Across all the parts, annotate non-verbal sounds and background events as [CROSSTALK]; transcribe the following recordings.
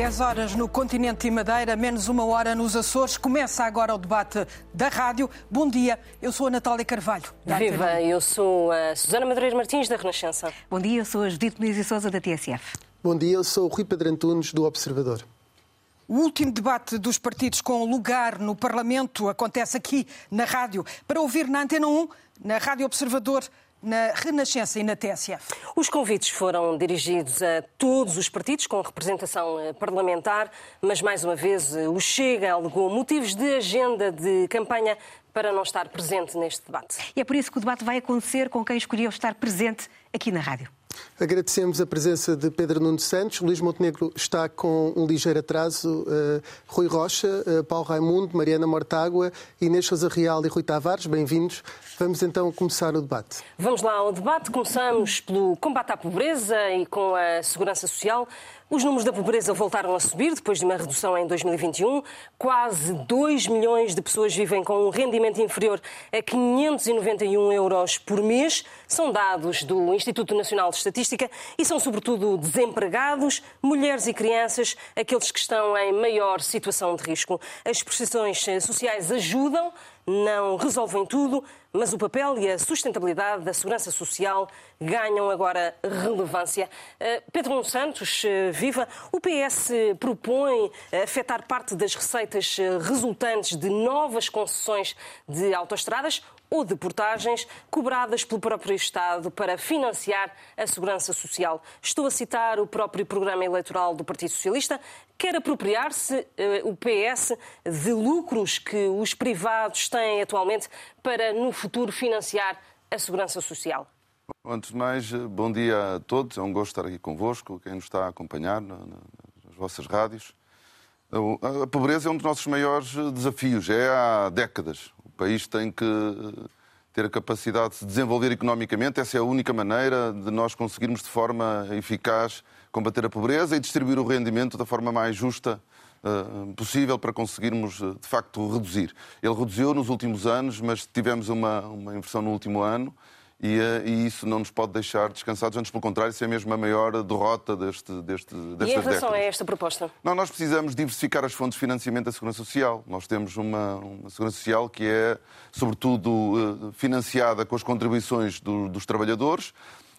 10 horas no continente e Madeira, menos uma hora nos Açores. Começa agora o debate da rádio. Bom dia, eu sou a Natália Carvalho. Viva, eu sou a Susana Madureira Martins, da Renascença. Bom dia, eu sou a Judite Muniz e Souza, da TSF. Bom dia, eu sou o Rui Pedro Antunes, do Observador. O último debate dos partidos com lugar no Parlamento acontece aqui na rádio. Para ouvir na Antena 1, na Rádio Observador, na Renascença e na TSF. Os convites foram dirigidos a todos os partidos com representação eh, parlamentar, mas mais uma vez eh, o Chega alegou motivos de agenda de campanha para não estar presente neste debate. E é por isso que o debate vai acontecer com quem escolheu estar presente aqui na rádio. Agradecemos a presença de Pedro Nuno Santos. Luís Montenegro está com um ligeiro atraso. Uh, Rui Rocha, uh, Paulo Raimundo, Mariana Mortágua, Inês Sousa Real e Rui Tavares, bem-vindos. Vamos então começar o debate. Vamos lá ao debate. Começamos pelo combate à pobreza e com a segurança social. Os números da pobreza voltaram a subir depois de uma redução em 2021. Quase 2 milhões de pessoas vivem com um rendimento inferior a 591 euros por mês. São dados do Instituto Nacional de Estatística e são, sobretudo, desempregados, mulheres e crianças, aqueles que estão em maior situação de risco. As prestações sociais ajudam, não resolvem tudo, mas o papel e a sustentabilidade da segurança social ganham agora relevância. Eh, Pedro Santos, eh, viva. O PS propõe afetar parte das receitas eh, resultantes de novas concessões de autoestradas ou de portagens cobradas pelo próprio Estado para financiar a segurança social. Estou a citar o próprio programa eleitoral do Partido Socialista. Quer apropriar-se eh, o PS de lucros que os privados têm atualmente para, no futuro, financiar a segurança social? Antes de mais, bom dia a todos. É um gosto estar aqui convosco, quem nos está a acompanhar nas vossas rádios. A pobreza é um dos nossos maiores desafios, é há décadas país tem que ter a capacidade de se desenvolver economicamente. Essa é a única maneira de nós conseguirmos de forma eficaz combater a pobreza e distribuir o rendimento da forma mais justa uh, possível para conseguirmos, uh, de facto, reduzir. Ele reduziu nos últimos anos, mas tivemos uma, uma inversão no último ano e, eh, e, isso não nos pode deixar descansados, antes pelo contrário, isso é mesmo a maior derrota deste, deste, destas E em relação décadas. a esta proposta? Não, nós precisamos diversificar as fontes de financiamento da Segurança Social. Nós temos uma, uma Segurança Social que é, sobretudo, eh, financiada com as contribuições do, dos trabalhadores,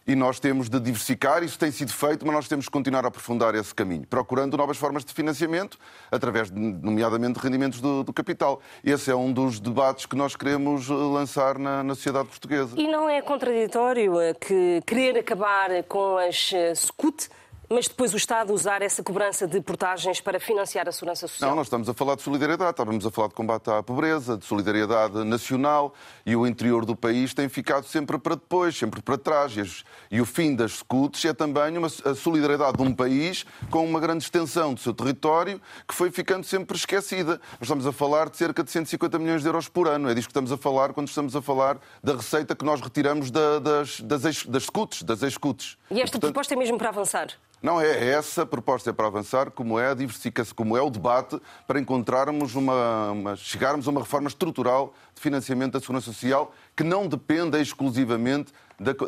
e nós temos de diversificar, isso tem sido feito, mas nós temos de continuar a aprofundar esse caminho, procurando novas formas de financiamento, através, de, nomeadamente, de rendimentos do, do, capital. Esse é um dos debates que nós queremos eh, lançar na, na sociedade portuguesa. E não é contraditório eh, que querer acabar com as eh, SCUT mas depois o Estado usar essa cobrança de portagens para financiar a segurança social? Não, nós estamos a falar de solidariedade, estávamos a falar de combate à pobreza, de solidariedade nacional e o interior do país tem ficado sempre para depois, sempre para trás. E o fim das SCUTs é também uma, a solidariedade de um país com uma grande extensão do seu território que foi ficando sempre esquecida. Nós estamos a falar de cerca de 150 milhões de euros por ano. É disso que estamos a falar quando estamos a falar da receita que nós retiramos da, das, das, das das ex-SCUTs. E esta e, portanto... proposta é mesmo para avançar? Não, é essa a proposta é para avançar, como é a diversificação, como é o debate para encontrarmos uma, uma, chegarmos a uma reforma estrutural de financiamento da segurança social que não dependa exclusivamente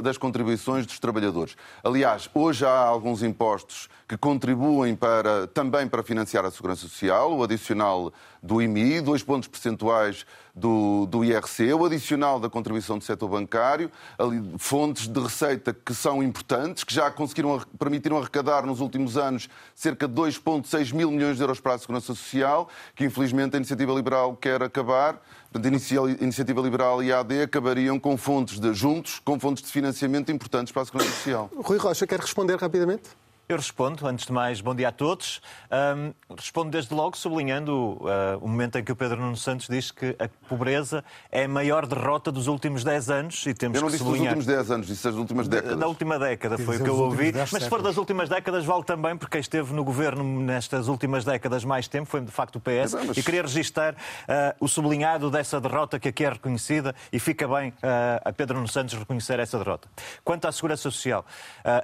das contribuições dos trabalhadores. Aliás, hoje há alguns impostos que contribuem para, também para financiar a segurança social, o adicional do IMI, dois pontos percentuais do, do IRC, o adicional da contribuição do setor bancário, ali, fontes de receita que são importantes, que já conseguiram, permitiram arrecadar nos últimos anos cerca de 2,6 mil milhões de euros para a segurança social, que infelizmente a Iniciativa Liberal quer acabar. Portanto, a Iniciativa Liberal e a AD acabariam com fontes de, juntos, com fontes de financiamento importantes para a segurança social. Rui Rocha, quer responder rapidamente? Eu respondo, antes de mais, bom dia a todos. Um, respondo desde logo sublinhando uh, o momento em que o Pedro Nuno Santos diz que a pobreza é a maior derrota dos últimos 10 anos e temos eu não que disse sublinhar... dos últimos 10 anos, disse das últimas décadas. Da, última década foi o que eu ouvi, mas se for das últimas décadas vale também porque quem esteve no governo nestas últimas décadas mais tempo foi de facto o PS mas... e queria registar uh, o sublinhado dessa derrota que aqui é reconhecida e fica bem uh, a Pedro Nuno Santos reconhecer essa derrota. Quanto à segurança social,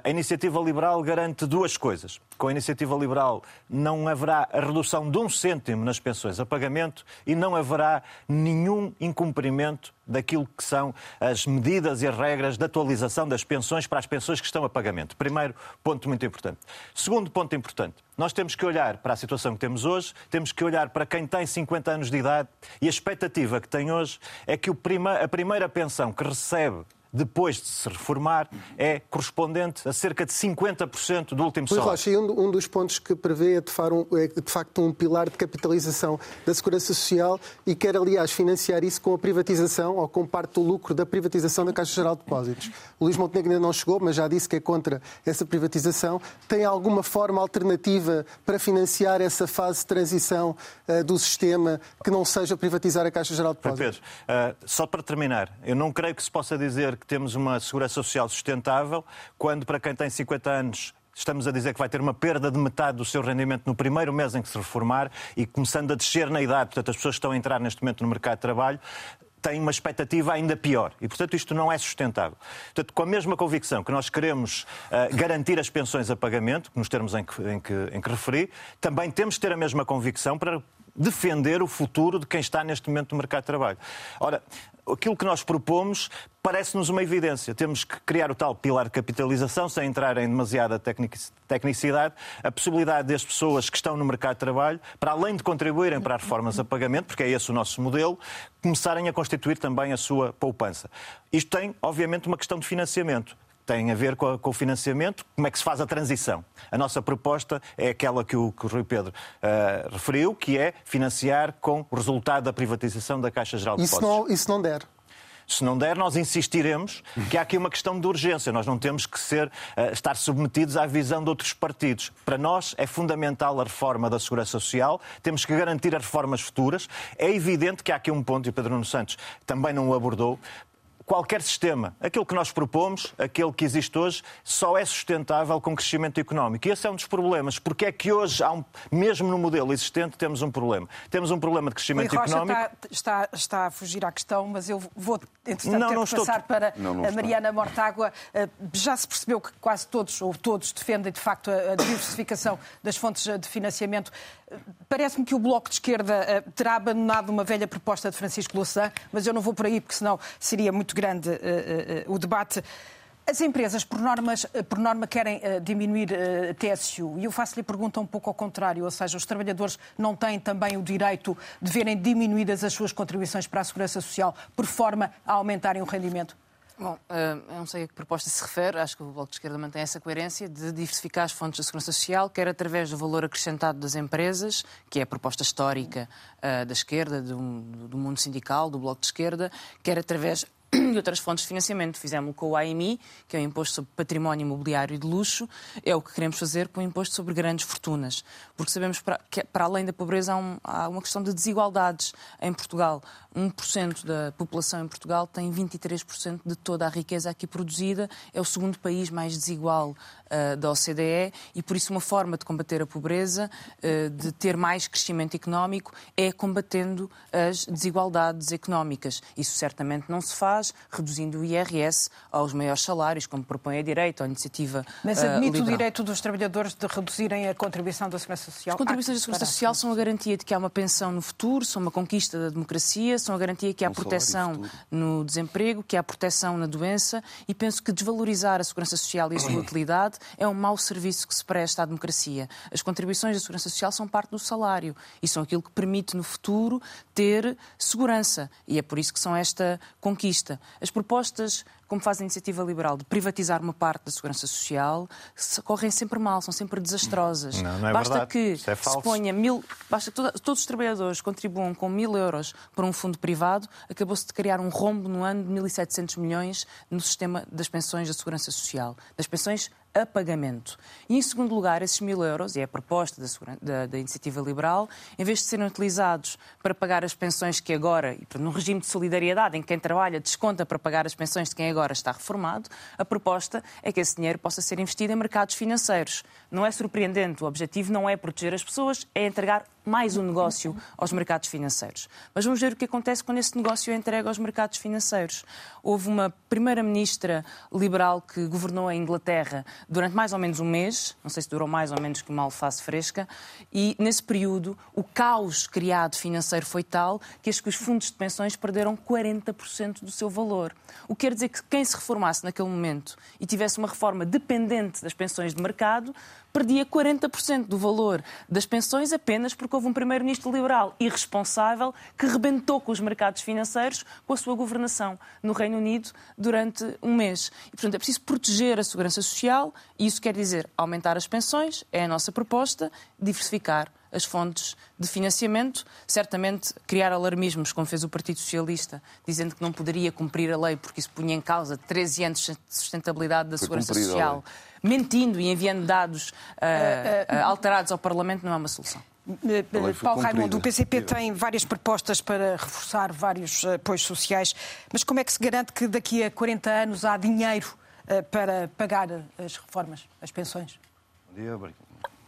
a iniciativa liberal garante duas coisas. Com a iniciativa liberal não haverá a redução de um cêntimo nas pensões a pagamento e não haverá nenhum incumprimento daquilo que são as medidas e as regras de atualização das pensões para as pensões que estão a pagamento. Primeiro ponto muito importante. Segundo ponto importante, nós temos que olhar para a situação que temos hoje, temos que olhar para quem tem 50 anos de idade e a expectativa que tem hoje é que a primeira pensão que recebe depois de se reformar, é correspondente a cerca de 50% do último salário. Rocha, e um, um, dos pontos que prevê é de, um, é de, facto um pilar de capitalização da Segurança Social e quer, aliás, financiar isso com a privatização ou com parte do lucro da privatização da Caixa Geral de Depósitos. O Luís Montenegro ainda não chegou, mas já disse que é contra essa privatização. Tem alguma forma alternativa para financiar essa fase de transição uh, do sistema que não seja privatizar a Caixa Geral de Depósitos? Pedro, uh, só para terminar, eu não creio que se possa dizer que temos uma segurança social sustentável, quando para quem tem 50 anos estamos a dizer que vai ter uma perda de metade do seu rendimento no primeiro mês em que se reformar e começando a descer na idade, portanto as pessoas que estão a entrar neste momento no mercado de trabalho têm uma expectativa ainda pior. E, portanto, isto não é sustentável. Portanto, com a mesma convicção que nós queremos uh, garantir as pensões a pagamento, nos termos em que, em, que, em que referi, também temos de ter a mesma convicção para defender o futuro de quem está neste momento no mercado de trabalho. Ora, aquilo que nós propomos parece-nos uma evidência. Temos que criar o tal pilar de capitalização, sem entrar em demasiada tecnicidade, a possibilidade das pessoas que estão no mercado de trabalho, para além de contribuírem para as reformas a pagamento, porque é esse o nosso modelo, começarem a constituir também a sua poupança. Isto tem, obviamente, uma questão de financiamento tem a ver com, a, com, o financiamento, como é que se faz a transição. A nossa proposta é aquela que o, que o Rui Pedro uh, referiu, que é financiar com o resultado da privatização da Caixa Geral de Depósitos. Isso não, isso não der? Se não der, nós insistiremos que há aqui uma questão de urgência. Nós não temos que ser, uh, estar submetidos à visão de outros partidos. Para nós é fundamental a reforma da Segurança Social, temos que garantir as reformas futuras. É evidente que há aqui um ponto, e Pedro Nuno Santos também não o abordou, qualquer sistema, aquilo que nós propomos, aquele que existe hoje, só é sustentável com crescimento económico. E esse é um dos problemas. Porque é que hoje, um, mesmo no modelo existente, temos um problema. Temos um problema de crescimento Rocha económico. Está, está, está, a fugir à questão, mas eu vou, entretanto, não, ter não que estou... passar para não, não a Mariana está. Mortágua. Eh, já se percebeu que quase todos, ou todos, defendem de facto a diversificação das fontes de financiamento. Parece-me que o Bloco de Esquerda eh, terá abandonado uma velha proposta de Francisco Louçã, mas eu não vou por aí, porque senão seria muito grande uh, uh, o debate. As empresas, por, normas, por norma, querem uh, diminuir a TSU. E eu faço-lhe pergunta um pouco ao contrário, ou seja, os trabalhadores não têm também o direito de verem diminuídas as suas contribuições para a Segurança Social por forma a aumentarem o rendimento? Bom, eu não sei a que proposta se refere, acho que o Bloco de Esquerda mantém essa coerência de diversificar as fontes da segurança social, quer através do valor acrescentado das empresas, que é a proposta histórica da esquerda, do, do mundo sindical, do Bloco de Esquerda, quer através e outras fontes de financiamento. Fizemos com o AMI, que é o Imposto sobre Património Imobiliário e de Luxo, é o que queremos fazer com o Imposto sobre Grandes Fortunas. Porque sabemos que, para além da pobreza, há uma questão de desigualdades em Portugal. 1% da população em Portugal tem 23% de toda a riqueza aqui produzida, é o segundo país mais desigual uh, da OCDE e, por isso, uma forma de combater a pobreza, uh, de ter mais crescimento económico, é combatendo as desigualdades económicas. Isso certamente não se faz reduzindo o IRS aos maiores salários, como propõe a direita ou a iniciativa Mas admite uh, o direito dos trabalhadores de reduzirem a contribuição da Segurança Social? As contribuições da Segurança Social são a garantia de que há uma pensão no futuro, são uma conquista da democracia, são a garantia que há proteção no desemprego, que há proteção na doença e penso que desvalorizar a segurança social e a sua [CLEARS THROAT] utilidade é um mau serviço que se presta à democracia. As contribuições da segurança social são parte do salário e são aquilo que permite no futuro ter segurança e é por isso que são esta conquista. As propostas como faz a iniciativa liberal, de privatizar uma parte da segurança social, correm sempre mal, são sempre desastrosas. Não, não é basta verdade. que é se ponha mil, basta que todos os trabalhadores contribuam com mil euros para um fundo privado, acabou-se de criar um rombo no ano de 1.700 milhões no sistema das pensões da segurança social, das pensões a pagamento. E, em segundo lugar, esses mil euros, e é a proposta da, da, da, Iniciativa Liberal, em vez de serem utilizados para pagar as pensões que agora, num regime de solidariedade em que quem trabalha desconta para pagar as pensões de quem agora está reformado, a proposta é que esse dinheiro possa ser investido em mercados financeiros. Não é surpreendente, o objetivo não é proteger as pessoas, é entregar mais um negócio aos mercados financeiros. Mas vamos ver o que acontece quando esse negócio é entregue aos mercados financeiros. Houve uma primeira-ministra liberal que governou a Inglaterra durante mais ou menos um mês, não sei se durou mais ou menos que uma alface fresca, e nesse período o caos criado financeiro foi tal que os fundos de pensões perderam 40% do seu valor. O que quer dizer que quem se reformasse naquele momento e tivesse uma reforma dependente das pensões de mercado, perdia 40% do valor das pensões apenas porque houve um primeiro-ministro liberal irresponsável que rebentou com os mercados financeiros com a sua governação no Reino Unido durante um mês. E, portanto, é preciso proteger a segurança social e isso quer dizer aumentar as pensões, é a nossa proposta, diversificar as fontes de financiamento, certamente criar alarmismos, como fez o Partido Socialista, dizendo que não poderia cumprir a lei porque isso punha em causa 13 anos de sustentabilidade da Foi segurança social. Mentindo e enviando dados uh, uh, alterados ao Parlamento não é uma solução. Paulo Raimundo, o PCP tem várias propostas para reforçar vários apoios sociais, mas como é que se garante que daqui a 40 anos há dinheiro para pagar as reformas, as pensões? Bom dia,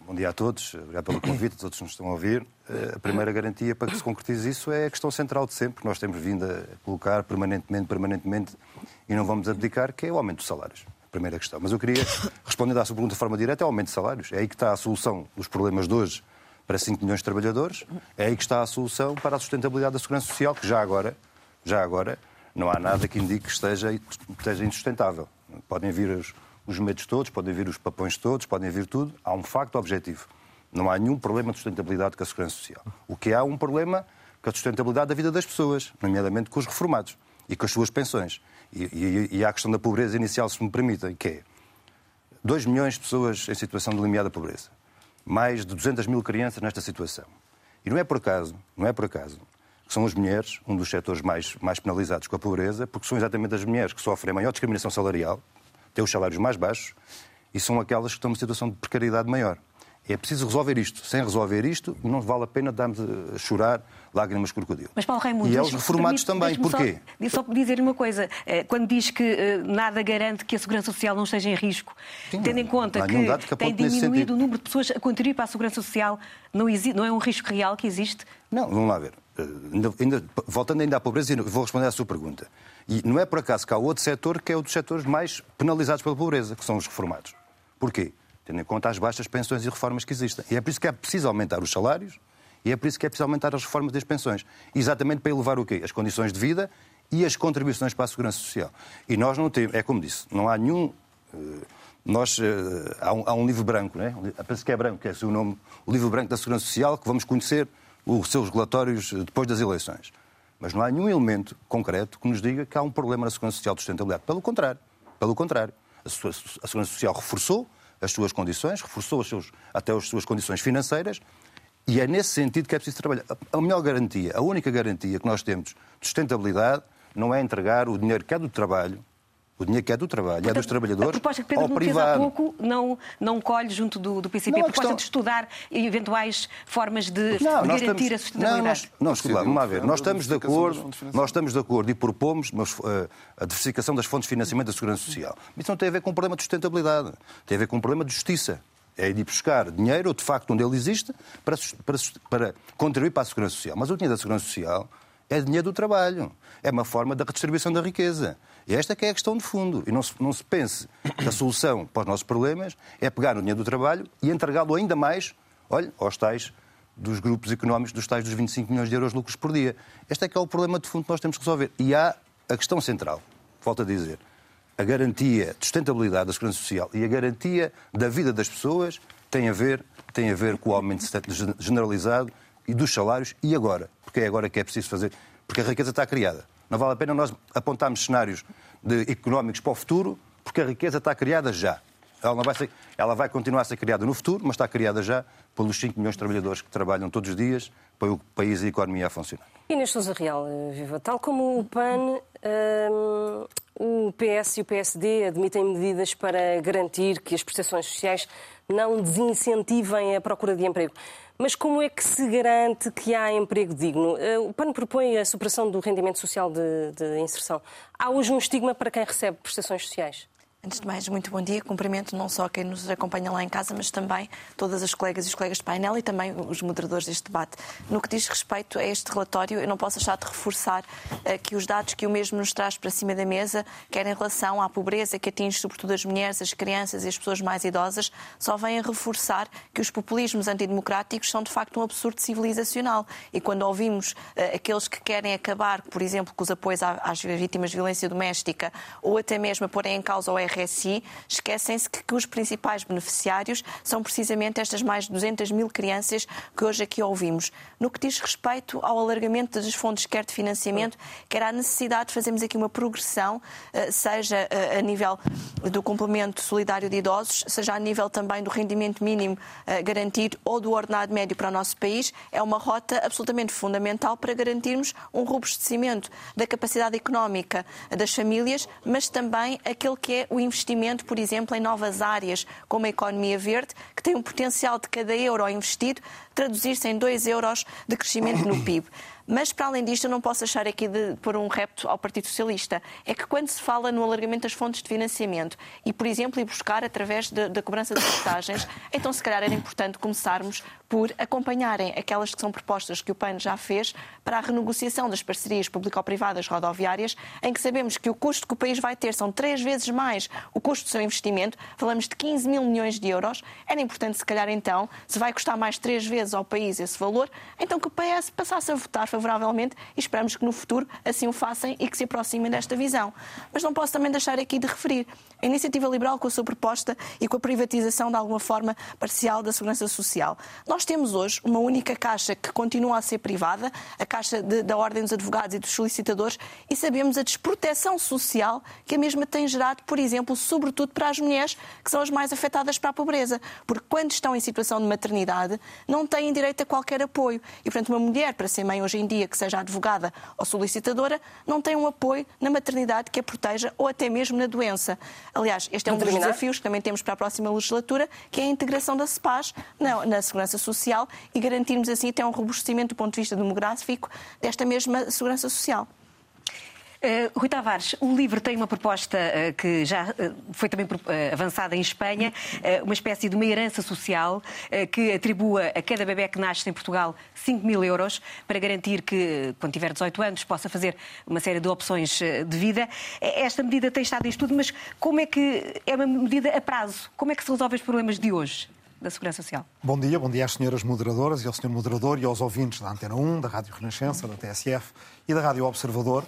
bom dia a todos, obrigado pelo convite, a todos nos estão a ouvir. A primeira garantia para que se concretize isso é a questão central de sempre, que nós temos vindo a colocar permanentemente, permanentemente, e não vamos abdicar, que é o aumento dos salários primeira questão. Mas eu queria, respondendo à sua pergunta de forma direta, é o aumento de salários. É aí que está a solução dos problemas de hoje para 5 milhões de trabalhadores, é aí que está a solução para a sustentabilidade da segurança social, que já agora, já agora não há nada que indique que esteja, esteja insustentável. Podem vir os, os medos todos, podem vir os papões todos, podem vir tudo. Há um facto objetivo. Não há nenhum problema de sustentabilidade com a segurança social. O que há um problema com a sustentabilidade da vida das pessoas, nomeadamente com os reformados e com as suas pensões. E, e, e há a questão da pobreza inicial, se me permitem, que é 2 milhões de pessoas em situação de limiar da pobreza, mais de 200 mil crianças nesta situação. E não é por acaso, não é por acaso, que são as mulheres um dos setores mais, mais penalizados com a pobreza, porque são exatamente as mulheres que sofrem a maior discriminação salarial, têm os salários mais baixos e são aquelas que estão numa situação de precariedade maior. É preciso resolver isto. Sem resolver isto, não vale a pena darmos a chorar lágrimas de crocodilo. Mas Paulo Raimundo... E aos reformados também. Porquê? Só, só dizer uma coisa. Eh, quando diz que eh, nada garante que a segurança social não esteja em risco, Sim, tendo em conta que, que tem diminuído o número de pessoas a contribuir para a segurança social, não, existe, não é um risco real que existe? Não, vamos lá ver. Eh, ainda, voltando ainda à pobreza, vou responder à sua pergunta. E não é por acaso que há outro setor que é um dos setores mais penalizados pela pobreza, que são os reformados. Porquê? tendo em conta as baixas pensões e reformas que existem. E é por isso que é preciso aumentar os salários e é por isso que é preciso aumentar as reformas das pensões. Exatamente para elevar o quê? As condições de vida e as contribuições para a segurança social. E nós não temos, é como disse, não há nenhum. Eh, nós, eh, há, um, há um livro branco, né? penso que é branco, que é o nome, o livro branco da Segurança Social, que vamos conhecer os seus relatórios depois das eleições. Mas não há nenhum elemento concreto que nos diga que há um problema na Segurança Social de sustentabilidade. Pelo contrário, pelo contrário. A, a Segurança Social reforçou as suas condições, reforçou seus, até as suas condições financeiras, e é nesse sentido que é preciso trabalhar. A melhor garantia, a única garantia que nós temos de sustentabilidade não é entregar o dinheiro que é do trabalho, o dinheiro que é do trabalho, Portanto, é dos trabalhadores. A proposta que Pedro ao privado. fez há pouco não, não colhe junto do, do PCP. Não, a proposta questão... de estudar eventuais formas de, não, de garantir estamos... a sustentabilidade. Não, nós, não escuta lá, vamos ver. Nós estamos de acordo, nós estamos de acordo e propomos mas, uh, a diversificação das fontes de financiamento da Segurança Social. Isso não tem a ver com um problema de sustentabilidade, tem a ver com um problema de justiça. É de ir buscar dinheiro, de facto, onde ele existe, para, para, para contribuir para a Segurança Social. Mas o dinheiro da Segurança Social é dinheiro do trabalho. É uma forma da redistribuição da riqueza. E esta que é a questão de fundo. E não se, não se pense que a solução para os nossos problemas é pegar o dinheiro do trabalho e entregá-lo ainda mais, olha, aos tais dos grupos económicos, dos tais dos 25 milhões de euros de lucros por dia. Este é que é o problema de fundo que nós temos que resolver. E há a questão central, volto a dizer, a garantia de sustentabilidade da segurança social e a garantia da vida das pessoas tem a ver, tem a ver com o aumento generalizado e dos salários e agora, porque é agora que é preciso fazer, porque a riqueza está criada. Não vale a pena nós apontarmos cenários de, económicos para o futuro, porque a riqueza está criada já. Ela, não vai ser, ela vai continuar a ser criada no futuro, mas está criada já pelos 5 milhões de trabalhadores que trabalham todos os dias para o país e a economia a funcionar. Inês Sousa Real, eh, viva. Tal como o PAN, um, ehm, o PS e o PSD admitem medidas para garantir que as prestações sociais não desincentivem a procura de emprego. Mas como é que se garante que há emprego digno? Eh, o PAN propõe a supressão do rendimento social de, de inserção. Há hoje um estigma para quem recebe prestações sociais? Antes de mais, muito bom dia. Cumprimento não só quem nos acompanha lá em casa, mas também todas as colegas e os colegas de painel e também os moderadores deste debate. No que diz respeito a este relatório, eu não posso deixar de reforçar uh, que os dados que o mesmo nos traz para cima da mesa, quer em relação à pobreza que atinge sobretudo as mulheres, as crianças e as pessoas mais idosas, só vêm a reforçar que os populismos antidemocráticos são de facto um absurdo civilizacional. E quando ouvimos uh, aqueles que querem acabar, por exemplo, com os apoios às vítimas de violência doméstica ou até mesmo a porem em causa o RSI, esquecem-se que, que, os principais beneficiários são precisamente estas mais de 200 mil crianças que hoje aqui ouvimos. No que diz respeito ao alargamento das fontes, quer de financiamento, quer à necessidade de fazermos aqui uma progressão, eh, seja eh, a nível do complemento solidário de idosos, seja a nível também do rendimento mínimo eh, garantido ou do ordenado médio para o nosso país, é uma rota absolutamente fundamental para garantirmos um robustecimento da capacidade económica das famílias, mas também aquele que é o investimento, por exemplo, em novas áreas, como a economia verde, que tem um potencial de cada euro investido traduzir-se em 2 euros de crescimento no [COUGHS] PIB. Mas, para além disto, eu não posso achar aqui de pôr um repto ao Partido Socialista. É que quando se fala no alargamento das fontes de financiamento e, por exemplo, ir buscar através da cobrança de portagens, [COUGHS] então se calhar era importante começarmos por acompanharem aquelas que são propostas que o PAN já fez para a renegociação das parcerias público-privadas rodoviárias, em que sabemos que o custo que o país vai ter são três vezes mais o custo do seu investimento, falamos de 15 mil milhões de euros. Era importante, se calhar, então, se vai custar mais três vezes ao país esse valor, então que o PS passasse a votar favoravelmente e esperamos que no futuro assim o façam e que se aproximem desta visão. Mas não posso também deixar aqui de referir a iniciativa liberal com a sua proposta e com a privatização de alguma forma parcial da segurança social. Nós temos hoje uma única caixa que continua a ser privada, a caixa de, da Ordem dos Advogados e dos Solicitadores, e sabemos a desproteção social que a mesma tem gerado, por exemplo, sobretudo para as mulheres que são as mais afetadas para a pobreza, porque quando estão em situação de maternidade não têm direito a qualquer apoio. E, portanto, uma mulher para ser mãe hoje em dia, que seja advogada ou solicitadora, não tem um apoio na maternidade que a proteja ou até mesmo na doença. Aliás, este é um dos desafios que também temos para a próxima legislatura, que é a integração da CEPAS na, na segurança social e garantirmos assim até um robustecimento do ponto de vista demográfico desta mesma segurança social. Uh, Rui Tavares, o livro tem uma proposta uh, que já uh, foi também avançada em Espanha, uma espécie de uma herança social que atribua a cada bebê que nasce em Portugal 5 mil euros para garantir que, quando tiver 18 anos, possa fazer uma série de opções de vida. Esta medida tem estado em estudo, mas como é que é uma medida a prazo? Como é que se resolve os problemas de hoje? da Segurança Social. Bom dia, bom dia às senhoras moderadoras e ao senhor moderador e aos ouvintes da Antena 1, da Rádio Renascença, da TSF e da Rádio Observador.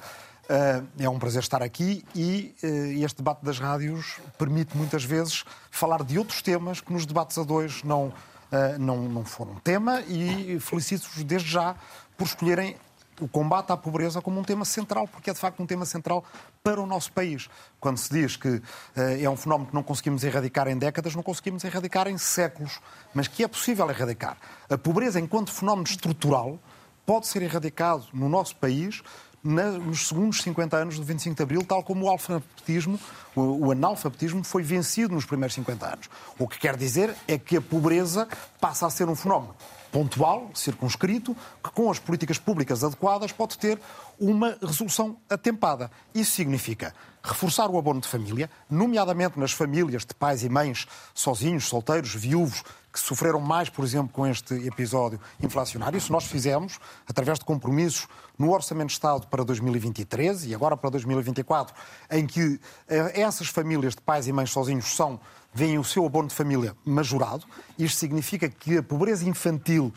Eh, é um prazer estar aqui e eh, este debate das rádios permite muitas vezes falar de outros temas que nos debates a dois não, eh, não, não foram tema e felicito-vos desde já por escolherem o combate à pobreza como um tema central, porque é de facto um tema central para o nosso país. Quando se diz que é um fenómeno que não conseguimos erradicar em décadas, não conseguimos erradicar em séculos, mas que é possível erradicar. A pobreza, enquanto fenómeno estrutural, pode ser erradicado no nosso país nos segundos 50 anos do 25 de Abril, tal como o alfabetismo, o, analfabetismo foi vencido nos primeiros 50 anos. O que quer dizer é que a pobreza passa a ser um fenómeno pontual, circunscrito, que com as políticas públicas adequadas pode ter uma resolução atempada. Isso significa reforçar o abono de família, nomeadamente nas famílias de pais e mães sozinhos, solteiros, viúvos, que sofreram mais, por exemplo, com este episódio inflacionário. Isso nós fizemos através de compromissos no Orçamento de Estado para 2023 e agora para 2024, em que eh, essas famílias de pais e mães sozinhos são veem o seu abono de família majorado. Isto significa que a pobreza infantil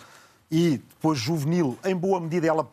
e depois juvenil, em boa medida, ela,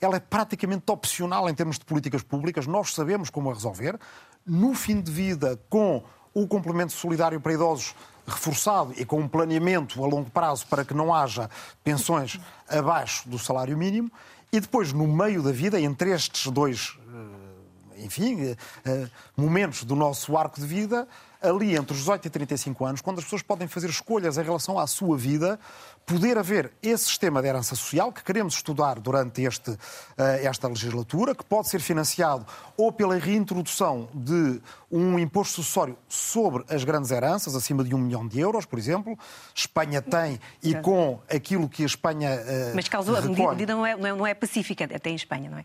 ela é praticamente opcional em termos de políticas públicas. Nós sabemos como a resolver. No fim de vida, com o complemento solidário para idosos reforçado e com um planeamento a longo prazo para que não haja pensões abaixo do salário mínimo. E depois, no meio da vida, entre estes dois, eh, enfim, eh, eh, momentos do nosso arco de vida, ali entre os 18 e 35 anos, quando as pessoas podem fazer escolhas em relação à sua vida, poder haver esse sistema de herança social que queremos estudar durante este, eh, esta legislatura, que pode ser financiado ou pela reintrodução de um imposto sucessório sobre as grandes heranças, acima de um milhão de euros, por exemplo. Espanha tem, e com aquilo que a Espanha. Mas causou, recolhe... a medida não é, não é, não é pacífica, até em Espanha, não é?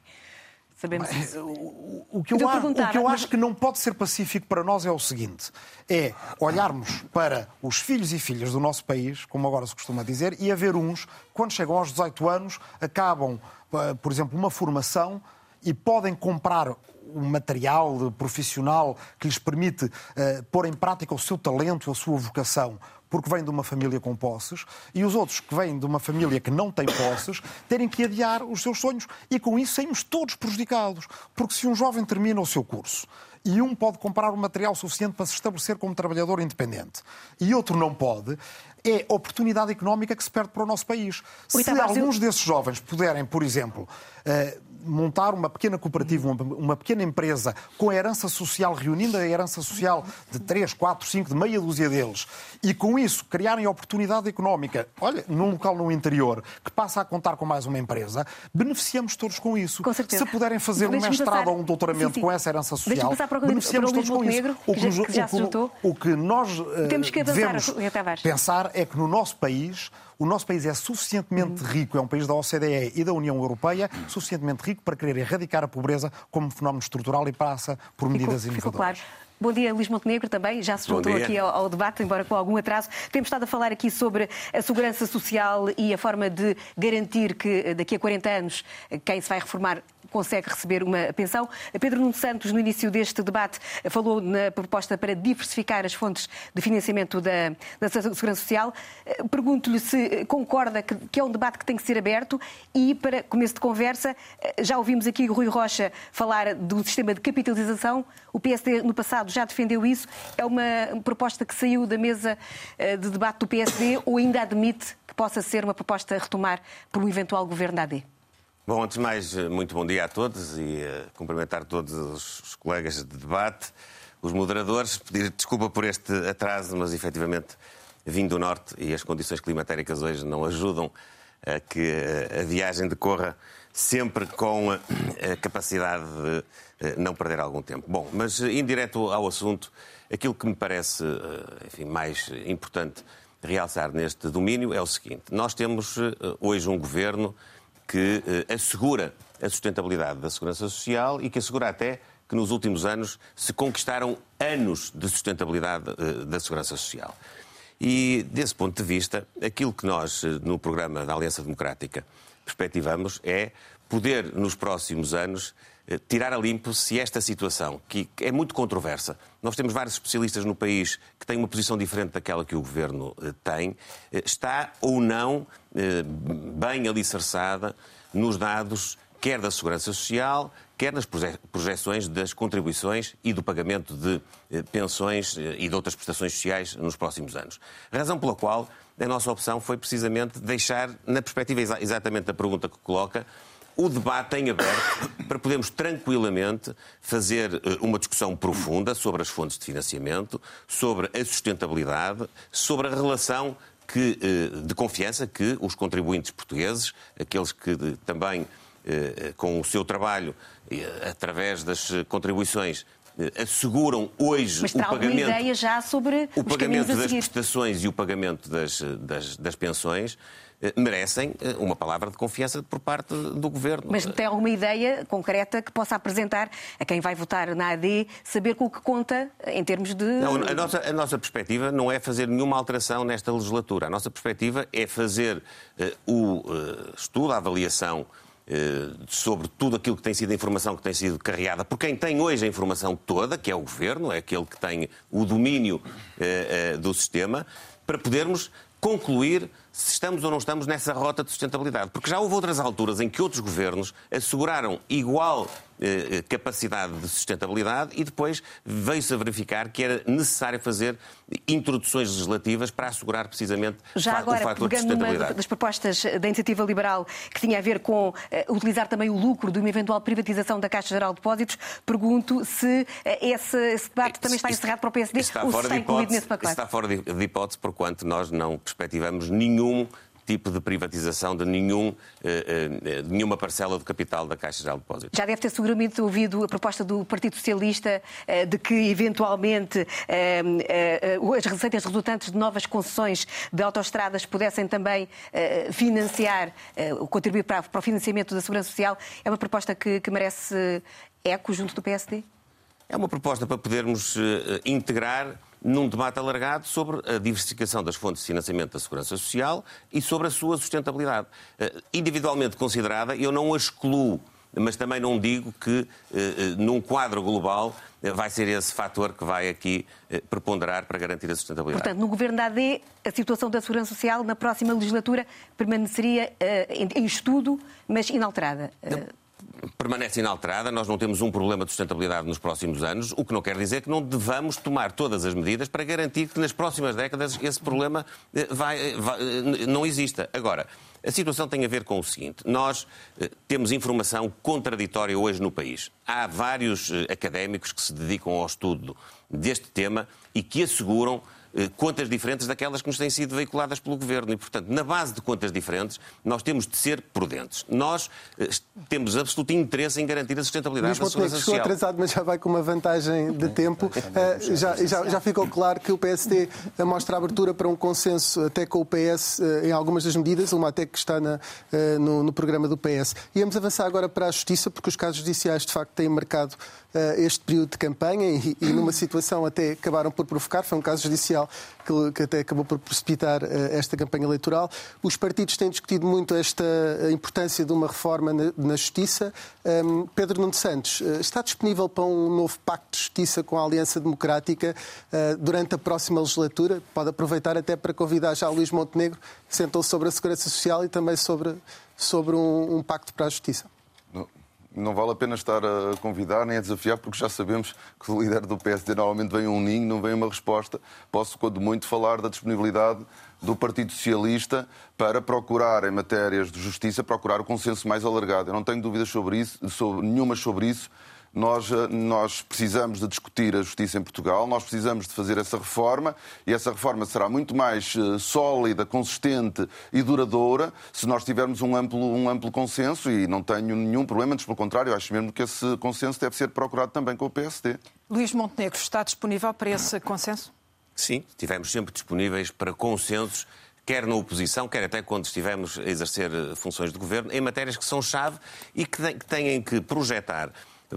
Sabemos isso. O, que eu, acho, o que eu acho que não pode ser pacífico para nós é o seguinte: é olharmos para os filhos e filhas do nosso país, como agora se costuma dizer, e haver uns, quando chegam aos 18 anos, acabam, eh, por exemplo, uma formação e podem comprar um material profissional que lhes permite uh, pôr em prática o seu talento, a sua vocação, porque vêm de uma família com posses, e os outros que vêm de uma família que não tem posses, terem que adiar os seus sonhos. E com isso saímos todos prejudicados. Porque se um jovem termina o seu curso e um pode comprar o material suficiente para se estabelecer como trabalhador independente e outro não pode, é oportunidade económica que se perde para o nosso país. Se alguns desses jovens puderem, por exemplo, uh, montar uma pequena cooperativa, uma, uma, pequena empresa com a herança social, reunindo a herança social de 3, 4, 5, de meia dúzia deles, e com isso criarem oportunidade económica, olha, num local no interior, que passa a contar com mais uma empresa, beneficiamos todos com isso. Com certeza. Se puderem fazer um mestrado passar... ou um doutoramento sim, sim. com essa herança social, beneficiamos todos com isso. O que, que, já, que, já o, o que nós uh, Temos que devemos pensar é que no nosso país o nosso país é suficientemente rico, é um país da OCDE e da União Europeia, suficientemente rico para querer erradicar a pobreza como fenómeno estrutural e passa por medidas ficou, inovadoras. Claro. Bom dia, Luís Montenegro, também. Já se juntou aqui ao, ao, debate, embora com algum atraso. Temos estado a falar aqui sobre a segurança social e a forma de garantir que daqui a 40 anos quem se vai reformar consegue receber uma pensão. Pedro Nuno Santos, no início deste debate, falou na proposta para diversificar as fontes de financiamento da, da Segurança Social. Pergunto-lhe se concorda que, que, é um debate que tem que ser aberto e, para começo de conversa, já ouvimos aqui o Rui Rocha falar do sistema de capitalização. O PSD, no passado, já defendeu isso. É uma proposta que saiu da mesa eh, de debate do PSD ou ainda admite que possa ser uma proposta a retomar por um eventual governo da AD? Bom, antes de mais, muito bom dia a todos e uh, cumprimentar todos os colegas de debate, os moderadores, pedir desculpa por este atraso, mas efetivamente vim do Norte e as condições climatéricas hoje não ajudam a que a viagem decorra sempre com a capacidade de eh, não perder algum tempo. Bom, mas indireto ao assunto, aquilo que me parece eh, enfim, mais importante realçar neste domínio é o seguinte: nós temos hoje um governo que eh, assegura a sustentabilidade da segurança social e que assegura até que nos últimos anos se conquistaram anos de sustentabilidade eh, da segurança social. E, desse ponto de vista, aquilo que nós, eh, no programa da Aliança Democrática, perspectivamos é poder, nos próximos anos, tirar a limpo se esta situação, que é muito controversa, nós temos vários especialistas no país que têm uma posição diferente daquela que o governo tem, está ou não eh, bem alicerçada nos dados quer da Segurança Social, quer nas projeções das contribuições e do pagamento de eh, pensões eh, e de outras prestações sociais nos próximos anos. Razão pela qual a nossa opção foi precisamente deixar, na perspectiva exatamente da pergunta que coloca, o debate em aberto para podermos tranquilamente fazer uma discussão profunda sobre as fontes de financiamento, sobre a sustentabilidade, sobre a relação que, eh, de confiança que os contribuintes portugueses, aqueles que também eh, com o seu trabalho, através das contribuições, eh, asseguram hoje Mas o pagamento, ideia já sobre o pagamento das prestações e o pagamento das, das, das pensões? eh, merecem eh, uma palavra de confiança por parte do Governo. Mas tem alguma ideia concreta que possa apresentar a quem vai votar na AD, saber com o que conta em termos de. Não, a, nossa, a nossa perspectiva não é fazer nenhuma alteração nesta legislatura. A nossa perspectiva é fazer uh, o uh, estudo, a avaliação sobre tudo aquilo que tem sido a informação que tem sido carregada por quem tem hoje a informação toda, que é o Governo, é aquele que tem o domínio do sistema, para podermos concluir se estamos ou não estamos nessa rota de sustentabilidade. Porque já houve outras alturas em que outros governos asseguraram igual eh, eh, capacidade de sustentabilidade e depois veio-se a verificar que era necessário fazer introduções legislativas para assegurar precisamente Já agora, o fator de sustentabilidade. Uma das propostas da Iniciativa Liberal que tinha a ver com utilizar também o lucro de uma eventual privatização da Caixa Geral de Depósitos, pergunto se esse, esse, debate também está encerrado para o PSD ou se está incluído nesse pacote. Está fora de, de hipótese, porquanto nós não perspectivamos nenhum tipo de privatização de, nenhum, de nenhuma parcela do capital da Caixa Geral de Depósitos. Já deve ter seguramente ouvido a proposta do Partido Socialista de que, eventualmente, as receitas resultantes de novas concessões de autoestradas pudessem também financiar, contribuir para o financiamento da Segurança Social. É uma proposta que, que merece eco junto do PSD? É uma proposta para podermos integrar num debate alargado sobre a diversificação das fontes de financiamento da segurança social e sobre a sua sustentabilidade. Uh, individualmente considerada, eu não a excluo, mas também não digo que, uh, num quadro global, vai ser esse fator que vai aqui preponderar para garantir a sustentabilidade. Portanto, no governo da AD, a situação da segurança social na próxima legislatura permaneceria em estudo, mas inalterada permanece inalterada. Nós não temos um problema de sustentabilidade nos próximos anos, o que não quer dizer que não devamos tomar todas as medidas para garantir que nas próximas décadas esse problema eh, vai, eh, vai, eh, não exista. Agora, a situação tem a ver com o seguinte: nós temos informação contraditória hoje no país. Há vários académicos que se dedicam ao estudo deste tema e que asseguram contas diferentes daquelas que nos têm sido veiculadas pelo Governo. E, portanto, na base de contas diferentes, nós temos de ser prudentes. Nós eh, temos absoluto interesse em garantir a sustentabilidade Luís da segurança social. Estou atrasado, mas já vai com uma vantagem de tempo. Uh, já, já, já, ficou claro que o PSD mostra abertura para um consenso até com o PS em algumas das medidas, uma até que está na, no, no, programa do PS. Íamos avançar agora para a Justiça, porque os casos judiciais, de facto, têm marcado este período de campanha e, e numa situação até acabaram por provocar, foi um caso judicial que, que até acabou por precipitar eh, esta campanha eleitoral. Os partidos têm discutido muito esta importância de uma reforma na, na Justiça. Um, Pedro Nuno Santos, eh, está disponível para um novo pacto de justiça com a Aliança Democrática uh, durante a próxima legislatura? Pode aproveitar até para convidar já Luís Montenegro, que sentou sobre a Segurança Social e também sobre, sobre um, um pacto para a Justiça não vale a pena estar a convidar nem a desafiar, porque já sabemos que o líder do PSD normalmente vem um ninho, não vem uma resposta. Posso, quando muito, falar da disponibilidade do Partido Socialista para procurar, em matérias de justiça, procurar o consenso mais alargado. Eu não tenho dúvidas sobre isso, sobre, nenhuma sobre isso. Nós, eh, nós, precisamos de discutir a justiça em Portugal, nós precisamos de fazer essa reforma e essa reforma será muito mais eh, sólida, consistente e duradoura se nós tivermos um amplo, um amplo consenso e não tenho nenhum problema, antes pelo contrário, acho mesmo que esse consenso deve ser procurado também com o PSD. Luís Montenegro, está disponível para esse consenso? Sim, estivemos sempre disponíveis para consensos quer na oposição, quer até quando estivemos a exercer eh, funções de governo, em matérias que são chave e que têm que projetar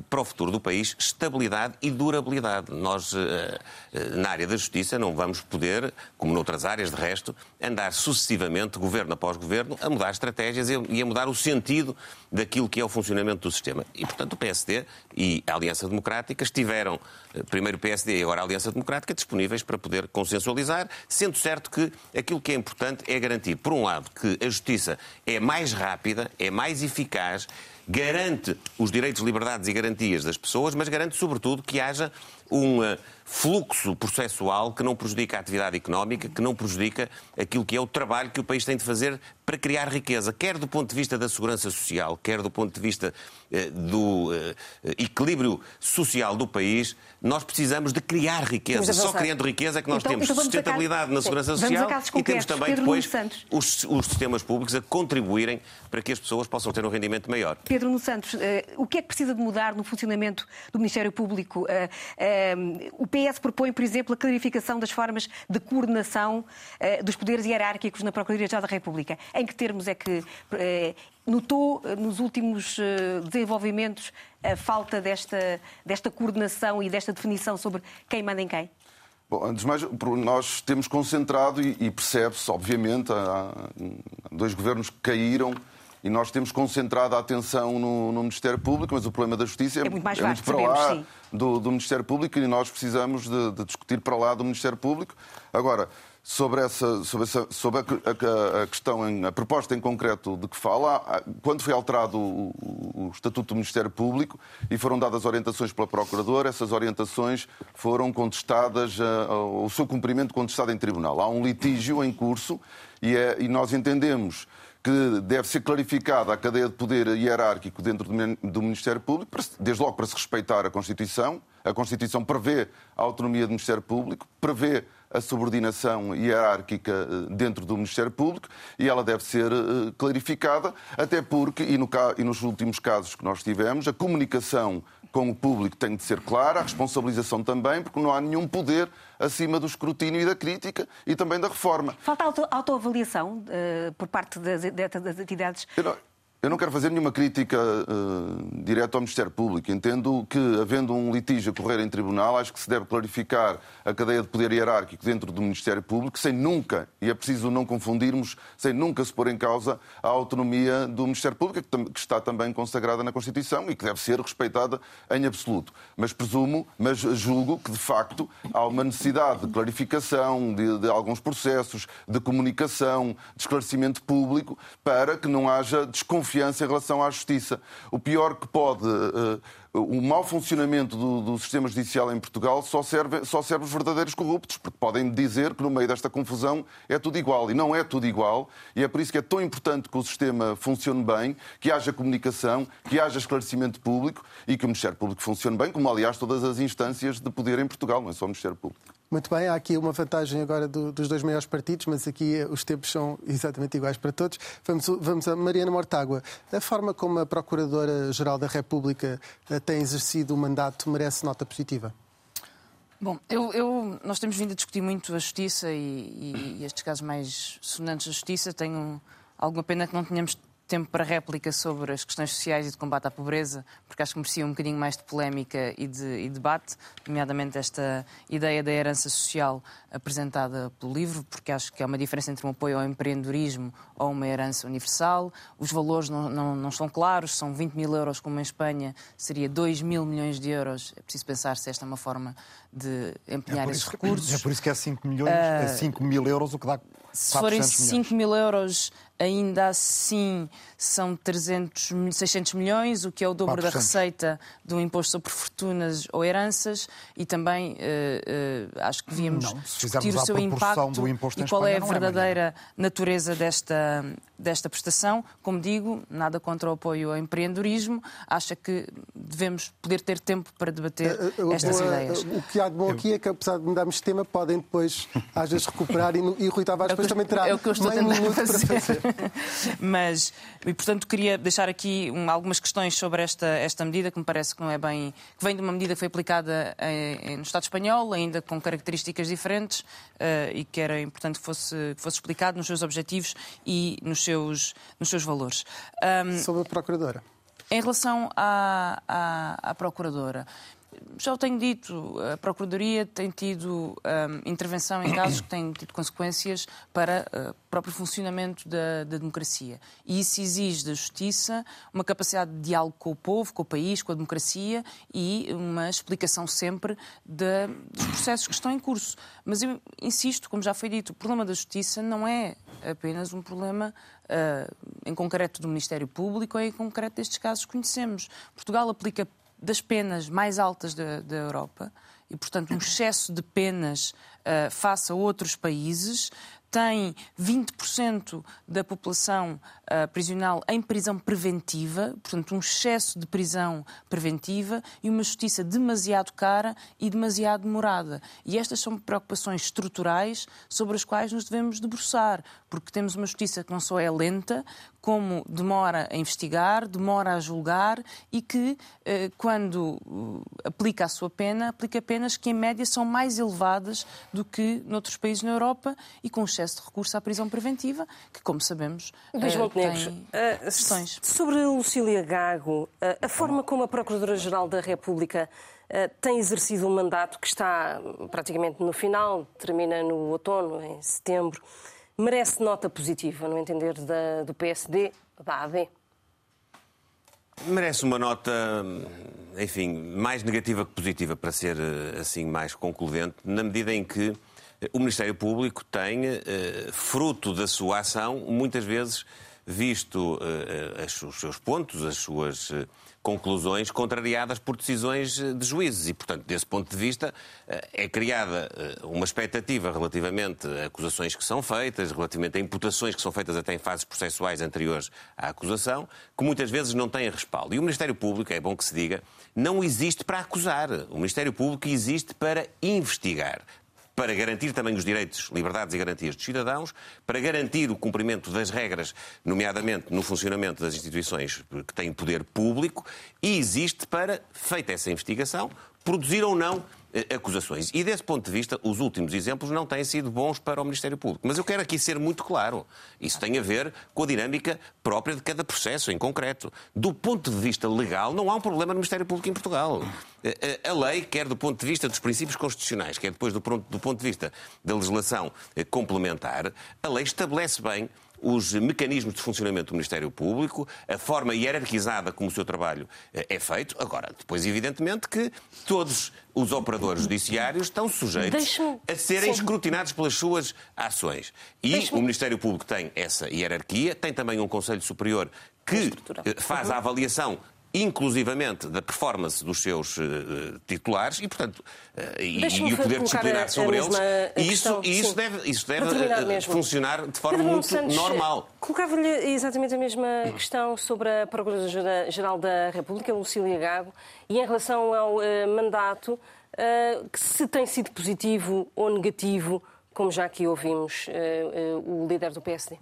para o futuro do país estabilidade e durabilidade. Nós, eh, eh, na área da justiça, não vamos poder, como noutras áreas de resto, andar sucessivamente, governo após governo, a mudar estratégias e a mudar o sentido daquilo que é o funcionamento do sistema. E, portanto, o PSD e a Aliança Democrática estiveram, eh, primeiro o PSD e agora a Aliança Democrática, disponíveis para poder consensualizar, sendo certo que aquilo que é importante é garantir, por um lado, que a justiça é mais rápida, é mais eficaz garante os direitos, liberdades e garantias das pessoas, mas garante, sobretudo, que haja um eh, fluxo processual que não prejudica a atividade económica, que não prejudica aquilo que é o trabalho que o país tem de fazer para criar riqueza, quer do ponto de vista da segurança social, quer do ponto de vista eh, do eh, equilíbrio social do país. Nós precisamos de criar riqueza. Só criando riqueza é que nós então, temos então sustentabilidade na segurança social e temos também depois os, os, sistemas públicos a contribuírem para que as pessoas possam ter um rendimento maior. Pedro Nuno Santos, o que é que precisa de mudar no funcionamento do Ministério Público? O PS propõe, por exemplo, a clarificação das formas de coordenação uh, dos poderes hierárquicos na Procuradoria-Geral da República. Em que termos é que uh, notou uh, nos últimos desenvolvimentos a falta desta, desta coordenação e desta definição sobre quem manda em quem? Bom, antes de mais, nós temos concentrado e, e percebe-se, obviamente, há dois governos que caíram e nós temos concentrado a atenção no, no Ministério Público, mas o problema da Justiça é, é muito, mais é muito para sabemos, lá do, do, Ministério Público e nós precisamos de, de, discutir para lá do Ministério Público. Agora, sobre, essa, sobre, essa, sobre a, a, a, questão, em, a proposta em concreto de que fala, quando foi alterado o, o, Estatuto do Ministério Público e foram dadas orientações pela Procuradora, essas orientações foram contestadas, o seu cumprimento contestado em tribunal. Há um litígio em curso e, é, e nós entendemos que deve ser clarificada a cadeia de poder hierárquico dentro do Ministério Público, desde logo para se respeitar a Constituição. A Constituição prevê a autonomia do Ministério Público, prevê a subordinação hierárquica eh, dentro do Ministério Público e ela deve ser eh, clarificada, até porque, e, no, e nos últimos casos que nós tivemos, a comunicação com o público tem de ser clara, a responsabilização também, porque não há nenhum poder acima do escrutínio e da crítica e também da reforma. Falta auto autoavaliação uh, por parte das, das entidades? Não, eu não quero fazer nenhuma crítica uh, direta ao Ministério Público. Entendo que, havendo um litígio a correr em tribunal, acho que se deve clarificar a cadeia de poder hierárquico dentro do Ministério Público, sem nunca, e é preciso não confundirmos, sem nunca se pôr em causa a autonomia do Ministério Público, que, está também consagrada na Constituição e que deve ser respeitada em absoluto. Mas presumo, mas julgo que, de facto, há uma necessidade de clarificação de, de alguns processos, de comunicação, de esclarecimento público, para que não haja desconfiança confiança em relação à justiça. O pior que pode. Uh, o mau funcionamento do, do, sistema judicial em Portugal só serve, só serve os verdadeiros corruptos, porque podem dizer que no meio desta confusão é tudo igual. E não é tudo igual, e é por isso que é tão importante que o sistema funcione bem, que haja comunicação, que haja esclarecimento público e que o Ministério Público funcione bem, como aliás todas as instâncias de poder em Portugal, não é só o Ministério Público. Muito bem, há aqui uma vantagem agora do, dos dois maiores partidos, mas aqui os tempos são exatamente iguais para todos. Vamos, vamos a Mariana Mortágua. A forma como a Procuradora-Geral da República eh, tem exercido o mandato merece nota positiva? Bom, eu, eu, nós temos vindo a discutir muito a justiça e, e, e estes casos mais sonantes da justiça. Tenho alguma pena que não tenhamos tempo para réplica sobre as questões sociais e de combate à pobreza, porque acho que merecia um bocadinho mais de polémica e de e debate, nomeadamente esta ideia da herança social apresentada pelo livro, porque acho que há uma diferença entre um apoio ao empreendedorismo ou uma herança universal. Os valores não, não, não estão claros, são 20 mil euros, como em Espanha, seria 2 mil milhões de euros. É preciso pensar se esta é uma forma de empenhar é esses recursos. É por isso que é 5, milhões, uh, é 5 mil euros, o que dá se forem 5 mil euros, ainda assim são 300, 600 milhões, o que é o dobro 400. da receita do imposto sobre fortunas ou heranças, e também uh, uh, acho que devíamos não, discutir o seu impacto e qual é a é verdadeira é natureza desta, desta prestação. Como digo, nada contra o apoio ao empreendedorismo, acha que devemos poder ter tempo para debater uh, estas ideias. O que há de bom aqui é que, apesar de mudarmos de tema, podem depois, às vezes, recuperar e, e Rui Tavares depois também terá é o que eu estou meio minuto fazer. para fazer. [LAUGHS] Mas, e portanto, queria deixar aqui um, algumas questões sobre esta, esta medida, que me parece que não é bem. que vem de uma medida que foi aplicada em, no Estado espanhol, ainda com características diferentes, uh, e que era importante que fosse, que fosse explicado nos seus objetivos e nos seus, nos seus valores. Um, sobre a Procuradora. Em relação à, à, à Procuradora, já o tenho dito, a Procuradoria tem tido um, intervenção em casos que têm tido consequências para uh, o próprio funcionamento da, da, democracia. E isso exige da Justiça uma capacidade de diálogo com o povo, com o país, com a democracia e uma explicação sempre de, dos processos que estão em curso. Mas eu insisto, como já foi dito, o problema da Justiça não é apenas um problema uh, em concreto do Ministério Público ou em concreto destes casos que conhecemos. Portugal aplica das penas mais altas da, da Europa e, portanto, um excesso de penas uh, face a outros países, tem 20% da população uh, prisional em prisão preventiva, portanto, um excesso de prisão preventiva e uma justiça demasiado cara e demasiado demorada. E estas são preocupações estruturais sobre as quais nos devemos debruçar, porque temos uma justiça que não só é lenta, como demora a investigar, demora a julgar e que, uh, quando uh, aplica a sua pena, aplica penas que, em média, são mais elevadas do que noutros países na Europa e com excesso de recurso à prisão preventiva, que, como sabemos, Luís uh, tem uh, questões. Sobre Lucília Gago, a forma como a Procuradora-Geral da República tem exercido um mandato que está praticamente no final, termina no outono, em setembro, merece nota positiva, no entender da, do PSD, da AD? Merece uma nota, enfim, mais negativa que positiva, para ser assim mais concludente, na medida em que o Ministério Público tem, eh, fruto da sua ação, muitas vezes visto eh, os seus pontos, as suas eh, conclusões contrariadas por decisões de juízes. E, portanto, desse ponto de vista, é criada uma expectativa relativamente a acusações que são feitas, relativamente a imputações que são feitas até em fases processuais anteriores à acusação, que muitas vezes não têm respaldo. E o Ministério Público, é bom que se diga, não existe para acusar. O Ministério Público existe para investigar para garantir também os direitos, liberdades e garantias dos cidadãos, para garantir o cumprimento das regras, nomeadamente no funcionamento das instituições que têm poder público, e existe para, feita essa investigação, produzir ou não eh, acusações. E desse ponto de vista, os últimos exemplos não têm sido bons para o Ministério Público. Mas eu quero aqui ser muito claro. Isso tem a ver com a dinâmica própria de cada processo em concreto. Do ponto de vista legal, não há um problema no Ministério Público em Portugal. Eh, eh, a lei, quer do ponto de vista dos princípios constitucionais, quer depois do ponto de vista da legislação complementar, a lei estabelece bem os mecanismos de funcionamento do Ministério Público, a forma hierarquizada como o seu trabalho eh, é feito. Agora, depois, evidentemente, que todos os operadores judiciários estão sujeitos a serem escrutinados pelas suas ações. E o Ministério Público tem essa hierarquia, tem também um Conselho Superior que eh, faz a avaliação inclusivamente da performance dos seus uh, titulares e, portanto, uh, e, e, o poder disciplinar sobre eles. E isso, e isso deve, isso deve funcionar de forma Pedro muito Santos, normal. Colocava-lhe exatamente a mesma questão sobre a Procuradora-Geral da República, Lucília Gago, e em relação ao mandato, que se tem sido positivo ou negativo, como já aqui ouvimos o líder do PSD.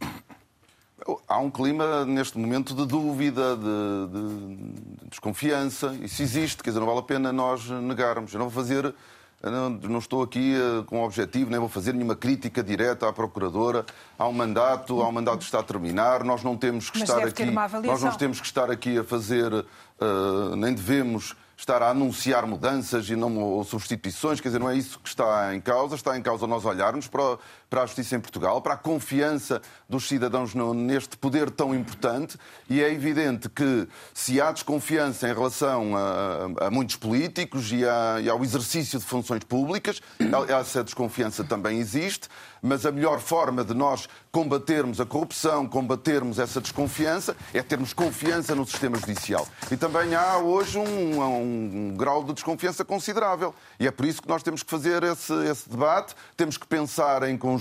Há um clima, neste momento, de dúvida, de, de, desconfiança. Isso existe, quer dizer, não vale a pena nós negarmos. Eu não vou fazer. Não, não, estou aqui uh, com o objetivo, nem vou fazer nenhuma crítica direta à Procuradora. Há um mandato, há um mandato que está a terminar. Nós não temos que Mas estar aqui. Nós não temos que estar aqui a fazer, uh, nem devemos estar a anunciar mudanças e não ou substituições, quer dizer, não é isso que está em causa. Está em causa nós olharmos para, para a justiça em Portugal, para a confiança dos cidadãos neste poder tão importante. E é evidente que se há desconfiança em relação a, a muitos políticos e, a, e, ao exercício de funções públicas, essa desconfiança também existe. Mas a melhor forma de nós combatermos a corrupção, combatermos essa desconfiança, é termos confiança no sistema judicial. E também há hoje um, um um grau de desconfiança considerável. E é por isso que nós temos que fazer esse, esse debate, temos que pensar em conjunto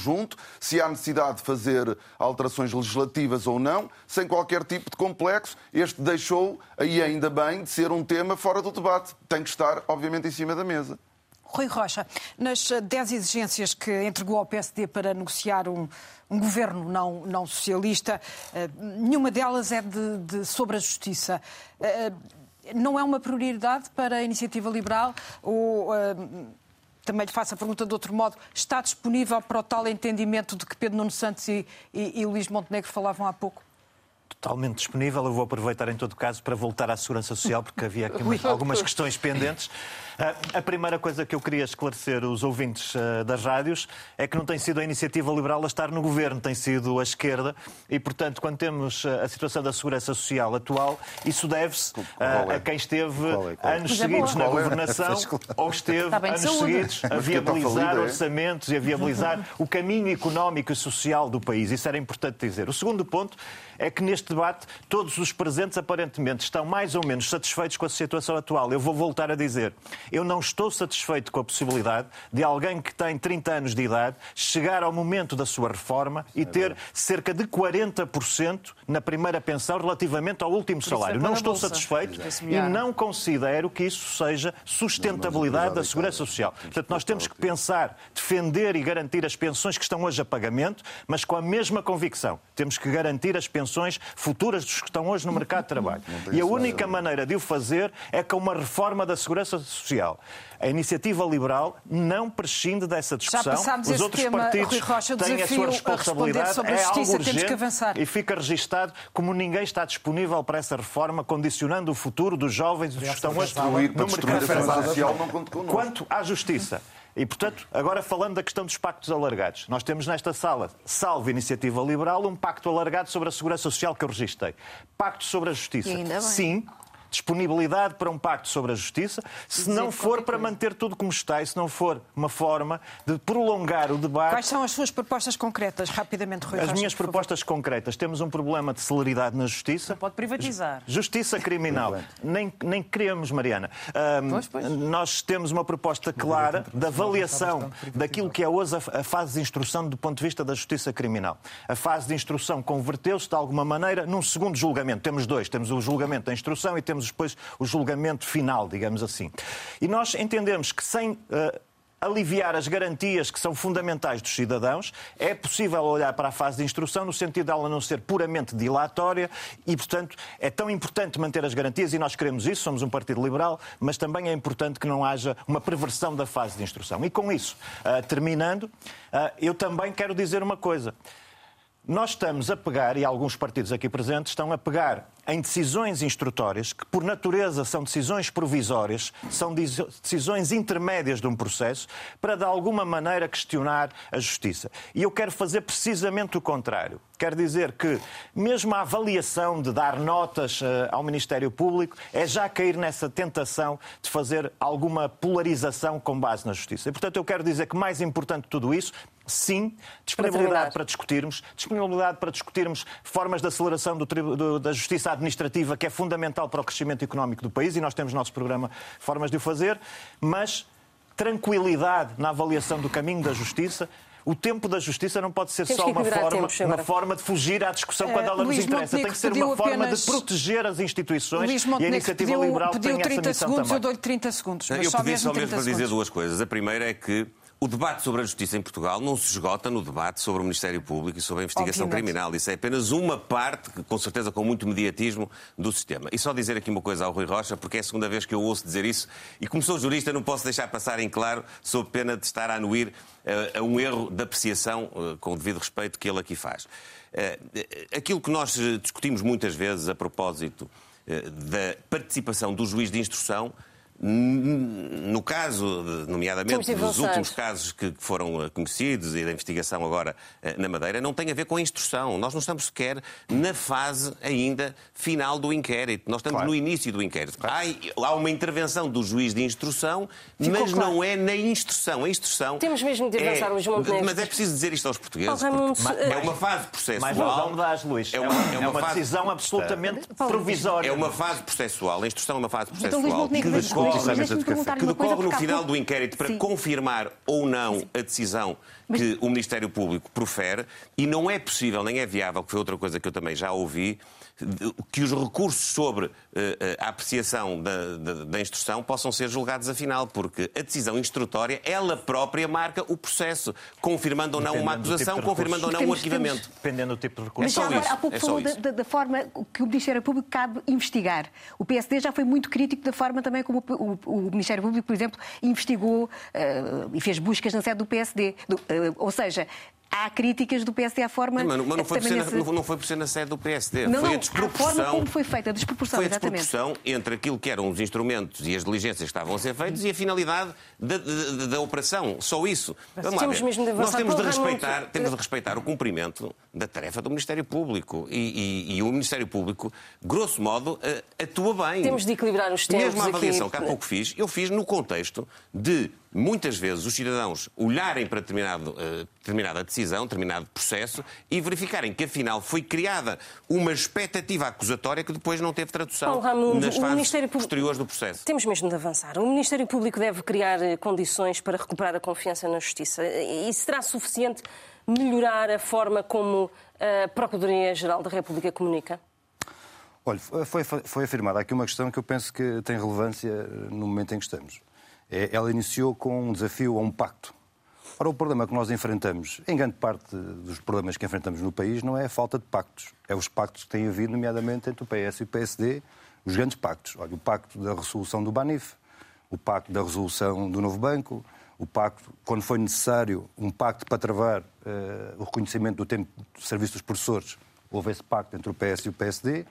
se há necessidade de fazer alterações legislativas ou não, sem qualquer tipo de complexo. Este deixou, e ainda bem, de ser um tema fora do debate. Tem que estar, obviamente, em cima da mesa. Rui Rocha, nas 10 exigências que entregou ao PSD para negociar um, um governo não, não socialista, uh, nenhuma delas é de, de sobre a justiça. Uh, não é uma prioridade para a iniciativa liberal ou. Também lhe faço a pergunta de outro modo, está disponível para o tal entendimento de que Pedro Nuno Santos e, e, e Luís Montenegro falavam há pouco? Totalmente disponível. Eu vou aproveitar, em todo caso, para voltar à Segurança Social, porque havia aqui [LAUGHS] algumas questões pendentes. A primeira coisa que eu queria esclarecer os ouvintes eh, das rádios é que não tem sido a iniciativa liberal a estar no governo, tem sido a esquerda e, portanto, quando temos eh, a situação da segurança social atual, isso deve-se a, é? quem esteve é? anos é seguidos na governação [LAUGHS] ou esteve anos seguidos a viabilizar orçamentos e a viabilizar [LAUGHS] o caminho económico e social do país. Isso era importante dizer. O segundo ponto é que neste debate todos os presentes aparentemente estão mais ou menos satisfeitos com a situação atual. Eu vou voltar a dizer. Eu não estou satisfeito com a possibilidade de alguém que tem 30 anos de idade chegar ao momento da sua reforma e ter cerca de 40% na primeira pensão relativamente ao último salário. Não estou satisfeito e não considero que isso seja sustentabilidade da segurança social. Portanto, nós temos que pensar, defender e garantir as pensões que estão hoje a pagamento, mas com a mesma convicção. Temos que garantir as pensões futuras dos que estão hoje no mercado de trabalho. E a única maneira de o fazer é com uma reforma da segurança social. A iniciativa liberal não prescinde dessa discussão. Os outros tema, partidos Rocha, têm a sua responsabilidade. A sobre a é justiça, algo temos que avançar. E fica registado como ninguém está disponível para essa reforma, condicionando o futuro dos jovens que estão hoje no mercado social. Quanto à justiça. E, portanto, agora falando da questão dos pactos alargados. Nós temos nesta sala, salvo iniciativa liberal, um pacto alargado sobre a segurança social que eu registrei. Pacto sobre a justiça. Sim, disponibilidade para um pacto sobre a justiça, se não for para manter tudo como está e se não for uma forma de prolongar o debate. Quais são as suas propostas concretas, rapidamente, Rui As Rocha, minhas propostas concretas. Temos um problema de celeridade na justiça. Não pode privatizar. Justiça criminal. nem, nem queremos, Mariana. Um, pois, pois. Nós temos uma proposta clara de avaliação daquilo que é hoje a fase de instrução do ponto de vista da justiça criminal. A fase de instrução converteu-se, de alguma maneira, num segundo julgamento. Temos dois. Temos o julgamento da instrução e temos depois o julgamento final, digamos assim. E nós entendemos que sem uh, aliviar as garantias que são fundamentais dos cidadãos. É possível olhar para a fase de instrução no sentido de ela não ser puramente dilatória e, portanto, é tão importante manter as garantias e nós queremos isso, somos um partido liberal, mas também é importante que não haja uma perversão da fase de instrução. E com isso, uh, terminando, uh, eu também quero dizer uma coisa. Nós estamos a pegar, e alguns partidos aqui presentes estão a pegar em decisões instrutórias, que por natureza são decisões provisórias, são decisões intermédias de um processo, para de alguma maneira questionar a justiça. E eu quero fazer precisamente o contrário. Quer dizer que, mesmo a avaliação de dar notas uh, ao Ministério Público, é já cair nessa tentação de fazer alguma polarização com base na justiça. E, portanto, eu quero dizer que mais importante de tudo isso sim, disponibilidade para, para, discutirmos, disponibilidade para discutirmos formas de aceleração do, do, da justiça administrativa, que é fundamental para o crescimento económico do país, e nós temos no nosso programa formas de o fazer, mas tranquilidade na avaliação do caminho da justiça, o tempo da justiça não pode ser Temos só uma forma, uma forma de fugir à discussão quando ela Luís nos interessa. Montenegro tem que ser uma forma apenas... de proteger as instituições Luís e a iniciativa pediu, liberal pediu tem 30 essa segundos, também. Eu dou-lhe 30 segundos. eu pedi só mesmo para dizer duas coisas. A primeira é que o debate sobre a justiça em Portugal não se esgota no debate sobre o Ministério Público e sobre a investigação Obviamente. criminal. Isso é apenas uma parte, com certeza com muito mediatismo, do sistema. E só dizer aqui uma coisa ao Rui Rocha, porque é a segunda vez que eu ouço dizer isso, e como sou jurista não posso deixar passar em claro, sob pena de estar a anuir uh, a um erro de apreciação, uh, com o devido respeito, que ele aqui faz. Uh, aquilo que nós discutimos muitas vezes a propósito da participação do juiz de instrução no caso, nomeadamente dos últimos casos que foram eh, conhecidos e da investigação agora eh, na Madeira, não tem a ver com a instrução. Nós não estamos sequer na fase ainda final do inquérito. Nós estamos claro. no início do inquérito. Claro. Há, há, uma intervenção do juiz de instrução, Ficou mas claro. não é na instrução. A instrução. Temos mesmo de avançar, é, Luís Montenegro. Mas é preciso dizer isto aos portugueses. é uma fase processual. Mas não Luís. É uma, é uma, é uma fase... decisão absolutamente provisória. É uma fase processual. A instrução é uma fase então, processual. Então, que decorre no final do inquérito para confirmar ou não a decisão que o Ministério Público profere e não é possível, nem é viável, que foi outra coisa que eu também já ouvi, que os recursos sobre uh, a apreciação da, da, da, instrução possam ser julgados afinal, porque a decisão instrutória, ela própria marca o processo, confirmando ou não uma acusação, tipo confirmando ou não um arquivamento. Dependendo do tipo de recurso. Mas é agora, há pouco é falou da, da, forma que o Ministério Público cabe investigar. O PSD já foi muito crítico da forma também como o, o, o Ministério Público, por exemplo, investigou uh, e fez buscas na sede do PSD. Do, uh, ou seja, há críticas do PSD à forma. Mas, mas não, foi por ser, esse... não, foi por ser na sede do PSD. Não, foi a desproporção. A forma como foi feita, a desproporção, foi a desproporção entre aquilo que eram os instrumentos e as diligências que estavam a ser feitos e a finalidade da, da, da operação. Só isso. Vamos lá Mesmo de Nós temos de, respeitar, temos de respeitar o cumprimento da tarefa do Ministério Público. E, e, e o Ministério Público, grosso modo, atua bem. Temos de equilibrar os tempos. Mesmo a avaliação aqui... que há pouco fiz, eu fiz no contexto de muitas vezes os cidadãos olharem para determinado, uh, determinada decisão, determinado processo e verificarem que afinal foi criada uma expectativa acusatória que depois não teve tradução Paulo Raimundo, nas fases Ministério posteriores do processo. Temos mesmo de avançar. O Ministério Público deve criar eh, condições para recuperar a confiança na Justiça. E será suficiente melhorar a forma como a Procuradoria-Geral da República comunica? Olha, foi, foi afirmada aqui uma questão que eu penso que tem relevância no momento em que estamos. É, ela iniciou com um desafio a um pacto. Ora, o problema que nós enfrentamos, em grande parte dos problemas que enfrentamos no país, não é a falta de pactos. É os pactos que têm havido, nomeadamente entre o PS e o PSD, os grandes pactos. Olha, o pacto da resolução do Banif, o pacto da resolução do novo banco, o pacto, quando foi necessário, um pacto para travar uh, o reconhecimento do tempo de serviço dos professores, houve esse pacto entre o PS e o PSD,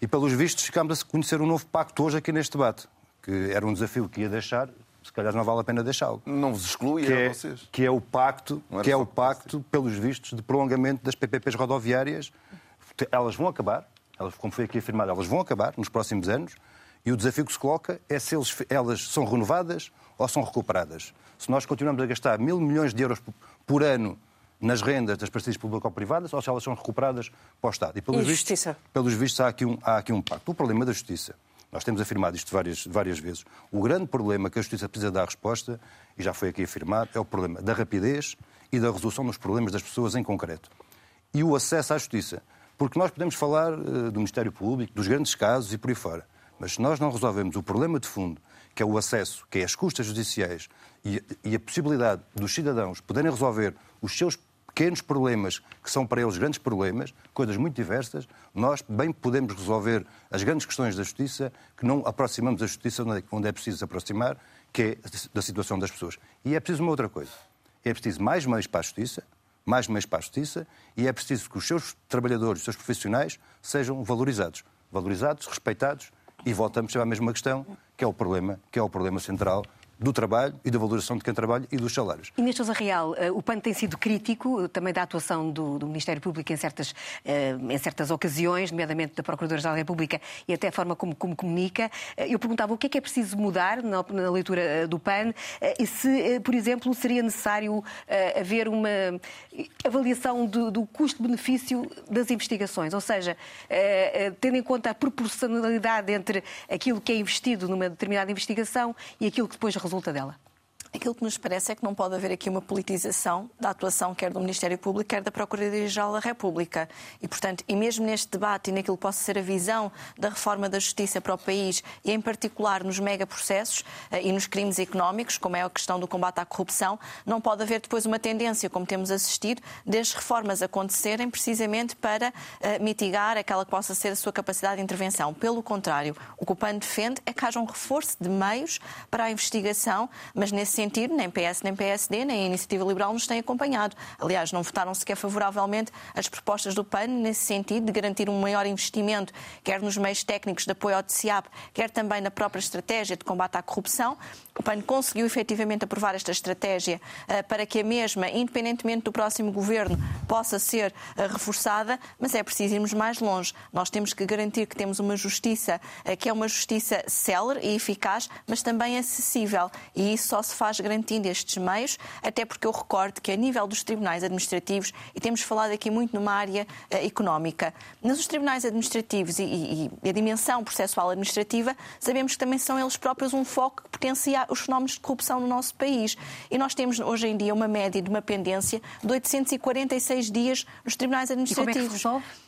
e pelos vistos ficámos a conhecer um novo pacto hoje aqui neste debate que era um desafio que ia deixar, se calhar não vale a pena deixá-lo. Não vos exclui que é, vocês. Que é o pacto, que é o pacto pelos vistos de prolongamento das PPPs rodoviárias. Elas vão acabar, elas, como foi aqui afirmado, elas vão acabar nos próximos anos. E o desafio que se coloca é se eles, elas são renovadas ou são recuperadas. Se nós continuamos a gastar mil milhões de euros por ano nas rendas das parcerias público-privadas ou se elas são recuperadas para o Estado. E pelos, e vistos, justiça. pelos vistos há aqui, um, há aqui um pacto. O problema da justiça nós temos afirmado isto várias, várias vezes. O grande problema que a Justiça precisa dar resposta, e já foi aqui afirmado, é o problema da rapidez e da resolução dos problemas das pessoas em concreto. E o acesso à Justiça. Porque nós podemos falar uh, do Ministério Público, dos grandes casos e por aí fora. Mas se nós não resolvemos o problema de fundo, que é o acesso, que é as custas judiciais e, e a possibilidade dos cidadãos poderem resolver os seus pequenos problemas, que são para eles grandes problemas, coisas muito diversas, nós bem podemos resolver as grandes questões da justiça, que não aproximamos a justiça onde é preciso aproximar, que é da situação das pessoas. E é preciso uma outra coisa. É preciso mais meios para a justiça, mais meios para a justiça, e é preciso que os seus trabalhadores, os seus profissionais, sejam valorizados. Valorizados, respeitados, e voltamos à mesma questão, que é o problema, que é o problema central do trabalho e da valorização de quem trabalha e dos salários. E neste Real, eh, o PAN tem sido crítico eh, também da atuação do, do Ministério Público em certas, eh, em certas ocasiões, nomeadamente da Procuradora-Geral da República e até a forma como, como, comunica. Eu perguntava o que é que é preciso mudar na, na leitura do PAN e se, por exemplo, seria necessário haver uma avaliação do, do custo-benefício das investigações, ou seja, tendo em conta a proporcionalidade entre aquilo que é investido numa determinada investigação e aquilo que depois resulta dela. Aquilo que nos parece é que não pode haver aqui uma politização da atuação quer do Ministério Público, quer da Procuradoria-Geral da República. E, portanto, e mesmo neste debate e naquilo que possa ser a visão da reforma da justiça para o país, e em particular nos megaprocessos eh, e nos crimes económicos, como é a questão do combate à corrupção, não pode haver depois uma tendência, como temos assistido, das reformas acontecerem precisamente para uh, mitigar aquela que possa ser a sua capacidade de intervenção. Pelo contrário, o que o PAN defende é que haja um reforço de meios para a investigação, mas nesse sentido, nem PS, nem PSD, nem a Iniciativa Liberal nos têm acompanhado. Aliás, não votaram sequer favoravelmente as propostas do PAN nesse sentido de garantir um maior investimento, quer nos meios técnicos de apoio ao TCIAP, quer também na própria estratégia de combate à corrupção. O PAN conseguiu efetivamente aprovar esta estratégia uh, para que a mesma, independentemente do próximo governo, possa ser uh, reforçada, mas é preciso irmos mais longe. Nós temos que garantir que temos uma justiça uh, que é uma justiça célere e eficaz, mas também acessível. E isso só se faz faz garantindo estes meios, até porque eu recordo que a nível dos tribunais administrativos, e temos falado aqui muito numa área uh, económica, nos tribunais administrativos e, e, e, a dimensão processual administrativa, sabemos que também são eles próprios um foco que potencia os fenómenos de corrupção no nosso país. E nós temos hoje em dia uma média de uma pendência de 846 dias nos tribunais administrativos. E como é que resolve?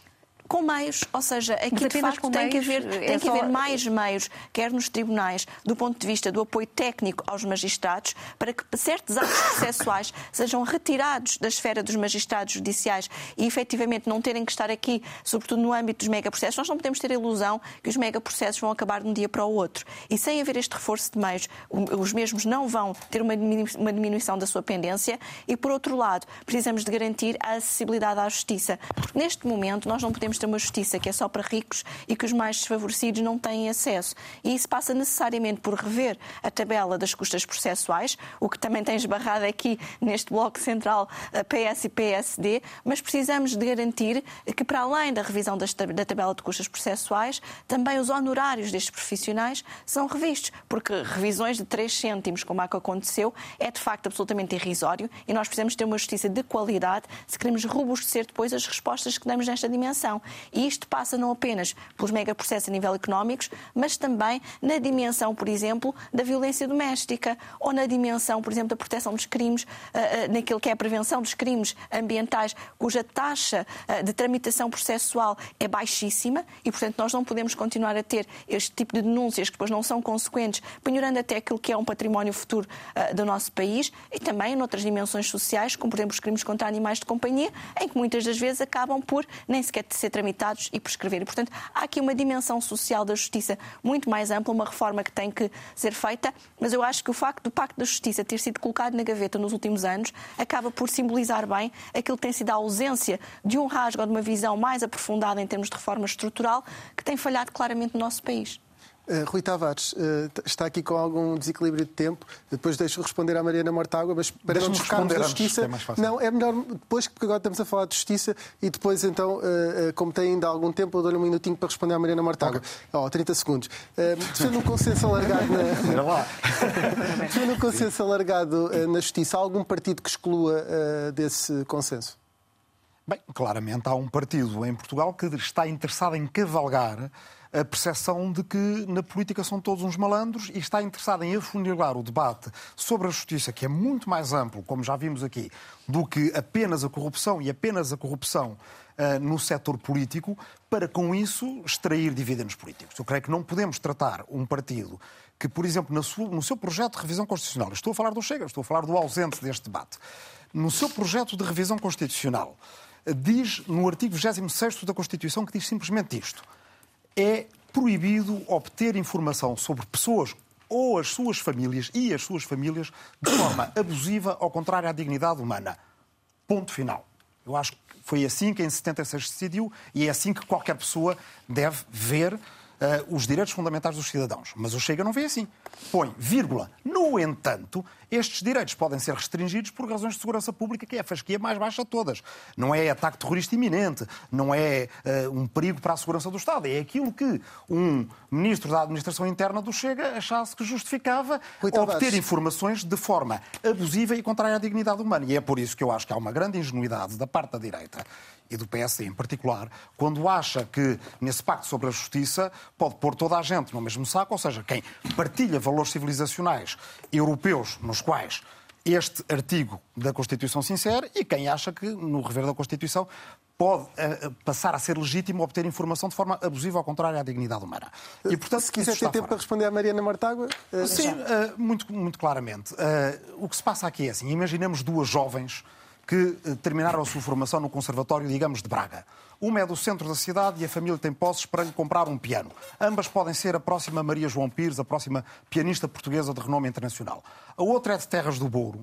Com meios, ou seja, aqui de facto tem, que haver, é tem que haver mais meios, quer nos tribunais, do ponto de vista do apoio técnico aos magistrados, para que certos atos [COUGHS] processuais sejam retirados da esfera dos magistrados judiciais e efetivamente não terem que estar aqui, sobretudo no âmbito dos megaprocessos. Nós não podemos ter a ilusão que os megaprocessos vão acabar de um dia para o outro. E sem haver este reforço de meios, os mesmos não vão ter uma diminuição da sua pendência e, por outro lado, precisamos de garantir a acessibilidade à justiça. Porque neste momento nós não podemos ter uma justiça que é só para ricos e que os mais desfavorecidos não têm acesso. E isso passa necessariamente por rever a tabela das custas processuais, o que também tem esbarrado aqui neste bloco central PS e PSD, mas precisamos de garantir que, para além da revisão da tabela de custas processuais, também os honorários destes profissionais são revistos, porque revisões de 3 cêntimos, como a que aconteceu, é de facto absolutamente irrisório e nós precisamos ter uma justiça de qualidade se queremos robustecer depois as respostas que damos nesta dimensão. E isto passa não apenas pelos megaprocessos a nível económicos, mas também na dimensão, por exemplo, da violência doméstica ou na dimensão, por exemplo, da proteção dos crimes, uh, uh, naquilo que é a prevenção dos crimes ambientais, cuja taxa uh, de tramitação processual é baixíssima e, portanto, nós não podemos continuar a ter este tipo de denúncias que depois não são consequentes, penhorando até aquilo que é um património futuro do nosso país e também noutras dimensões sociais, como, por exemplo, os crimes contra animais de companhia, em que muitas das vezes acabam por nem sequer ser tramitados e prescrever. E, portanto, há aqui uma dimensão social da justiça muito mais ampla, uma reforma que tem que ser feita, mas eu acho que o facto do Pacto da Justiça ter sido colocado na gaveta nos últimos anos acaba por simbolizar bem aquilo que tem sido a ausência de um rasgo ou de uma visão mais aprofundada em termos de reforma estrutural que tem falhado claramente no nosso país. Uh, Rui Tavares uh, está aqui com algum desequilíbrio de tempo. Depois deixo responder à Mariana Mortágua, mas para não desfocarmos da justiça. É não, é melhor depois, porque agora estamos a falar de justiça e depois, então, uh, como tem ainda algum tempo, eu dou-lhe um minutinho para responder à Mariana Mortágua. Oh, 30 segundos. defendo um consenso alargado na. [LAUGHS] [LAUGHS] defendo um consenso alargado na justiça. Há algum partido que exclua desse consenso? Bem, claramente há um partido em Portugal que está interessado em cavalgar a percepção de que na política são todos uns malandros e está interessado em afunilar o debate sobre a justiça, que é muito mais amplo, como já vimos aqui, do que apenas a corrupção e apenas a corrupção uh, no setor político para, com isso, extrair dividendos políticos. Eu creio que não podemos tratar um partido que, por exemplo, no seu projeto de revisão constitucional, estou a falar do Chega, estou a falar do ausente deste debate, no seu projeto de revisão constitucional, diz no artigo 26 da Constituição que diz simplesmente isto. É proibido obter informação sobre pessoas ou as suas famílias e as suas famílias de forma abusiva ou contrária à dignidade humana. Ponto final. Eu acho que foi assim que em 76 se decidiu e é assim que qualquer pessoa deve ver uh, os direitos fundamentais dos cidadãos. Mas o Chega não vê assim. Põe vírgula. No entanto, estes direitos podem ser restringidos por razões de segurança pública, que é a fasquia mais baixa de todas. Não é ataque terrorista iminente, não é uh, um perigo para a segurança do Estado. É aquilo que um ministro da Administração Interna do Chega achasse que justificava obter informações de forma abusiva e contrária à dignidade humana. E é por isso que eu acho que há uma grande ingenuidade da parte da direita e do PSD em particular, quando acha que nesse pacto sobre a justiça pode pôr toda a gente no mesmo saco, ou seja, quem partilha valores civilizacionais europeus nos quais este artigo da Constituição se insere e quem acha que no rever da Constituição pode uh, passar a ser legítimo obter informação de forma abusiva, ao contrário à dignidade humana. E, portanto, se quiser ter tempo fora. para responder à Mariana Martágua... Uh, Sim, uh, muito, muito claramente. o que se passa aqui é assim, imaginemos duas jovens que eh, terminaram a sua formação no Conservatório, digamos, de Braga. Uma é do centro da cidade e a família tem posses para lhe comprar um piano. Ambas podem ser a próxima Maria João Pires, a próxima pianista portuguesa de renome internacional. A outra é de Terras do Bouro.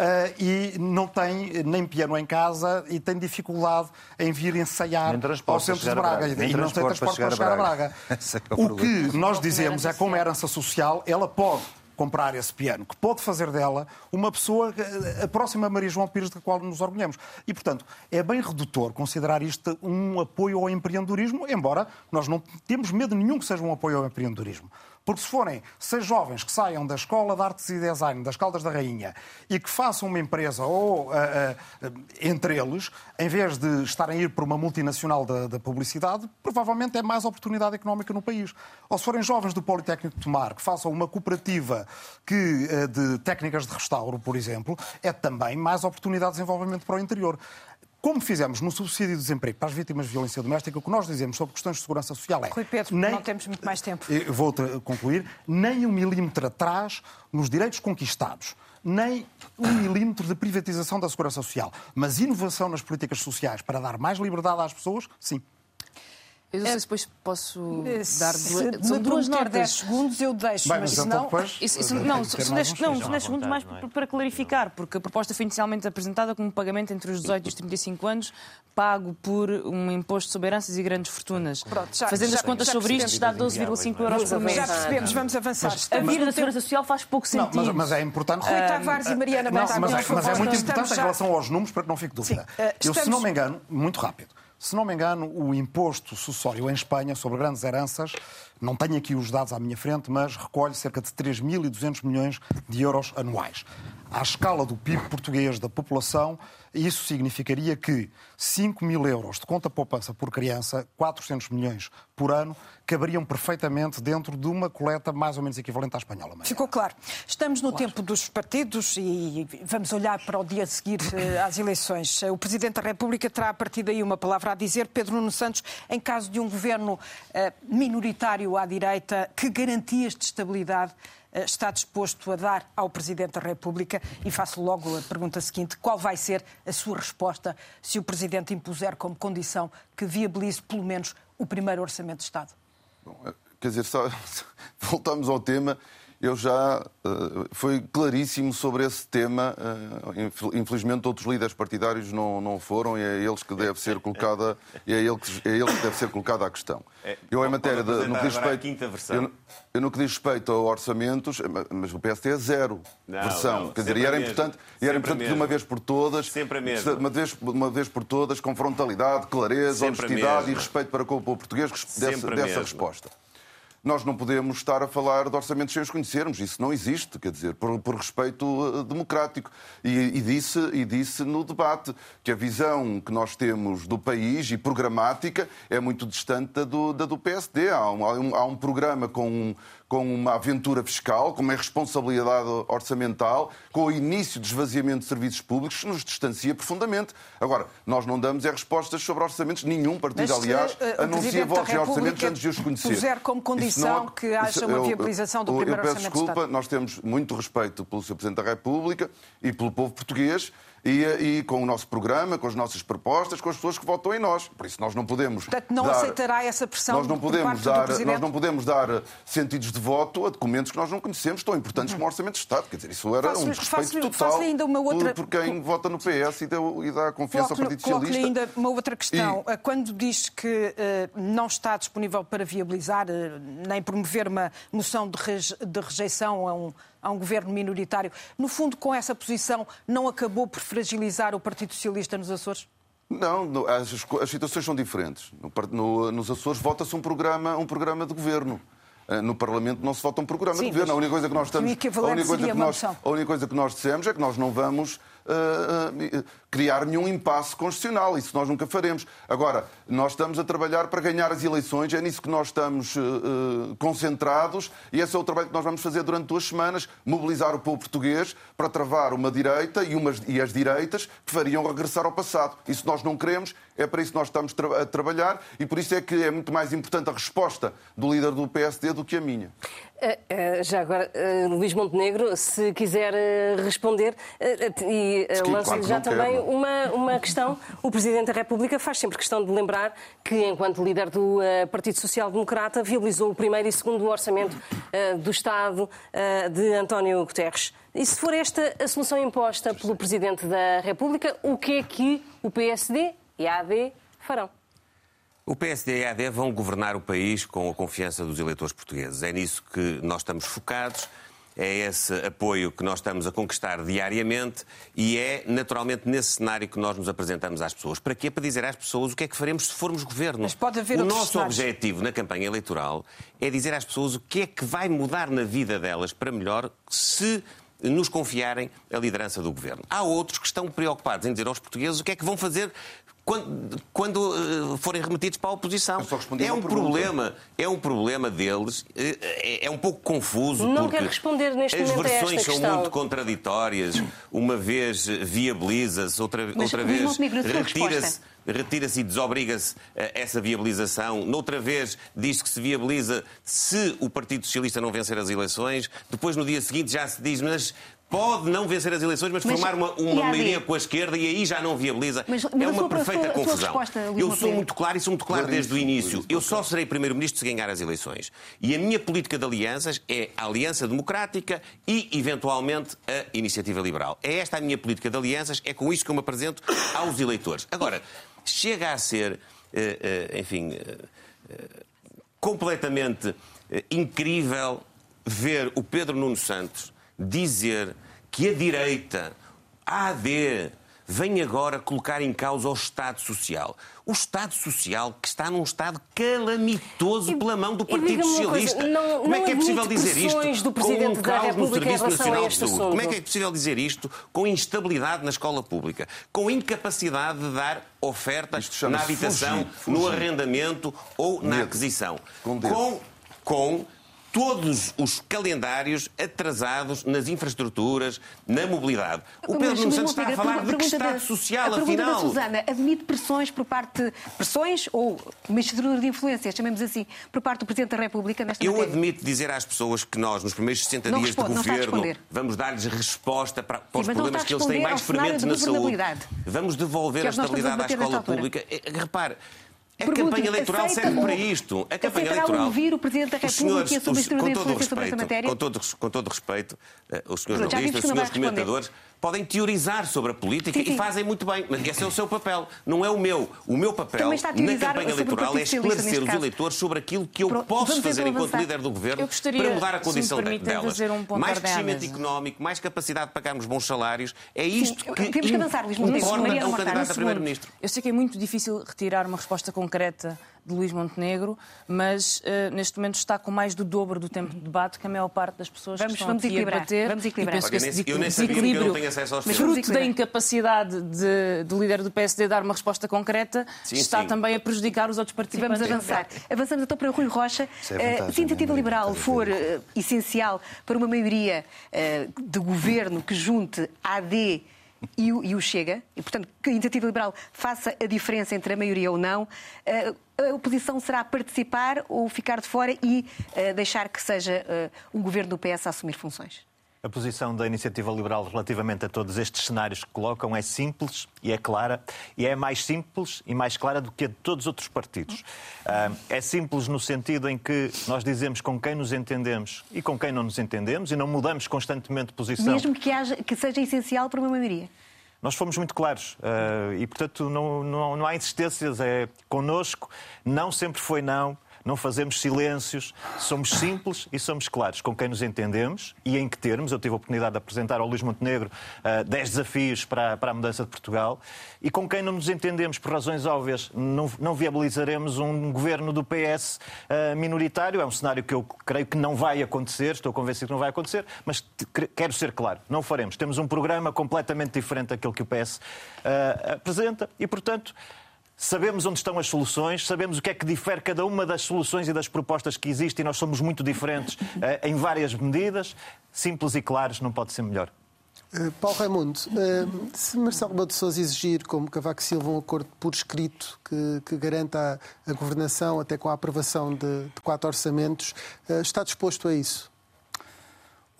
Uh, e não tem nem piano em casa e tem dificuldade em vir ensaiar ao centro de Braga. E, e não tem transporte para chegar a Braga. A Braga. [LAUGHS] É o, o que nós dizemos é como herança social, ela pode comprar esse piano, que pode fazer dela uma pessoa, a próxima Maria João Pires, da qual nos orgulhamos. E, portanto, é bem redutor considerar isto um apoio ao empreendedorismo, embora nós não temos medo nenhum que seja um apoio ao empreendedorismo. Porque se forem seis jovens que saiam da Escola de Artes e Design das Caldas da Rainha e que façam uma empresa ou uh, uh, entre eles, em vez de estarem a ir para uma multinacional da, da, publicidade, provavelmente é mais oportunidade económica no país. Ou se forem jovens do Politécnico de Tomar que façam uma cooperativa que, uh, de técnicas de restauro, por exemplo, é também mais oportunidade de desenvolvimento para o interior. Como fizemos no subsídio de desemprego para as vítimas de violência doméstica, o que nós dizemos sobre questões de segurança social é. Rui Pedro, nem, não temos muito mais tempo. Vou concluir. Nem um milímetro atrás nos direitos conquistados nem um milímetro de privatização da segurança social. Mas inovação nas políticas sociais para dar mais liberdade às pessoas, sim. Eu não sei se depois posso eh, dar duas, são duas notas. 10 segundos eu deixo, Bem, mas, mas então depois, isso, isso, não, são 10 segundos mais é? para clarificar, porque a proposta foi inicialmente apresentada como pagamento entre os 18 e os 35 anos, pago por um imposto sobre heranças e grandes fortunas. Pronto, já, Fazendo já, as contas sobre isto, dá 12,5 euros por mês. Já percebemos, vamos avançar. Mas, a vida da Segurança Social faz pouco sentido. Não, mas, mas, é importante... Rui Tavares e Mariana não, mas, é, mas é muito importante em relação aos números, para que não fique dúvida. Uh, eu, se não me engano, muito rápido, se não me engano, o imposto sucessório em Espanha sobre grandes heranças, não tenho aqui os dados à minha frente, mas recolhe cerca de 3.200 milhões de euros anuais. À escala do PIB português da população, isso significaria que 5 mil euros de conta poupança por criança, 400 milhões por ano, caberiam perfeitamente dentro de uma coleta mais ou menos equivalente à espanhola. Ficou claro. Estamos no claro. tempo dos partidos e vamos olhar para o dia a seguir eh, [COUGHS] às eleições. O Presidente da República terá a partir daí uma palavra a dizer. Pedro Nuno Santos, em caso de um governo eh, à direita, que garantias de estabilidade eh, está disposto a dar ao Presidente da República? E faço logo a pergunta seguinte: qual vai ser a sua resposta se o Presidente impuser como condição que viabilize pelo menos o primeiro Orçamento de Estado? Bom, eh, quer dizer, só, [LAUGHS] voltamos ao tema eu já uh, foi claríssimo sobre esse tema. Uh, infelizmente, outros líderes partidários não, não foram e é eles que deve ser colocada é ele que, é ele que deve ser colocada a questão. É, eu em matéria de, no que diz respeito, eu, eu, no que diz respeito a orçamentos, mas o PST é zero não, versão. Não, Quer dizer, e era importante, e era importante de uma vez por todas, sempre a mesma. uma vez uma vez por todas, com frontalidade, clareza, sempre honestidade e respeito para com o povo português dessa, dessa resposta. Nós não podemos estar a falar de orçamentos sem os conhecermos. Isso não existe, quer dizer, por, por respeito uh, democrático. E, e, disse, e disse no debate que a visão que nós temos do país e programática é muito distante da do, da do PSD. Há um, há um programa com com uma aventura fiscal, com uma responsabilidade orçamental, com o início do esvaziamento de serviços públicos, nos distancia profundamente. Agora, nós não damos é respostas sobre orçamentos, nenhum partido, Mas, aliás, uh, anuncia votos em orçamentos antes de os conhecer. puser como condição não, que haja uma viabilização do eu, primeiro eu peço desculpa, nós temos muito respeito pelo Sr. Presidente da República e pelo povo português, e, e, com o nosso programa, com as nossas propostas, com as pessoas que votam em nós. Por isso nós não podemos. Portanto, não dar, aceitará essa pressão nós não podemos dar, Nós não podemos dar sentidos de voto a documentos que nós não conhecemos, tão importantes como o Orçamento de Estado. Quer dizer, isso era um desrespeito total ainda uma outra... por, por quem vota no PS e dá, e dá confiança ao Partido Socialista. ainda uma outra questão. E... Quando diz que uh, não está disponível para viabilizar uh, nem promover uma moção de, reje... de rejeição a um a um governo minoritário. No fundo, com essa posição, não acabou por fragilizar o Partido Socialista nos Açores? Não, as, as situações são diferentes. No, no, nos Açores vota-se um programa, um programa de governo. Eh, no Parlamento não se vota um programa Sim, de governo. A única coisa que nós estamos. A única coisa que nós, a única coisa que nós dissemos é que nós não vamos uh, criar nenhum impasse constitucional. Isso nós nunca faremos. Agora, nós estamos a trabalhar para ganhar as eleições, é nisso que nós estamos uh, concentrados e esse é o trabalho que nós vamos fazer durante duas semanas mobilizar o povo português para travar uma direita e, umas, e as direitas que fariam regressar ao passado. Isso nós não queremos, é para isso que nós estamos a trabalhar e por isso é que é muito mais importante a resposta do líder do PSD do que a minha. Uh, uh, já agora, uh, Luís Montenegro, se quiser responder, e lanço-lhe já também uma, uma questão. O Presidente da República faz sempre questão de lembrar que, enquanto líder do Partido Social Democrata, viabilizou o primeiro e segundo orçamento do Estado de António Guterres. E se for esta a solução imposta pelo Presidente da República, o que é que o PSD e a AD farão? O PSD e a AD vão governar o país com a confiança dos eleitores portugueses. É nisso que nós estamos focados, é esse apoio que nós estamos a conquistar diariamente e é naturalmente nesse cenário que nós nos apresentamos às pessoas. Para quê? Para dizer às pessoas o que é que faremos se formos governo. Mas pode haver o nosso cenários. objetivo na campanha eleitoral é dizer às pessoas o que é que vai mudar na vida delas para melhor se nos confiarem a liderança do governo. Há outros que estão preocupados em dizer aos portugueses o que é que vão fazer quando, quando uh, forem remetidos para a oposição. É um problema, é um problema deles, é, é um pouco confuso Não porque responder neste as versões são questão. muito contraditórias. Uma vez viabiliza-se, outra, outra vez retira-se retira-se e desobriga-se eh, essa viabilização. Noutra vez diz que se viabiliza se o Partido Socialista não vencer as eleições. Depois, no dia seguinte, já se diz, mas pode não vencer as eleições, mas, mas formar uma, uma maioria com a esquerda e aí já não viabiliza. Mas, mas é uma perfeita tua, confusão. Resposta, eu sou muito claro e sou muito claro desde o início. Eu só serei primeiro-ministro se ganhar as eleições. E a minha política de alianças é a aliança democrática e, eventualmente, a iniciativa liberal. É esta a minha política de alianças, é com isso que eu me apresento aos eleitores. Agora, chega a ser, eh, eh, enfim, eh, completamente incrível ver o Pedro Nuno Santos dizer que a direita, a AD, vem agora colocar em causa o Estado Social. O Estado Social que está num estado calamitoso pela mão do Partido Socialista. Não, Como é que é possível dizer isto do com um caos no Serviço Nacional de Saúde? Como é que é possível dizer isto com instabilidade na escola pública? Com incapacidade de dar oferta na habitação, fugir, fugir. no arrendamento ou na aquisição. Com, com, com todos os calendários atrasados nas infraestruturas, na mobilidade. O Pedro Nuno Santos está a falar de que Estado da, social, a afinal. Da Susana admite pressões por parte, pressões ou uma estrutura de influências, chamemos assim, por parte do Presidente da República nesta Eu matéria. admito dizer às pessoas que nós, nos primeiros 60 não dias responde, de governo, vamos dar-lhes resposta para, para Sim, os problemas que eles têm mais fermentes na saúde. Vamos devolver a estabilidade à escola pública. Eh, repare, a Pergunto, campanha eleitoral serve para isto. A campanha eleitoral. ouvir o Presidente da República senhores, e a sua influência sobre esta matéria? Com todo, com todo respeito, eh, os senhores jornalistas, os senhores comentadores, podem teorizar sobre a política sim, sim. e fazem muito bem. Mas esse é o seu papel, não é o meu. O meu papel na campanha eleitoral é esclarecer os eleitores sobre aquilo que eu Pro... posso fazer enquanto líder do governo gostaria, para mudar a condição delas. Um mais crescimento económico, mais capacidade de pagarmos bons salários. É isto sim, que temos que avançar, Luís importa a um candidato a primeiro-ministro. Eu sei que é muito difícil retirar uma resposta concreta de Luís Montenegro, mas uh, neste momento está com mais do dobro do tempo de debate que a maior parte das pessoas vamos, que estão vamos aqui equilibrar. a bater. Vamos equilibrar. E penso que esse eu nem sabia que eu não tenho acesso aos fruto da incapacidade de, do líder do PSD dar uma resposta concreta, sim, está sim. também a prejudicar os outros participantes. Vamos avançar. Avançamos então para Rui Rocha. É vantagem, uh, se a iniciativa liberal for uh, essencial para uma maioria uh, de governo que junte AD e o, e o Chega, e portanto que a iniciativa liberal faça a diferença entre a maioria ou não, a oposição será participar ou ficar de fora e deixar que seja um governo do PS a assumir funções? A posição da Iniciativa Liberal relativamente a todos estes cenários que colocam é simples e é clara, e é mais simples e mais clara do que a de todos os outros partidos. É simples no sentido em que nós dizemos com quem nos entendemos e com quem não nos entendemos e não mudamos constantemente de posição. Mesmo que, haja, que seja essencial para uma maioria. Nós fomos muito claros uh, e, portanto, não, não, não há insistências. É connosco, não sempre foi não não fazemos silêncios, somos simples e somos claros com quem nos entendemos e em que termos. Eu tive a oportunidade de apresentar ao Luís Montenegro uh, 10 desafios para, para a mudança de Portugal e com quem não nos entendemos por razões óbvias. Não, não viabilizaremos um governo do PS uh, ah, minoritário. É um cenário que eu creio que não vai acontecer, estou convencido que não vai acontecer, mas quero ser claro, não faremos. Temos um programa completamente diferente daquele que o PS uh, ah, apresenta e, portanto, Sabemos onde estão as soluções, sabemos o que é que difere cada uma das soluções e das propostas que existem e nós somos muito diferentes uh, [LAUGHS] em várias medidas. Simples e claros, não pode ser melhor. Uh, Paulo Raimundo, uh, se Marcelo Rebelo de Sousa exigir, como Cavaco Silva, um acordo por escrito que, que garanta a, a, governação, até com a aprovação de, de quatro orçamentos, está disposto a isso?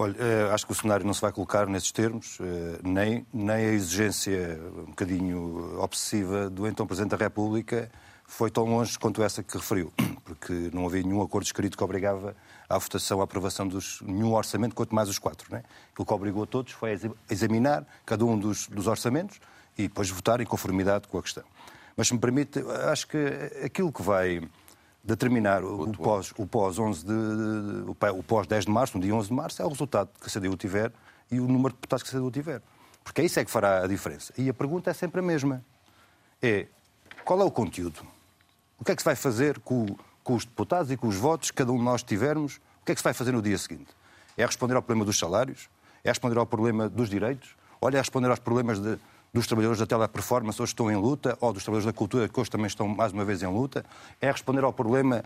Olha, eh, acho que o cenário não se vai colocar nesses termos, eh, nem, nem a exigência um bocadinho obsessiva do então Presidente da República foi tão longe quanto essa que referiu, [CLEARS THROAT] porque não havia nenhum acordo escrito que obrigava à votação, à aprovação de nenhum orçamento, quanto mais os quatro. Né? Aquilo que obrigou a todos foi examinar cada um dos, dos orçamentos e depois votar em conformidade com a questão. Mas, se me permite, acho que aquilo que vai determinar o, pós, o pós 11 de, o pós 10 de março, no dia 11 de março, é o resultado que a CDU tiver e o número de deputados que a CDU tiver. Porque é isso é que fará a diferença. E a pergunta é sempre a mesma. É, qual é o conteúdo? O que é que se vai fazer com, com os deputados e com os votos que cada um de nós tivermos? O que é que se vai fazer no dia seguinte? É responder ao problema dos salários? É responder ao problema dos direitos? Olha, é responder aos problemas de, dos trabalhadores da teleperformance hoje estão em luta, ou dos trabalhadores da cultura que hoje também estão mais uma vez em luta, é responder ao problema,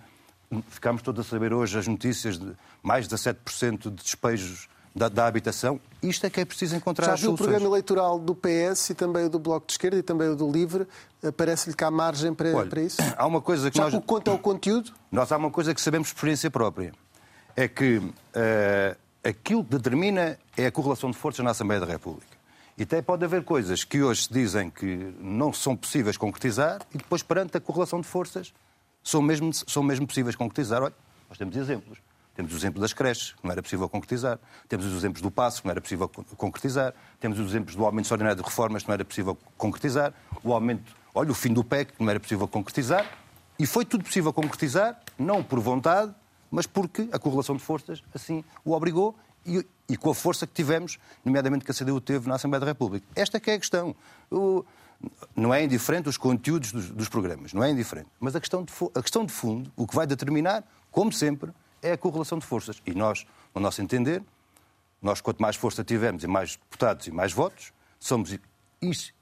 ficamos todos a saber hoje as notícias de mais de 17% de despejos da, da, habitação. Isto é que é preciso encontrar Já as soluções. Já viu o programa eleitoral do PS e também o do Bloco de Esquerda e também o do Livre? Eh, parece-lhe que há margem para, Olha, para isso? Há uma coisa que Já nós... quanto ao conteúdo? Nós há uma coisa que sabemos por experiência própria. É que uh, aquilo que determina é a correlação de forças na Assembleia da República. E até pode haver coisas que hoje se dizem que não são possíveis concretizar e depois, perante a correlação de forças, são mesmo, são mesmo possíveis concretizar. Olha, nós temos exemplos. Temos o exemplo das creches, que não era possível concretizar. Temos os exemplos do passo, que não era possível concretizar. Temos os exemplos do aumento extraordinário de reformas, que não era possível concretizar. O aumento, olha, o fim do PEC, que não era possível concretizar. E foi tudo possível concretizar, não por vontade, mas porque a correlação de forças assim o obrigou e, e, com a força que tivemos, nomeadamente que a CDU teve na Assembleia da República. Esta é a questão. O, não é indiferente os conteúdos dos, dos, programas, não é indiferente. Mas a questão, de, a questão de fundo, o que vai determinar, como sempre, é a correlação de forças. E nós, no nosso entender, nós quanto mais força tivermos e mais deputados e mais votos, somos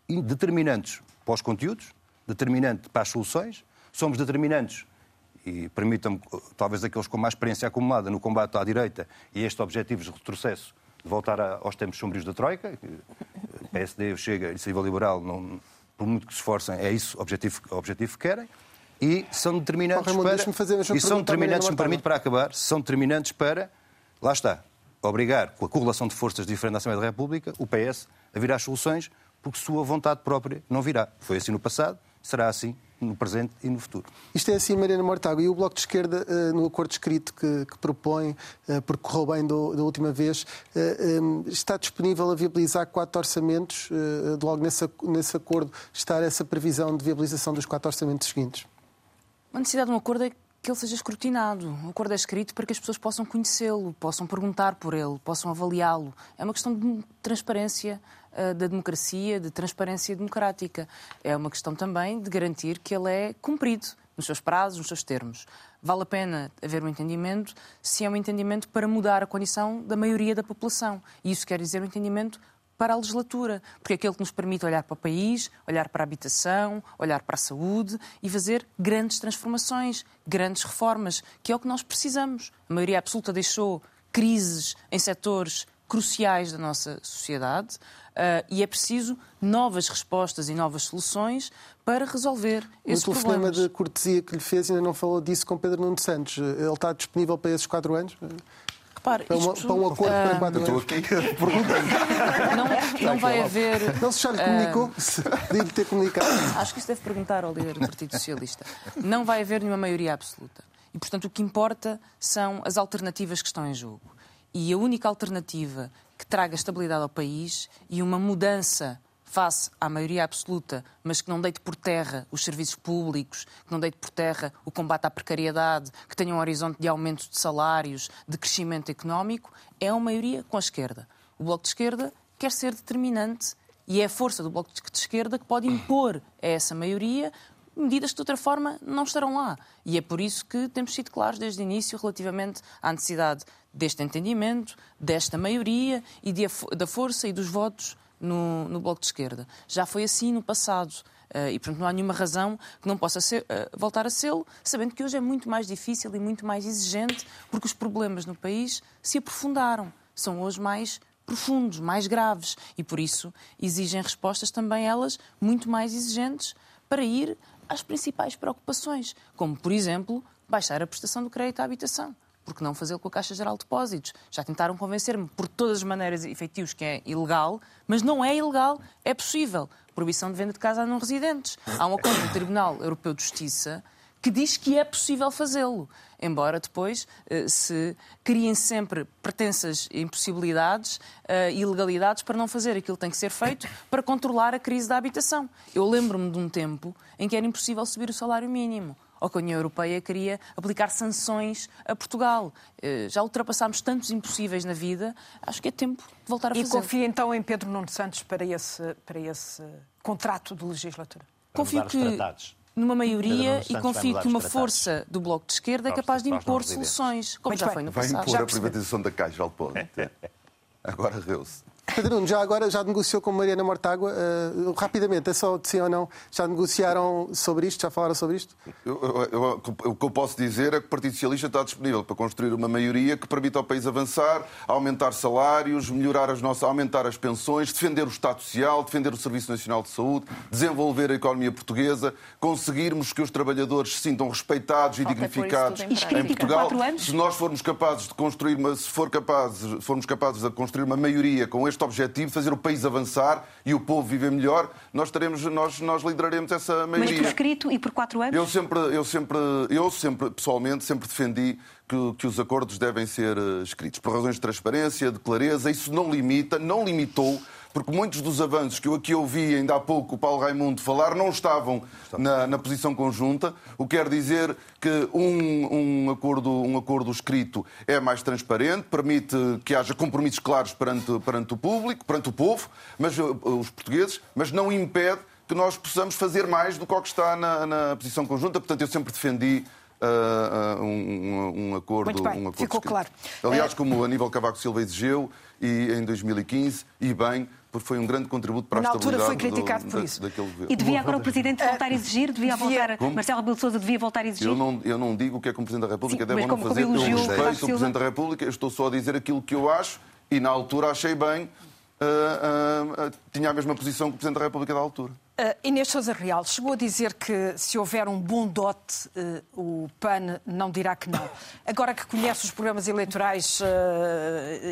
determinantes para os conteúdos, determinantes para as soluções, somos determinantes e permitam-me, talvez aqueles com mais experiência acumulada no combate à direita e estes objetivos de retrocesso, de voltar aos tempos sombrios da Troika. PSD, Chega, Iniciativa Liberal, não, por muito que se esforcem, é isso o objetivo, objetivo que querem. E são determinantes oh, para... Fazer e são determinantes, me permite, para acabar, são determinantes para, lá está, obrigar, com a correlação de forças diferentes da Assembleia da República, o PS a virar as soluções, porque sua vontade própria não virá. Foi assim no passado, será assim no presente e no futuro. Isto é assim, Mariana Mortágua. E o Bloco de Esquerda, eh, no acordo escrito que, que propõe, eh, porque correu bem do, da última vez, eh, está disponível a viabilizar quatro orçamentos? Logo nesse, nesse acordo está essa previsão de viabilização dos quatro orçamentos seguintes? A necessidade de um acordo é que ele seja escrutinado. O acordo é escrito para que as pessoas possam conhecê-lo, possam perguntar por ele, possam avaliá-lo. É uma questão de transparência uh, da democracia, de transparência democrática. É uma questão também de garantir que ele é cumprido nos seus prazos, nos seus termos. Vale a pena haver um entendimento se é um entendimento para mudar a condição da maioria da população. E isso quer dizer um entendimento para a legislatura, porque é aquele que nos permite olhar para o país, olhar para a habitação, olhar para a saúde e fazer grandes transformações, grandes reformas, que é o que nós precisamos. A maioria absoluta deixou crises em setores cruciais da nossa sociedade uh, e é preciso novas respostas e novas soluções para resolver esses problemas. O telefonema de cortesia que lhe fez ainda não falou disso com Pedro Nuno Santos. Ele está disponível para esses quatro anos? Repare, para, uma, para um acordo uh, para quatro. Estou aqui perguntando. Não, não vai haver. Não se já lhe comunicou? Uh, ter comunicado? Acho que isso deve perguntar ao líder do Partido Socialista. Não vai haver nenhuma maioria absoluta. E, portanto, o que importa são as alternativas que estão em jogo. E a única alternativa que traga estabilidade ao país e uma mudança face à maioria absoluta, mas que não deite por terra os serviços públicos, que não deite por terra o combate à precariedade, que tenha um horizonte de aumento de salários, de crescimento económico, é uma maioria com a esquerda. O Bloco de Esquerda quer ser determinante e é a força do Bloco de Esquerda que pode impor a essa maioria medidas que de outra forma não estarão lá. E é por isso que temos sido claros desde o início relativamente à necessidade deste entendimento, desta maioria e de, da força e dos votos no, no Bloco de Esquerda. Já foi assim no passado. Uh, e, portanto, não há nenhuma razão que não possa ser, uh, voltar a ser, sabendo que hoje é muito mais difícil e muito mais exigente, porque os problemas no país se aprofundaram. São hoje mais profundos, mais graves. E, por isso, exigem respostas também elas muito mais exigentes para ir às principais preocupações, como, por exemplo, baixar a prestação do crédito à habitação porque não fazê-lo com a Caixa Geral de Depósitos? Já tentaram convencer-me por todas as maneiras efetivos que é ilegal, mas não é ilegal, é possível. Proibição de venda de casa a não residentes. Há um acordo do Tribunal Europeu de Justiça que diz que é possível fazê-lo, embora depois eh, se criem sempre pretensas impossibilidades e uh, ilegalidades para não fazer aquilo que tem que ser feito para controlar a crise da habitação. Eu lembro-me de um tempo em que era impossível subir o salário mínimo ou que a União Europeia queria aplicar sanções a Portugal. Eh, já ultrapassámos tantos impossíveis na vida, acho que é tempo de voltar a fazer. E confia então em Pedro Nuno Santos para esse, para esse contrato de legislatura? Confio que numa maioria e confio que uma força do Bloco de Esquerda é capaz de impor soluções, como já foi no passado. Vai impor a privatização da Caixa, Alpone. [LAUGHS] Agora reu-se. Pedro já agora já negociou com Mariana Mortágua? Uh, rapidamente, é só de sim ou não? Já negociaram sobre isto? Já falaram sobre isto? Eu, eu, eu, o que eu posso dizer é que o Partido Socialista está disponível para construir uma maioria que permita ao país avançar, aumentar salários, melhorar as nossas, aumentar as pensões, defender o Estado Social, defender o Serviço Nacional de Saúde, desenvolver a economia portuguesa, conseguirmos que os trabalhadores se sintam respeitados e dignificados em Portugal. Se nós formos capazes de construir uma, se for capazes, formos capazes de construir uma maioria com este objetivo, fazer o país avançar e o povo viver melhor, nós, teremos, nós, nós lideraremos essa maioria. Mas por escrito e por quatro anos? Eu sempre, eu sempre, eu sempre pessoalmente, sempre defendi que, que, os acordos devem ser eh, escritos por razões de transparência, de clareza. Isso não limita, não limitou porque muitos dos avanços que eu aqui ouvi ainda há pouco o Paulo Raimundo falar não estavam na, na posição conjunta, o que quer dizer que um, um, acordo, um acordo escrito é mais transparente, permite que haja compromissos claros perante, perante o público, perante o povo, mas eh, os portugueses, mas não impede que nós possamos fazer mais do que o que está na, na posição conjunta. Portanto, eu sempre defendi Uh, uh, um, um, acordo. Muito bem, um acordo ficou claro. Aliás, como Aníbal Cavaco Silva exigiu, e em 2015, e bem, porque foi um grande contributo para a Na altura foi criticado do, por isso. Da, daquele governo. E devia agora o Presidente voltar a exigir? Devia voltar... Como? Marcelo Rebelo de Sousa devia voltar a exigir? Eu não, eu não digo o que é que o Presidente da República Sim, deve ou não fazer. Eu respeito o Presidente da República, eu estou só a dizer aquilo que eu acho e na altura achei bem, uh, uh, uh, tinha a mesma posição que o Presidente da República da altura. Uh, Inês Sousa Real chegou a dizer que se houver um bom dote, uh, o PAN não dirá que não. Agora que conhece os programas eleitorais uh,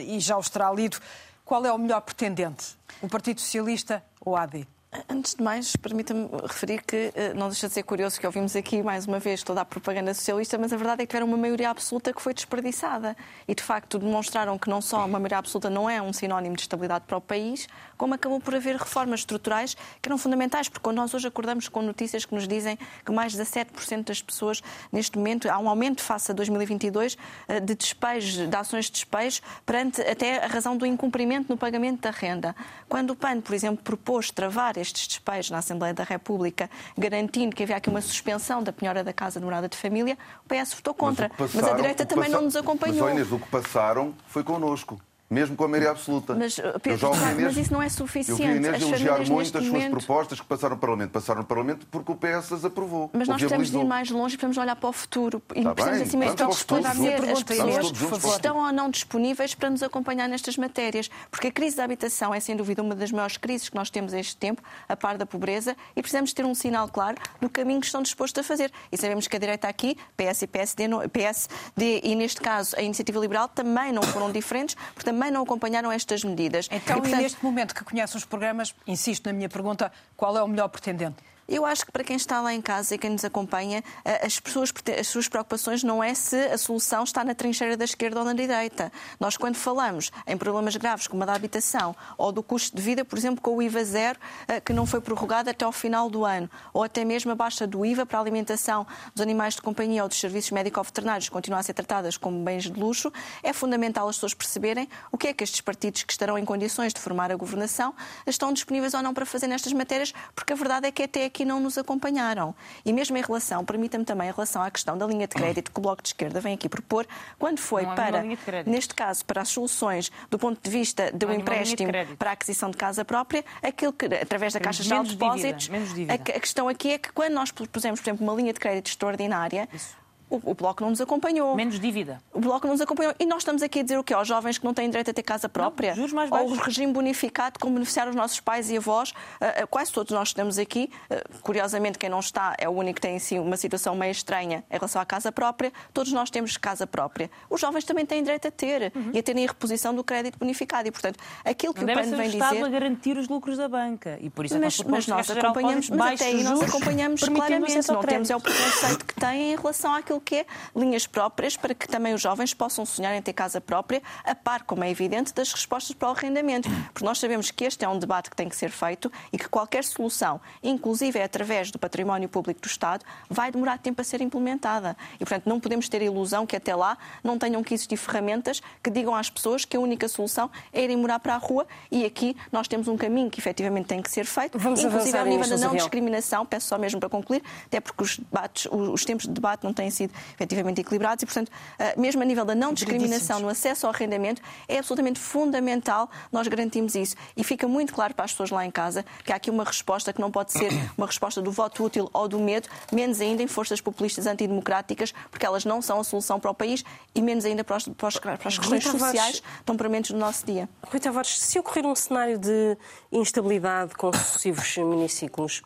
e já os terá lido, qual é o melhor pretendente? O Partido Socialista ou a AD? Antes de mais, permita-me referir que eh, não deixa de ser curioso que ouvimos aqui mais uma vez toda a propaganda socialista, mas a verdade é que tiveram uma maioria absoluta que foi desperdiçada. E de facto demonstraram que não só uma maioria absoluta não é um sinónimo de estabilidade para o país, como acabou por haver reformas estruturais que eram fundamentais, porque quando nós hoje acordamos com notícias que nos dizem que mais de 17% das pessoas, neste momento, há um aumento face a 2022 eh, de despejo, de ações de despejo, perante até a razão do incumprimento no pagamento da renda. Quando o PAN, por exemplo, propôs travar destes despejos na Assembleia da República, garantindo que havia aqui uma suspensão da penhora da casa de morada de família, o PS votou contra. Mas, passaram, mas a direita também não nos acompanhou. Mas, Inês, o que passaram foi connosco mesmo com a maioria absoluta. Mas, Pedro, Inês, mas isso não é suficiente. Eu vi Inês elogiar muito as suas propostas que passaram no Parlamento. Passaram no Parlamento porque o PS as aprovou. Mas nós precisamos de ir mais longe, precisamos olhar para o futuro. E tá precisamos, acima de tudo, esclarecer as pessoas se estão ou não disponíveis para nos acompanhar nestas matérias. Porque a crise da habitação é, sem dúvida, uma das maiores crises que nós temos a este tempo, a par da pobreza, e precisamos ter um sinal claro do caminho que estão dispostos a fazer. E sabemos que a direita aqui, PS e PSD, PSD e, neste caso, a Iniciativa Liberal, também não foram diferentes, porque também não acompanharam estas medidas. Então, e, portanto... neste momento que conhece os programas, insisto na minha pergunta, qual é o melhor pretendente? Eu acho que para quem está lá em casa e quem nos acompanha, eh, as, pessoas, as suas preocupações não é se a solução está na trincheira da esquerda ou na direita. Nós, quando falamos em problemas graves como a da habitação ou do custo de vida, por exemplo, com o IVA zero, eh, que não foi prorrogado até ao final do ano, ou até mesmo a baixa do IVA para a alimentação dos animais de companhia ou dos serviços médico-veterinários continuam a ser tratadas como bens de luxo, é fundamental as pessoas perceberem o que é que estes partidos que estarão em condições de formar a governação estão disponíveis ou não para fazer nestas matérias, porque a verdade é que até aqui aqui não nos acompanharam. E mesmo em relação, permita-me também, em relação à questão da linha de crédito que o Bloco de Esquerda vem aqui propor, quando foi para, neste caso, para as soluções do ponto de vista do empréstimo para a aquisição de casa própria, aquilo que, através da Caixa de Depósitos, a, a, questão aqui é que quando nós pusemos, por exemplo, uma linha de crédito extraordinária, Isso o, Bloco não nos acompanhou. Menos dívida. O Bloco não nos acompanhou. E nós estamos aqui a dizer o quê? Aos jovens que não têm direito a ter casa própria? Não, juros mais baixos. Ou o regime bonificado como beneficiar os nossos pais e avós? Uh, quase todos nós estamos aqui. Uh, curiosamente, quem não está é o único que tem assim, uma situação meio estranha em relação à casa própria. Todos nós temos casa própria. Os jovens também têm direito a ter uhum. e a terem a reposição do crédito bonificado. E, portanto, aquilo que não o PAN vem dizer... Estado a garantir os lucros da banca. E por isso é mas, mas nós acompanhamos, mas até aí nós acompanhamos [LAUGHS] claramente. Não temos é o preconceito que têm em relação àquilo que é linhas próprias para que também os jovens possam sonhar em ter casa própria, a par, como é evidente, das respostas para o arrendamento. Porque nós sabemos que este é um debate que tem que ser feito e que qualquer solução, inclusive é através do património público do Estado, vai demorar tempo a ser implementada. E, portanto, não podemos ter a ilusão que até lá não tenham que existir ferramentas que digam às pessoas que a única solução é irem morar para a rua e aqui nós temos um caminho que efetivamente tem que ser feito, Vamos inclusive ao nível da não discriminação, peço só mesmo para concluir, até porque os, debates, os tempos de debate não têm sido efetivamente equilibrados e, portanto, eh, mesmo a nível da não discriminação no acesso ao arrendamento, é absolutamente fundamental nós garantirmos isso. E fica muito claro para as pessoas lá em casa que há aqui uma resposta que não pode ser [COUGHS] uma resposta do voto útil ou do medo, menos ainda em forças populistas antidemocráticas, porque elas não são a solução para o país e menos ainda para, os, para, os, para as questões sociais tão prementes do nosso dia. Rui Tavares, se ocorrer um cenário de instabilidade com sucessivos miniciclos,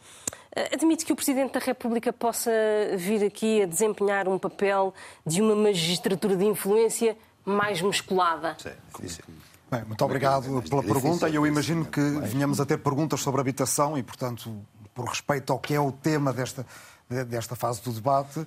admite que o Presidente da República possa vir aqui a desempenhar um papel de uma magistratura de influência mais musculada? Sim, sim. Bem, muito obrigado pela pergunta. Eu imagino que venhamos a ter perguntas sobre habitação e, portanto, por respeito ao que é o tema desta, desta fase do debate, uh,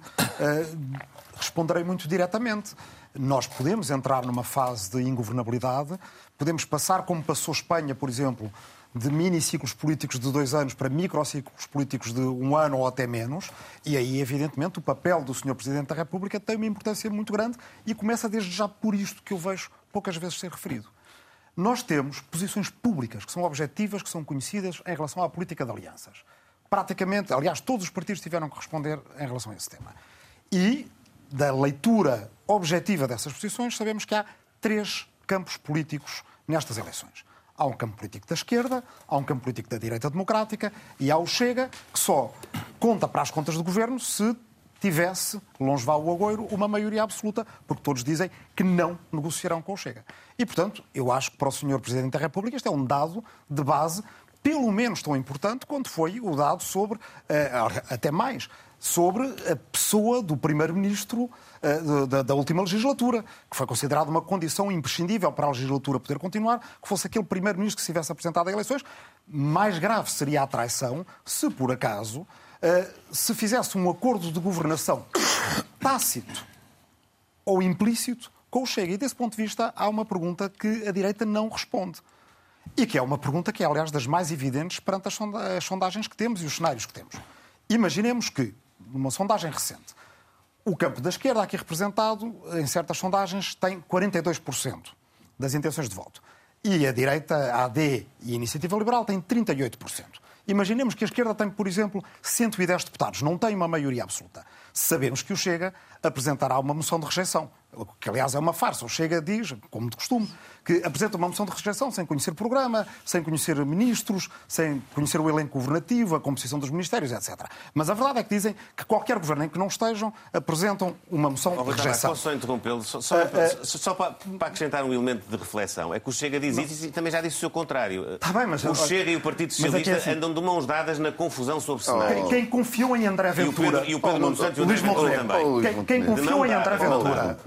responderei muito diretamente. Nós podemos entrar numa fase de ingovernabilidade, podemos passar, como passou Espanha, por exemplo, de mini-ciclos políticos de dois anos para microciclos políticos de um ano ou até menos, e aí, evidentemente, o papel do Sr. Presidente da República tem uma importância muito grande e começa desde já por isto que eu vejo poucas vezes ser referido. Nós temos posições públicas que são objetivas, que são conhecidas em relação à política de alianças. Praticamente, aliás, todos os partidos tiveram que responder em relação a esse tema. E, da leitura objetiva dessas posições, sabemos que há três campos políticos nestas eleições. Há um campo político da esquerda, há um campo político da direita democrática e há o Chega, que só conta para as contas do governo se tivesse, longe vá o agoiro, uma maioria absoluta, porque todos dizem que não negociarão com o Chega. E, portanto, eu acho que para o Sr. Presidente da República este é um dado de base pelo menos tão importante quanto foi o dado sobre, eh, até mais, sobre a pessoa do Primeiro-Ministro uh, da, última legislatura, que foi considerada uma condição imprescindível para a legislatura poder continuar, que fosse aquele Primeiro-Ministro que se tivesse apresentado a eleições. Mais grave seria a traição se, por acaso, uh, se fizesse um acordo de governação [COUGHS] tácito ou implícito com o Chega. E desse ponto de vista, há uma pergunta que a direita não responde. E que é uma pergunta que é, aliás, das mais evidentes perante as sondagens que temos e os cenários que temos. Imaginemos que numa sondagem recente, o campo da esquerda, aqui representado, em certas sondagens, tem 42% das intenções de voto. E a direita, a AD e a Iniciativa Liberal têm 38%. Imaginemos que a esquerda tem, por exemplo, 110 deputados, não tem uma maioria absoluta. Sabemos que o Chega apresentará uma moção de rejeição que aliás é uma farsa. O Chega diz, como de costume, que apresenta uma moção de rejeição sem conhecer programa, sem conhecer ministros, sem conhecer o elenco governativo, a composição dos ministérios, etc. Mas a verdade é que dizem que qualquer governo em que não estejam apresentam uma moção oh, de rejeição. Posso só interrompê-lo? Só, só, uh, uh, só para, para, acrescentar um elemento de reflexão. É que o Chega diz isso e também já disse o seu contrário. Tá bem, mas, o Chega e o Partido é Socialista é assim, andam de mãos dadas na confusão sobre cenário. Oh. Quem confiou em André Ventura... E o Pedro, Nuno Santos e o Luís Montenegro também. Quem, quem confiou em André Ventura...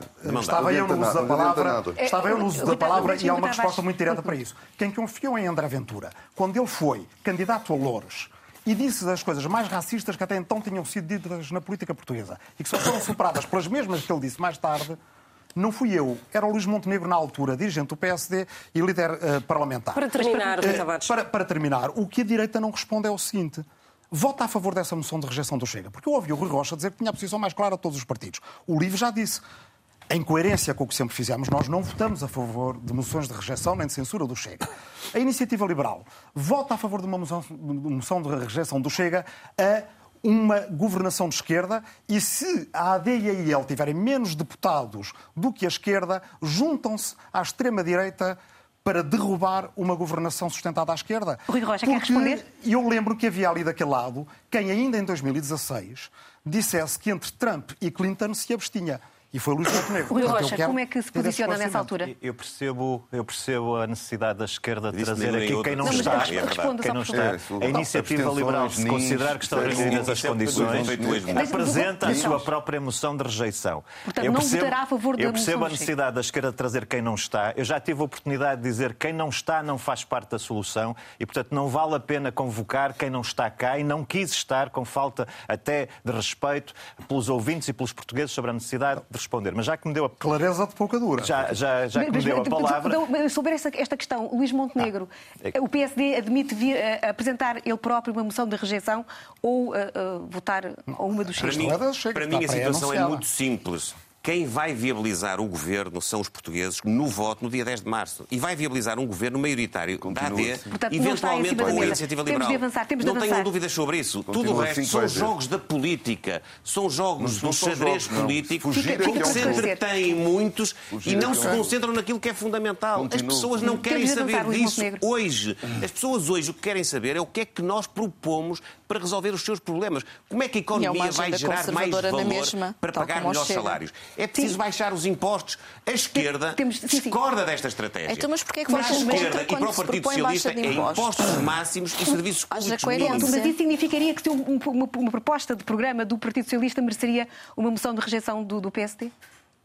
Estava eu no uso da palavra, estava eu no uso da palavra e há uma resposta muito direta para isso. Quem confiou em André Ventura, quando ele foi candidato a Louros, e disse as coisas mais racistas que até então tinham sido ditas na política portuguesa e que só foram superadas pelas mesmas que ele disse mais tarde, não fui eu, era o Luís Montenegro na altura, dirigente do PSD e líder uh, parlamentar. Para terminar, uh, para, para terminar, o que a direita não responde é o seguinte. Vota a favor dessa moção de rejeição do Chega. Porque eu ouvi o Rui Rocha dizer que tinha a posição mais clara de todos os partidos. O Livre já disse em coerência com o que sempre fizemos, nós não votamos a favor de moções de rejeição nem de censura do Chega. A Iniciativa Liberal vota a favor de uma moção, de, moção de rejeição do Chega a uma governação de esquerda e se a AD e a IEL tiverem menos deputados do que a esquerda, juntam-se à extrema-direita para derrubar uma governação sustentada à esquerda. Rui Rocha, quer responder? Eu lembro que havia ali daquele lado quem ainda em 2016 dissesse que entre Trump e Clinton se abstinha. E foi Luís Montenegro. [COUGHS] Rui Rocha, como é que se posiciona nessa altura? Eu percebo, eu percebo a necessidade da esquerda de trazer aqui quem não não está. Quem não está. A iniciativa liberal, se considerar que estão reunidas as condições, apresenta a sua própria moção de rejeição. Portanto, não votará a favor da Eu percebo a necessidade da esquerda de trazer quem não está. Eu já tive a oportunidade de dizer que quem não está não faz parte da solução e, portanto, não vale a pena convocar quem não está cá e não quis estar com falta até de respeito pelos ouvintes e pelos portugueses sobre a necessidade de responder. Mas já que me deu a. Clareza de pouca dura. Já, já, já que me deu a palavra. Sobre esta, esta questão, Luís Montenegro, ah, é... o PSD admite vir, uh, apresentar ele próprio uma moção de rejeição ou uh, uh, votar a uma dos seus? Para mim, para mim a situação é muito simples. Quem vai viabilizar o governo são os portugueses no voto no dia 10 de março. E vai viabilizar um governo maioritário Continua. da AD, Portanto, eventualmente com a iniciativa liberal. Temos de avançar, temos não de tenham dúvidas sobre isso. Continua Tudo o resto assim são jogos da política. São jogos do xadrez político que se entretêm muitos Fugir e não se concentram naquilo que é fundamental. As pessoas não querem saber disso hoje. As pessoas hoje o que querem saber é o que é que nós propomos para resolver os seus problemas. Como é que a economia vai gerar mais valor para pagar melhores salários? É preciso sim. baixar os impostos. A esquerda Temos, sim, sim. discorda desta estratégia. Então, mas porquê é que para a esquerda e para o Partido Socialista é impostos máximos e serviços públicos mínimos. Mas isso significaria que uma, uma, proposta de programa do Partido Socialista mereceria uma moção de rejeição do, do PSD?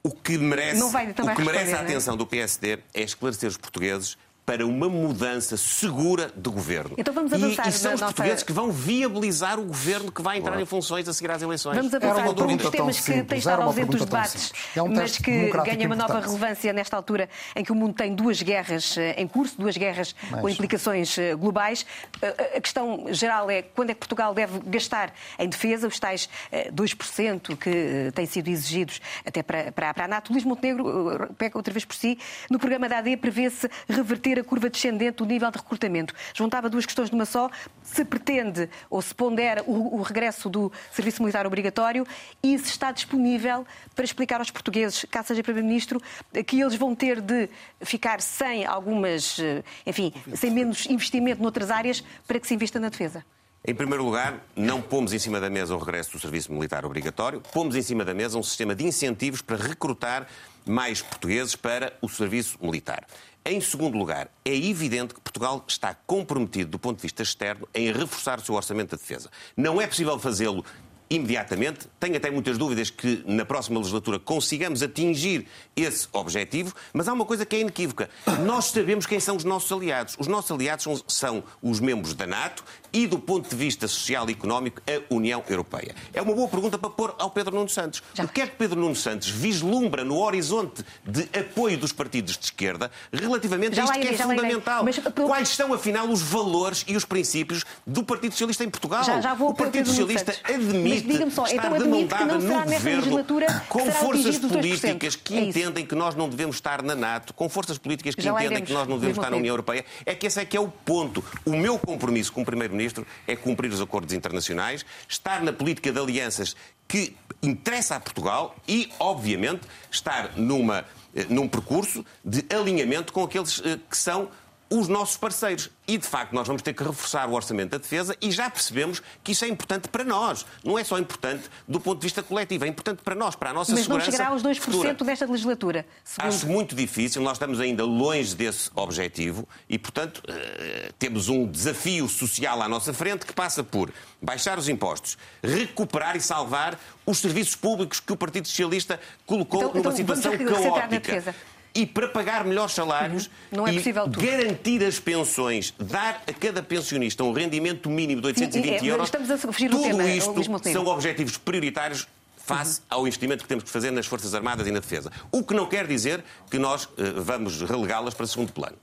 O que merece, o que merece a é? atenção do PSD é esclarecer os portugueses para uma mudança segura de governo. Então vamos avançar e, e são os nossa... portugueses que vão viabilizar o governo que vai entrar claro. em funções a seguir às eleições. Vamos avançar por um dos temas que tem estado ausente dos debates, é um mas que ganha uma nova relevância nesta altura em que o mundo tem duas guerras eh, em curso, duas guerras mas... com implicações eh, globais. Eh, a questão geral é quando é que Portugal deve gastar em defesa, os tais 2% que têm sido exigidos até para, para, para a NATO. Luís Montenegro, pega outra vez por si, no programa da AD prevê-se reverter a curva descendente do nível de recrutamento. Juntava duas questões numa só. Se pretende ou se pondera o, o regresso do serviço militar obrigatório e se está disponível para explicar aos portugueses, caso seja Primeiro-Ministro, que eles vão ter de ficar sem algumas, eh, enfim, sem menos investimento noutras áreas para que se invista na defesa. Em primeiro lugar, não pomos em cima da mesa o regresso do serviço militar obrigatório, pomos em cima da mesa um sistema de incentivos para recrutar mais portugueses para o serviço militar. Em segundo lugar, é evidente que Portugal está comprometido do ponto de vista externo em reforçar o seu orçamento de defesa. Não é possível fazê-lo imediatamente. Tenho até muitas dúvidas que na próxima legislatura consigamos atingir esse objetivo, mas há uma coisa que é inequívoca. Nós sabemos quem são os nossos aliados. Os nossos aliados são, são os membros da NATO e, do ponto de vista social e económico, a União Europeia. É uma boa pergunta para pôr ao Pedro Nuno Santos. O que é que Pedro Nuno Santos vislumbra no horizonte de apoio dos partidos de esquerda relativamente já a isto que é fundamental? Mas, Quais são, afinal, os valores e os princípios do Partido Socialista em Portugal? Já, já vou o Partido Socialista admite admite só, estar então denudada no governo com forças políticas que é entendem que nós não devemos estar na NATO, com forças políticas que Já entendem que nós não devemos estar na União Europeia. É que esse é que é o ponto. O meu compromisso como Primeiro-Ministro é cumprir os acordos internacionais, estar na política de alianças que interessa a Portugal e, obviamente, estar numa, eh, num percurso de alinhamento com aqueles eh, que são os nossos parceiros. E, de facto, nós vamos ter que reforçar o orçamento da defesa e já percebemos que isso é importante para nós. Não é só importante do ponto de vista coletivo, é importante para nós, para a nossa Mas segurança. Mas não chegará aos 2% futura. desta legislatura? Segundo... Acho muito difícil, nós estamos ainda longe desse objetivo e, portanto, uh, temos um desafio social à nossa frente que passa por baixar os impostos, recuperar e salvar os serviços públicos que o Partido Socialista colocou então, numa então, situação caótica e para pagar melhores salários uhum. é e garantir as pensões, dar a cada pensionista um rendimento mínimo de 820 Sim, é, euros, estamos a fugir tudo tema, isto são objetivos prioritários face uhum. ao investimento que temos que fazer nas Forças Armadas e na defesa. O que não quer dizer que nós uh, vamos relegá-las para segundo plano.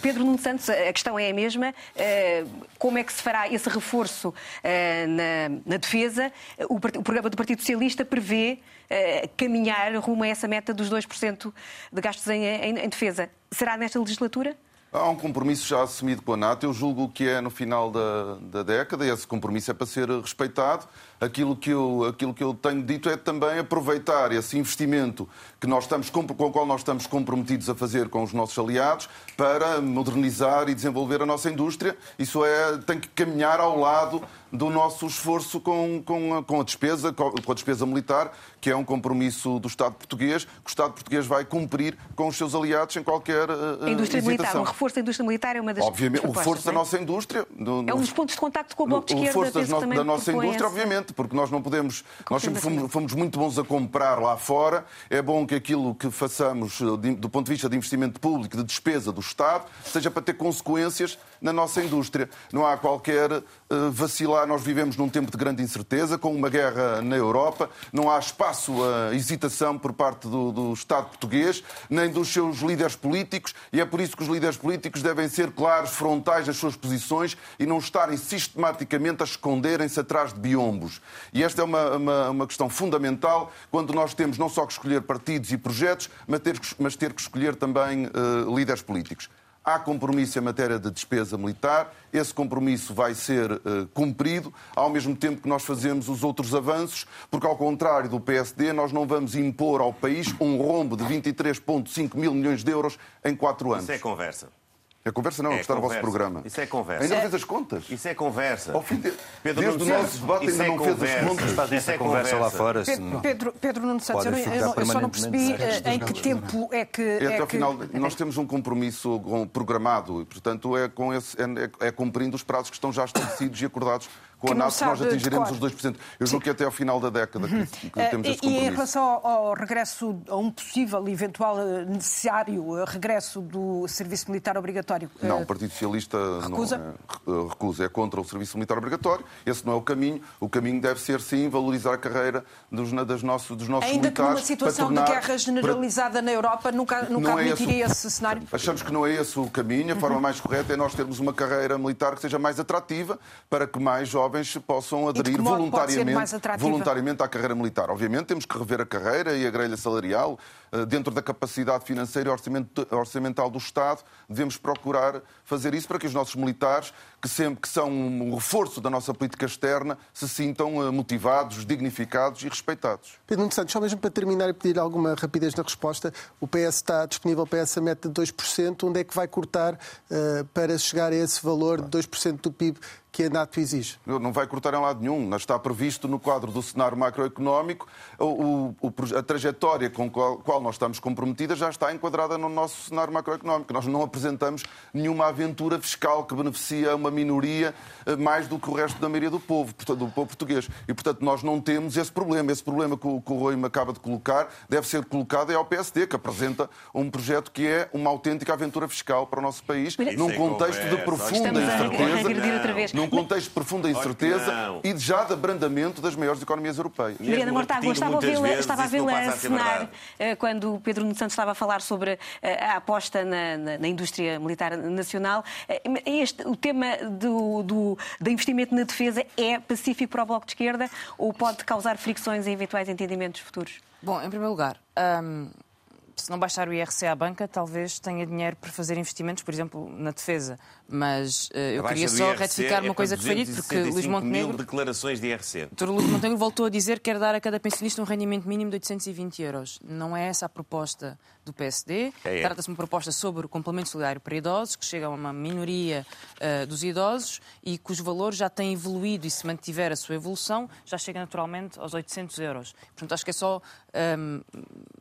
Pedro Nuno Santos, a questão é a mesma. Eh, como é que se fará esse reforço eh, na, na defesa? O, programa do Partido Socialista prevê caminhar rumo a essa meta dos 2% de gastos em, em, em defesa. Será nesta legislatura? Há um compromisso já assumido com a NATO. Eu julgo que é no final da, da década e esse compromisso é para ser respeitado aquilo que eu, aquilo que eu tenho dito é também aproveitar esse investimento que nós estamos, com o qual nós estamos comprometidos a fazer com os nossos aliados para modernizar e desenvolver a nossa indústria. Isso é, tem que caminhar ao lado do nosso esforço com, com, com, a despesa, com a despesa militar, que é um compromisso do Estado português, que o Estado português vai cumprir com os seus aliados em qualquer uh, a indústria militar, o reforço da indústria militar é uma das Obviamente, o reforço da é? nossa indústria... No, no, é um dos pontos de contacto com o Bloco de Esquerda. O reforço da, da nossa indústria, obviamente, porque nós não podemos. Nós sempre fomos, fomos, muito bons a comprar lá fora. É bom que aquilo que façamos eh, do ponto de vista de investimento público, de despesa do Estado, seja para ter consequências na nossa indústria. Não há qualquer uh, vacilar. Nós vivemos num tempo de grande incerteza, com uma guerra na Europa. Não há espaço a hesitação por parte do, do Estado português, nem dos seus líderes políticos, e é por isso que os líderes políticos devem ser claros, frontais nas suas posições e não estarem sistematicamente a esconderem-se atrás de biombos. E esta é uma, uma, uma, questão fundamental quando nós temos não só que escolher partidos e projetos, mas ter, mas ter que escolher também uh, líderes políticos. Há compromisso em matéria de despesa militar, esse compromisso vai ser uh, cumprido, ao mesmo tempo que nós fazemos os outros avanços, porque, ao contrário do PSD, nós não vamos impor ao país um rombo de 23,5 mil milhões de euros em quatro anos. Isso é conversa. É conversa não, é está no vosso programa. Isso é conversa. Ainda não fez as contas. Isso é conversa. Ao fim de... Pedro Desde o nosso debate ainda é não fez as contas. Fazem essa é conversa lá fora. Pedro, Pedro, Pedro Nuno Santos, eu, eu, eu, só não percebi eh, em que tempo é que... É, até ao que... final, nós temos um compromisso programado e, portanto, é, com esse, é, é cumprindo os prazos que estão já estabelecidos e acordados com a NATO nós atingiremos os 2%. Eu julgo que até ao final da década que, que temos esse compromisso. E em relação ao regresso, a um possível eventual eh, necessário eh, regresso do serviço militar obrigatório... Não, o Partido Socialista recusa? Não é, recusa, é contra o serviço militar obrigatório. Esse não é o caminho. O caminho deve ser, sim, valorizar a carreira dos, das nossos, dos nossos Ainda militares. Ainda que numa situação tornar... de guerra generalizada para... na Europa, nunca, nunca é admitiria esse, esse, cenário? Achamos que não é esse o caminho. A forma uhum. mais correta é nós termos uma carreira militar que seja mais atrativa para que mais jovens possam aderir voluntariamente, voluntariamente à carreira militar. Obviamente temos que rever a carreira e a grelha salarial eh, dentro da capacidade financeira e orçamental do Estado. Devemos procurar fazer isso para que os nossos militares, que sempre que são um reforço da nossa política externa, se sintam eh, motivados, dignificados e respeitados. Pedro Nuno Santos, só mesmo para terminar e pedir alguma rapidez na resposta, o PS está disponível para essa meta de 2%, onde é que vai cortar uh, para chegar a esse valor de 2% do PIB que a NATO exige? Não vai cortar em lado nenhum. Está previsto no quadro do cenário macroeconómico o, o, a trajetória com a qual nós estamos comprometidas já está enquadrada no nosso cenário macroeconómico. Nós não apresentamos nenhuma aventura fiscal que beneficia uma minoria eh, mais do que o resto da maioria do povo, do povo português. E, portanto, nós não temos esse problema. Esse problema que o, que o Rui me acaba de colocar deve ser colocado é ao PSD, que apresenta um projeto que é uma autêntica aventura fiscal para o nosso país, num é contexto de profunda incerteza. Num contexto de profunda incerteza e já de abrandamento das maiores economias europeias. Mariana Mortágua, estava a vê-la estava a vê-la assinar eh, quando Pedro Nuno Santos estava a falar sobre eh, a aposta na, na, na indústria militar nacional. Eh, este, o tema do, do, do investimento na defesa é pacífico para o Bloco de Esquerda ou pode causar fricções em eventuais entendimentos futuros? Bom, em primeiro lugar, hum, se não baixar o IRC à banca, talvez tenha dinheiro para fazer investimentos, por exemplo, na defesa. Mas uh, eu queria só retificar uma é coisa que foi dito, porque Luís Montenegro... declarações de IRC. Dr. Luís Montenegro voltou a dizer que quer dar a cada pensionista um rendimento mínimo de 820 euros. Não é essa a proposta do PSD. É, é. Trata-se de uma proposta sobre o complemento solidário para idosos, que chega a uma minoria uh, dos idosos e cujo valor já tem evoluído e se mantiver a sua evolução, já chega naturalmente aos 800 euros. Portanto, acho que é só um, ehm,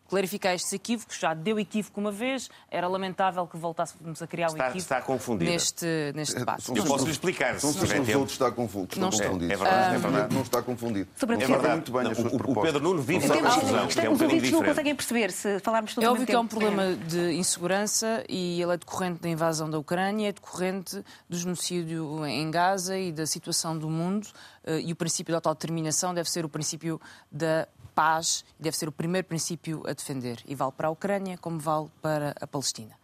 clarificar estes equívocos. Já deu equívoco uma vez, era lamentável que voltássemos a criar um equívoco está confundida. neste, neste é, debate. Eu posso lhe explicar. São se os outros está confundido. Não, confundido. É verdade, é verdade. Não está confundido. É verdade. Muito bem não, o, o Pedro Nuno vive na confusão. É um ouvintes não conseguem perceber se falarmos todo É óbvio que é um problema de insegurança e ele é decorrente da invasão da Ucrânia, é decorrente do genocídio em Gaza e da situação do mundo. Eh, e o princípio da autodeterminação deve ser o princípio da paz, deve ser o primeiro princípio a defender. E vale para a Ucrânia como vale para a Palestina.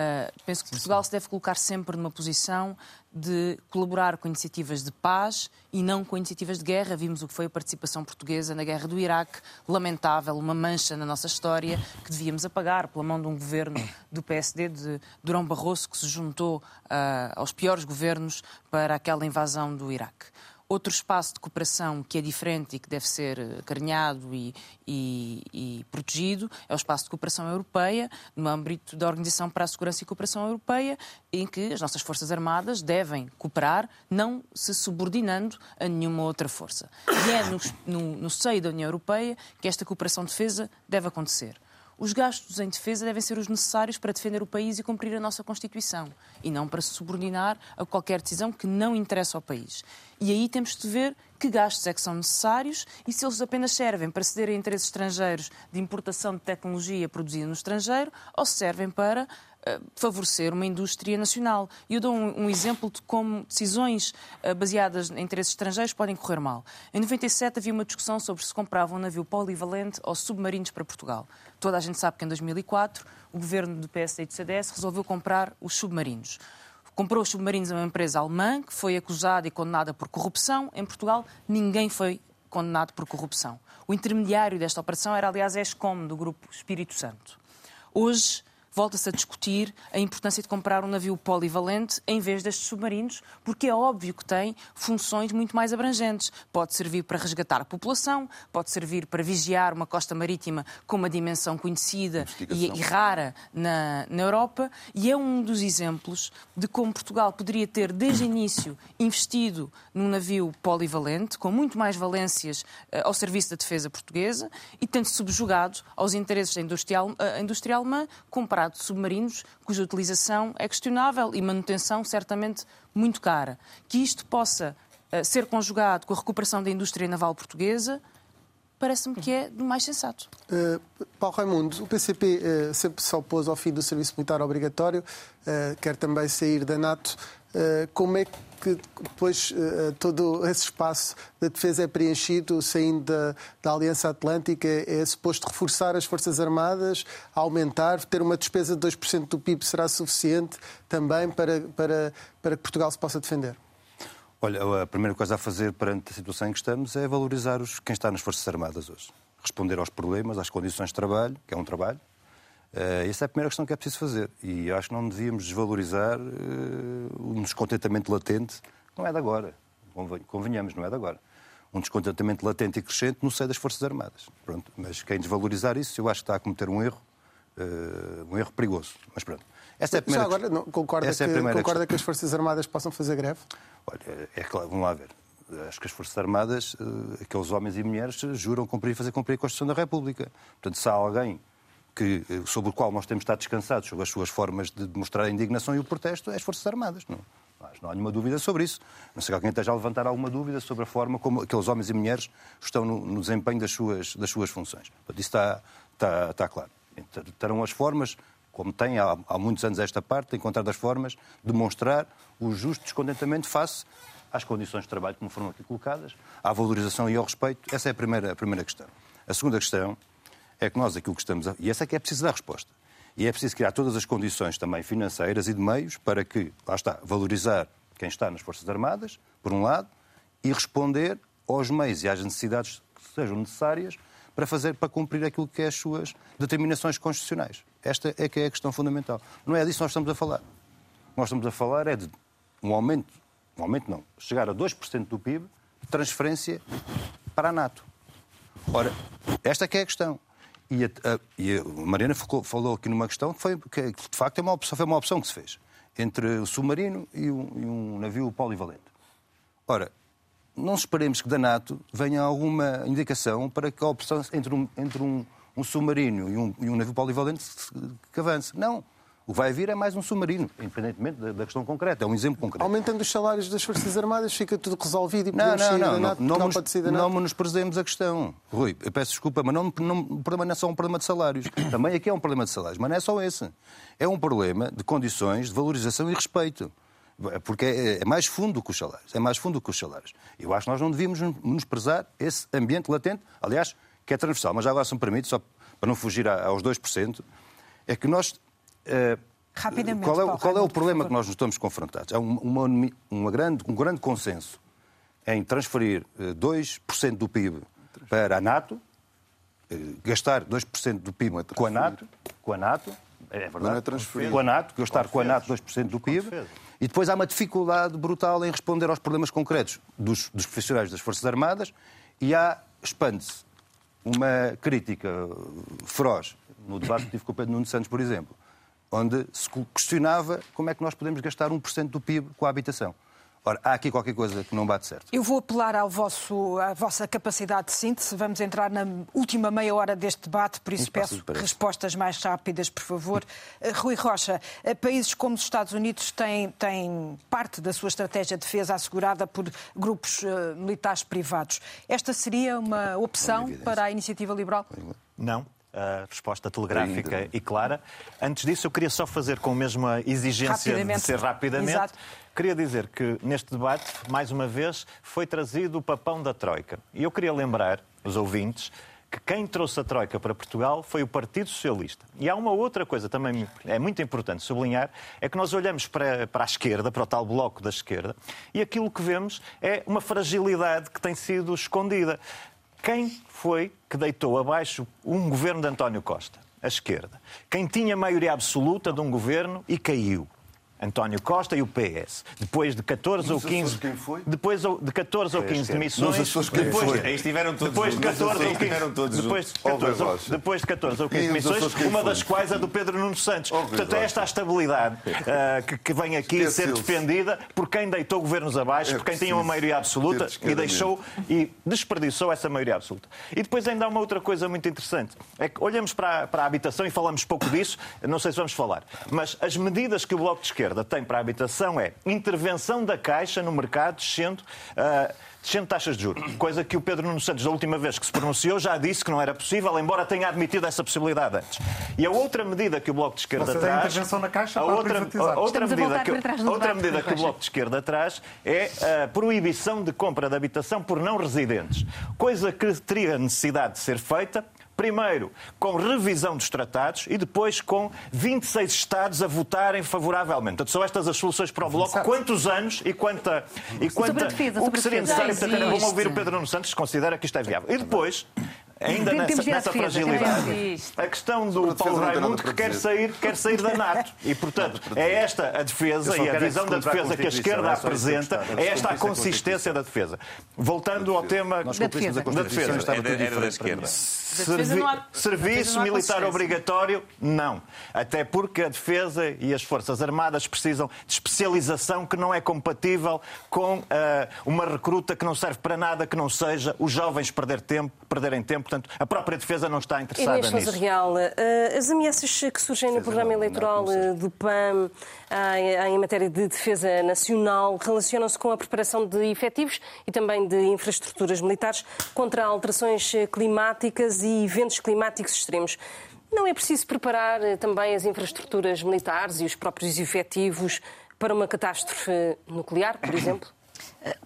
Uh, penso que Portugal se deve colocar sempre numa posição de colaborar com iniciativas de paz e não com iniciativas de guerra. Vimos o que foi a participação portuguesa na guerra do Iraque, lamentável, uma mancha na nossa história que devíamos apagar pela mão de um governo do PSD, de Durão Barroso, que se juntou uh, aos piores governos para aquela invasão do Iraque. Outro espaço de cooperação que é diferente e que deve ser acarinhado e, e, e, protegido é o espaço de cooperação europeia, no âmbito da Organização para a Segurança e Cooperação Europeia, em que as nossas Forças Armadas devem cooperar, não se subordinando a nenhuma outra força. E é no, no, no seio da União Europeia que esta cooperação de defesa deve acontecer os gastos em defesa devem ser os necessários para defender o país e cumprir a nossa Constituição, e não para se subordinar a qualquer decisão que não interessa ao país. E aí temos de ver que gastos é que são necessários e se eles apenas servem para ceder a interesses estrangeiros de importação de tecnologia produzida no estrangeiro ou se servem para favorecer uma indústria nacional. E eu dou um, um, exemplo de como decisões uh, baseadas em interesses estrangeiros podem correr mal. Em 97 havia uma discussão sobre se comprava um navio polivalente ou submarinos para Portugal. Toda a gente sabe que em 2004 o governo do PSD e do CDS resolveu comprar os submarinos. Comprou os submarinos a uma empresa alemã que foi acusada e condenada por corrupção. Em Portugal, ninguém foi condenado por corrupção. O intermediário desta operação era, aliás, a ESCOM, do Grupo Espírito Santo. Hoje, volta-se a discutir a importância de comprar um navio polivalente em vez destes submarinos, porque é óbvio que tem funções muito mais abrangentes. Pode servir para resgatar a população, pode servir para vigiar uma costa marítima com uma dimensão conhecida e, e, rara na, na Europa, e é um dos exemplos de como Portugal poderia ter, desde o início, investido num navio polivalente, com muito mais valências uh, ao serviço da defesa portuguesa, e tendo subjugado aos interesses da indústria, uh, indústria alemã, de submarinos cuja utilização é questionável e manutenção certamente muito cara. Que isto possa uh, ser conjugado com a recuperação da indústria naval portuguesa parece-me que é do mais sensato. Uh, Paulo Raimundo, o PCP uh, eh, sempre se opôs ao fim do serviço militar obrigatório, uh, quer também sair da NATO. como é que depois todo esse espaço da defesa é preenchido saindo da, da Aliança Atlântica? É, é suposto reforçar as Forças Armadas, aumentar, ter uma despesa de 2% do PIB será suficiente também para, para, para que Portugal se possa defender? Olha, a primeira coisa a fazer perante a situação em que estamos é valorizar os, quem está nas Forças Armadas hoje. Responder aos problemas, às condições de trabalho, que é um trabalho. Uh, essa é a primeira questão que é preciso fazer. E eu acho que não devíamos desvalorizar uh, um descontentamento latente. Não é de agora. Convenhamos, não é de agora. Um descontentamento latente e crescente no seio das Forças Armadas. Pronto. Mas quem desvalorizar isso, eu acho que está a cometer um erro, uh, um erro perigoso. Mas pronto. Essa é a primeira Já agora, não, concorda, Essa que, é concorda que as Forças Armadas possam fazer greve? Olha, é claro, vamos lá ver. Acho que as Forças Armadas, eh, aqueles homens e mulheres, juram cumprir e fazer cumprir a Constituição da República. Portanto, se há alguém que, eh, sobre o qual nós temos estar descansados sobre as suas formas de demonstrar a indignação e o protesto, é as Forças Armadas. Não, não há nenhuma dúvida sobre isso. Não sei que alguém esteja a levantar alguma dúvida sobre a forma como aqueles homens e mulheres estão no, no desempenho das suas, das suas funções. Isso está, está, está claro. Terão as formas como tem há, há muitos anos esta parte, encontrar as formas de mostrar o justo descontentamento face às condições de trabalho como foram aqui colocadas, à valorização e ao respeito. Essa é a primeira, a primeira questão. A segunda questão é que nós aquilo que estamos a... E essa é que é preciso dar resposta. E é preciso criar todas as condições também financeiras e de meios para que, lá está, valorizar quem está nas Forças Armadas, por um lado, e responder aos meios e às necessidades que sejam necessárias para fazer para cumprir aquilo que é as suas determinações constitucionais. Esta é que é a questão fundamental. Não é disso que nós estamos a falar. Nós estamos a falar é de um aumento, um aumento não, chegar a 2% do PIB, transferência para a NATO. Ora, esta é que é a questão. E a, a, e a Mariana falou, falou, aqui numa questão que, foi, que de facto é uma opção, foi uma opção que se fez entre o submarino e um, e um navio polivalente. Ora, não esperemos que da NATO venha alguma indicação para que a opção entre um, entre um, um submarino e um, e um navio polivalente que avance. Não. O que vai vir é mais um submarino, independentemente da, da, questão concreta. É um exemplo concreto. Aumentando os salários das Forças Armadas, fica tudo resolvido e podemos não, não, não, NATO, não, não, não, pode não menosprezemos a questão. Rui, eu peço desculpa, mas não, não, o problema não é só um problema de salários. [COUGHS] Também aqui é um problema de salários, mas não é só esse. É um problema de condições de valorização e respeito. Porque é, é mais fundo que os salários. É mais fundo que os salários. Eu acho que nós não devíamos menosprezar esse ambiente latente, aliás, que é transversal. Mas agora, se me permite, só para não fugir aos 2%, é que nós Rapidamente, qual é, Paulo, qual é o problema que nós nos estamos confrontados? É uma, uma grande, um grande consenso em transferir 2% eh, do PIB para a NATO, eh, gastar 2% do PIB com a NATO, com a NATO, é verdade, não é transferir. com a NATO, gastar com a NATO 2% do PIB, e depois há uma dificuldade brutal em responder aos problemas concretos dos, dos profissionais das Forças Armadas e há, expande-se, uma crítica feroz. No debate que tive com o Pedro Nuno Santos, por exemplo, onde se questionava como é que nós podemos gastar 1% do PIB com a habitação. Ora, há aqui qualquer coisa que não bate certo. Eu vou apelar ao vosso, à vossa capacidade de síntese. Vamos entrar na última meia hora deste debate, por isso peço respostas mais rápidas, por favor. [LAUGHS] Eh, Rui Rocha, eh, países como os Estados Unidos têm, têm parte da sua estratégia de defesa assegurada por grupos uh, militares privados. Esta seria uma opção para a iniciativa liberal? Não a resposta telegráfica e clara. Antes disso, eu queria só fazer com a mesma exigência de ser rapidamente. Exato. Queria dizer que neste debate, mais uma vez, foi trazido o papão da Troika. E eu queria lembrar os ouvintes que quem trouxe a Troika para Portugal foi o Partido Socialista. E há uma outra coisa também é muito importante sublinhar, é que nós olhamos para, para a esquerda, para o tal bloco da esquerda, e aquilo que vemos é uma fragilidade que tem sido escondida. Quem foi que deitou abaixo um governo de António Costa? A esquerda. Quem tinha maioria absoluta de um governo e caiu. António Costa e o PS. Depois de 14 ou 15. Quem foi? Depois de 14 ou 15 demissões. Nos Açores quem depois, foi? Aí estiveram todos depois de 14 ou 15, estiveram todos depois de 14, oh, depois de 14 ou 15 demissões, uma das quais a do Pedro Nuno Santos. Portanto, é esta a estabilidade uh, [LAUGHS] que, que, vem aqui ser defendida por quem deitou governos abaixo, é por quem tinha uma maioria absoluta e deixou e desperdiçou essa maioria absoluta. E depois ainda há uma outra coisa muito interessante. É que olhamos para a, para a habitação e falamos pouco disso, não sei se vamos falar, mas as medidas que o Bloco de Esquerda esquerda tem para a habitação é intervenção da Caixa no mercado descendo. Uh, descendo taxas de juros, coisa que o Pedro Nuno Santos, da última vez que se pronunciou, já disse que não era possível, embora tenha admitido essa possibilidade antes. E a outra medida que o Bloco de Esquerda Você traz. Tem intervenção na Caixa a outra, a outra medida, que, outra medida que o Bloco de Esquerda traz é a proibição de compra de habitação por não residentes, coisa que teria necessidade de ser feita Primeiro, com revisão dos tratados e depois com 26 Estados a votarem favoravelmente. Portanto, são estas as soluções para o Bloco. Quantos anos e quanta. E quanta defesa, o que seria necessário? Bom ouvir o Pedro Nuno Santos, que considera que isto é viável. E depois, ainda nessa, nessa fragilidade. A questão do Paulo Raimundo que quer sair, quer sair da NATO. [LAUGHS] E, portanto, é esta a defesa e a visão da defesa que a esquerda apresenta, é esta a consistência da defesa. Voltando ao tema da defesa. Da defesa. Era da esquerda. Servi serviço militar obrigatório? Não. Até porque a defesa e as Forças Armadas precisam de especialização que não é compatível com uh, uma recruta que não serve para nada que não seja os jovens perder tempo, perderem tempo Portanto, a própria defesa não está interessada Inês nisso. Real, eh, as ameaças que surgem no programa eleitoral eh, do PAN em matéria de defesa nacional relacionam-se com a preparação de efetivos e também de infraestruturas militares contra alterações climáticas e eventos climáticos extremos. Não é preciso preparar eh, também as infraestruturas militares e os próprios efetivos para uma catástrofe nuclear, por exemplo?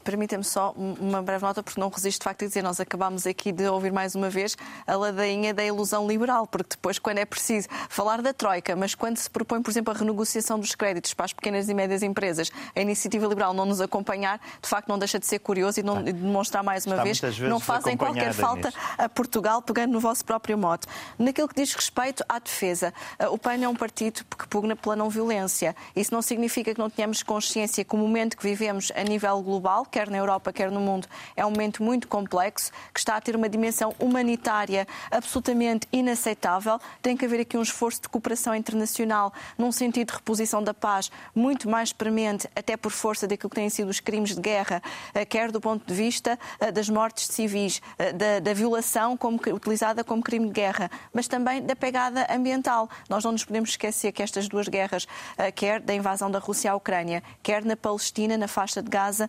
Permita-me só uma breve nota, porque não resisto de facto a dizer, nós acabámos aqui de ouvir mais uma vez a ladainha da ilusão liberal, porque depois, quando é preciso falar da Troika, mas quando se propõe, por exemplo, a renegociação dos créditos para as pequenas e médias empresas, a iniciativa liberal não nos acompanhar, de facto não deixa de ser curioso e não, de demonstrar mais uma Está vez, não fazem qualquer falta nisso. a Portugal, pegando no vosso próprio mote. Naquilo que diz respeito à defesa, eh, o PAN é um partido que pugna pela não violência. Isso não significa que não tenhamos consciência que o momento que vivemos a nível global, quer na Europa, quer no mundo, é um momento muito complexo, que está a ter uma dimensão humanitária absolutamente inaceitável. Tem que haver aqui um esforço de cooperação internacional num sentido de reposição da paz muito mais premente, até por força daquilo que têm sido os crimes de guerra, eh, quer do ponto de vista eh, das mortes civis, eh, da, da violação como, utilizada como crime de guerra, mas também da pegada ambiental. Nós não nos podemos esquecer que estas duas guerras, quer da invasão da Rússia à Ucrânia, quer na Palestina, na faixa de Gaza,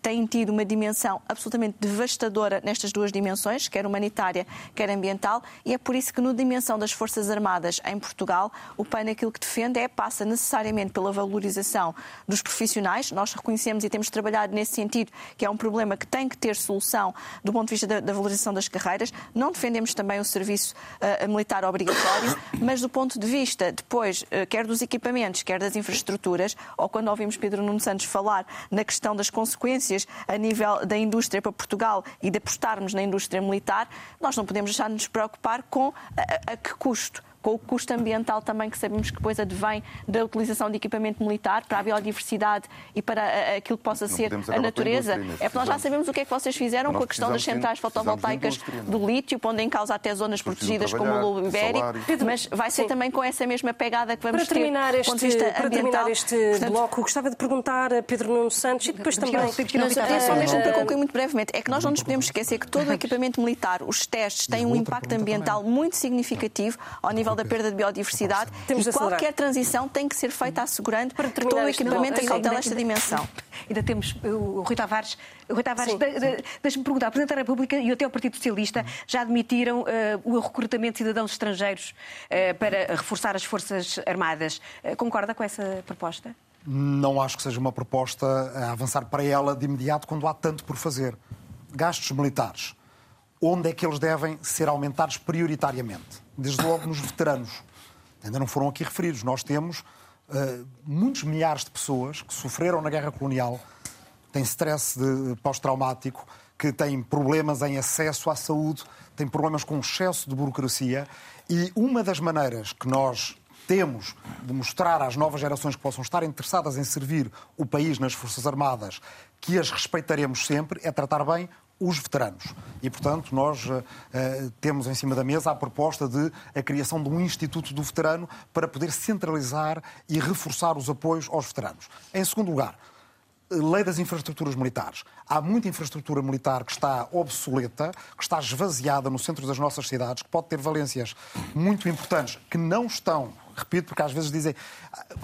têm tido uma dimensão absolutamente devastadora nestas duas dimensões, quer humanitária, quer ambiental, e é por isso que, na dimensão das Forças Armadas em Portugal, o PAN aquilo que defende é passa necessariamente pela valorização dos profissionais. Nós reconhecemos e temos trabalhado nesse sentido que é um problema que tem que ter solução do ponto de vista da, da valorização das carreiras. Não defendemos também o serviço uh, militar obrigatório, [COUGHS] mas do ponto de vista depois, uh, quer dos equipamentos, quer das infraestruturas, ou quando ouvimos Pedro Nuno Santos falar na questão das consequências a nível da indústria para Portugal e de apostarmos na indústria militar, nós não podemos deixar de nos preocupar com a, a que custo com o custo ambiental também que sabemos que depois advém da utilização de equipamento militar para a biodiversidade e para aquilo que possa não ser a natureza. É porque nós já sabemos o que é que vocês fizeram com a questão das centrais fotovoltaicas do lítio, pondo em causa até zonas protegidas como o Lobo Ibérico, mas vai ser Sim. também com essa mesma pegada que vamos para terminar ter este, Para terminar este Portanto, bloco, gostava de perguntar a Pedro Nuno Santos e depois também... É só mesmo para concluir muito brevemente, é que nós não nos podemos esquecer que todo o equipamento militar, os testes, têm um impacto ambiental muito significativo ao nível da perda de biodiversidade Temos e qualquer transição tem que ser feita assegurando para que todo o equipamento acautela esta dimensão. [LAUGHS] Ainda temos o Rui Tavares. O Rui Tavares, deixa-me perguntar, o Presidente da República e até o Partido Socialista já admitiram uh, o recrutamento de cidadãos estrangeiros uh, para reforçar as Forças Armadas. Uh, concorda com essa proposta? Não acho que seja uma proposta a avançar para ela de imediato quando há tanto por fazer. Gastos militares. Onde é que eles devem ser aumentados prioritariamente? Desde logo nos veteranos. Ainda não foram aqui referidos. Nós temos uh, muitos milhares de pessoas que sofreram na guerra colonial, têm stress pós-traumático, que têm problemas em acesso à saúde, têm problemas com excesso de burocracia. E uma das maneiras que nós temos de mostrar às novas gerações que possam estar interessadas em servir o país nas Forças Armadas que as respeitaremos sempre é tratar bem os veteranos. E, portanto, nós uh, temos em cima da mesa a proposta de a criação de um Instituto do Veterano para poder centralizar e reforçar os apoios aos veteranos. Em segundo lugar, lei das infraestruturas militares. Há muita infraestrutura militar que está obsoleta, que está esvaziada no centro das nossas cidades, que pode ter valências muito importantes que não estão repito, porque às vezes dizem,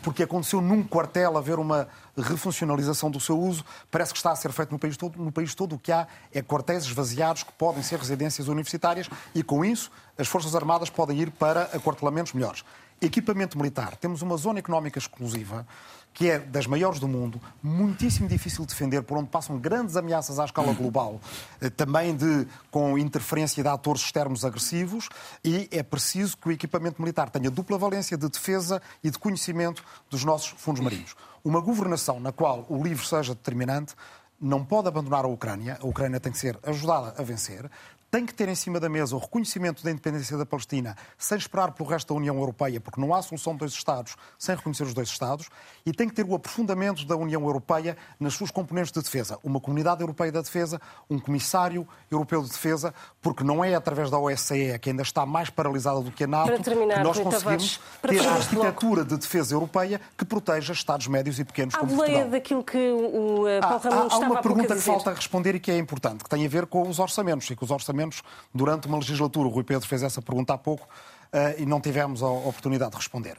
porque aconteceu num quartel haver uma refuncionalização do seu uso, parece que está a ser feito no país todo. No país todo o que há é quartéis esvaziados que podem ser residências universitárias e, com isso, as Forças Armadas podem ir para acortelamentos melhores. Equipamento militar. Temos uma zona económica exclusiva que é das maiores do mundo, muitíssimo difícil de defender, por onde passam grandes ameaças à escala global, eh, também de, com interferência de atores externos agressivos, e é preciso que o equipamento militar tenha dupla valência de defesa e de conhecimento dos nossos fundos marinhos. Uma governação na qual o livro seja determinante não pode abandonar a Ucrânia, a Ucrânia tem que ser ajudada a vencer, tem que ter em cima da mesa o reconhecimento da independência da Palestina sem esperar pelo resto da União Europeia, porque não há solução de dois Estados sem reconhecer os dois Estados, e tem que ter o aprofundamento da União Europeia nas suas componentes de defesa. Uma comunidade europeia da defesa, um comissário europeu de defesa, porque não é através da OSCE, que ainda está mais paralisada do que a NATO, terminar, que nós conseguimos ter a arquitetura de defesa europeia que proteja Estados médios e pequenos como Portugal. daquilo que o eh, Paulo Ramon há, há uma pergunta que falta responder e que é importante, que tem a ver com os orçamentos, e que os orçamentos durante uma legislatura. O Rui Pedro fez essa pergunta há pouco uh, e não tivemos a oportunidade de responder.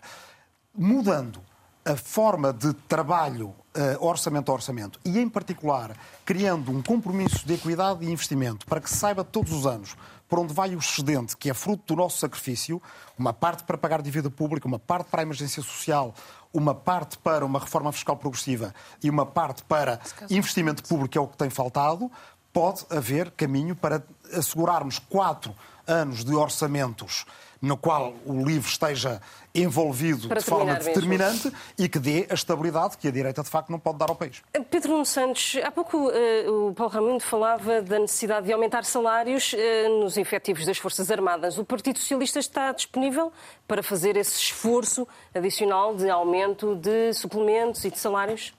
Mudando a forma de trabalho uh, orçamento a orçamento e, em particular, criando um compromisso de equidade e investimento para que se saiba todos os anos por onde vai o excedente, que é fruto do nosso sacrifício, uma parte para pagar dívida pública, uma parte para a emergência social, uma parte para uma reforma fiscal progressiva e uma parte para investimento público, que é o que tem faltado, pode haver caminho para assegurarmos quatro anos de orçamentos no qual o livro esteja envolvido Para de forma determinante mesmo. e que dê a estabilidade que a direita de facto não pode dar ao país. Pedro Nuno Santos, há pouco uh, o Paulo Raimundo falava da necessidade de aumentar salários uh, nos efetivos das Forças Armadas. O Partido Socialista está disponível para fazer esse esforço adicional de aumento de suplementos e de salários?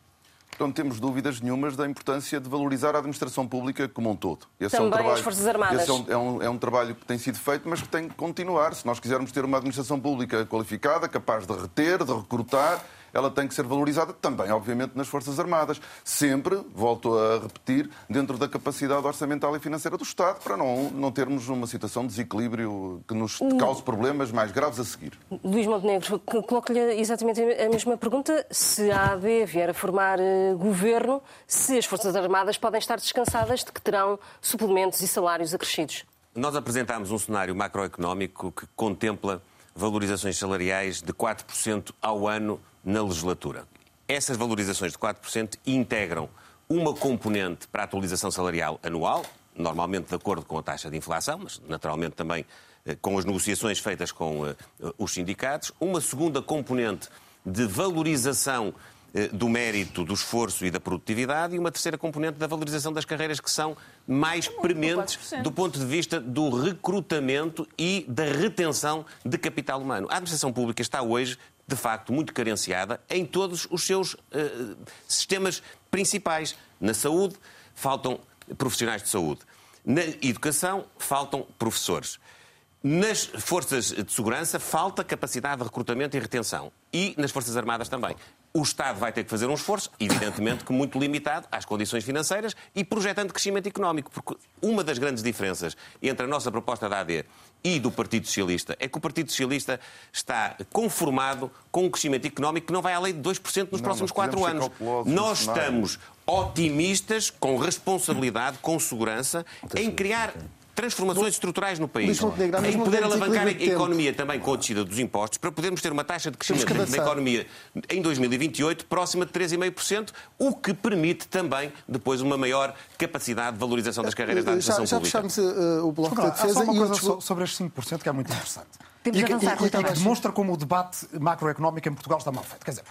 Não temos dúvidas nenhumas da importância de valorizar a administração pública como um todo. Esse Também é um trabalho, as Forças Armadas. Esse é um, é, um, é um, trabalho que tem sido feito, mas que tem que continuar. Se nós quisermos ter uma administração pública qualificada, capaz de reter, de recrutar ela tem que ser valorizada também, obviamente, nas Forças Armadas. Sempre, volto a repetir, dentro da capacidade orçamental e financeira do Estado, para não, não termos uma situação de desequilíbrio que nos cause problemas mais graves a seguir. Luís Montenegro, coloco-lhe exatamente a mesma pergunta. Se a AD vier a formar eh, governo, se as Forças Armadas podem estar descansadas de que terão suplementos e salários acrescidos? Nós apresentámos um cenário macroeconómico que contempla valorizações salariais de 4% ao ano na legislatura. Essas valorizações de 4% integram uma componente para a atualização salarial anual, normalmente de acordo com a taxa de inflação, mas naturalmente também eh, com as negociações feitas com eh, os sindicatos, uma segunda componente de valorização eh, do mérito, do esforço e da produtividade, e uma terceira componente da valorização das carreiras que são mais prementes do ponto de vista do recrutamento e da retenção de capital humano. A administração pública está hoje de facto, muito carenciada em todos os seus uh, sistemas principais. Na saúde, faltam profissionais de saúde. Na educação, faltam professores. Nas forças de segurança, falta capacidade de recrutamento e retenção. E nas Forças Armadas também. O Estado vai ter que fazer um esforço, evidentemente que muito limitado às condições financeiras e projetando crescimento económico. Porque uma das grandes diferenças entre a nossa proposta da AD e do Partido Socialista é que o Partido Socialista está conformado com um crescimento económico que não vai além de 2% nos não, próximos quatro anos. Nós estamos otimistas, com responsabilidade, com segurança, em criar transformações estruturais no país, em poder alavancar a economia também com a descida dos impostos, para podermos ter uma taxa de crescimento da economia em 2028 próxima de 3,5%, o que permite também depois uma maior capacidade de valorização das carreiras da administração já, já pública. Já fechámos uh, o bloco da defesa. Há só uma coisa sobre estes 5% que é muito interessante. e, que, e, e que demonstra como o debate macroeconómico em Portugal está mal feito. Quer dizer,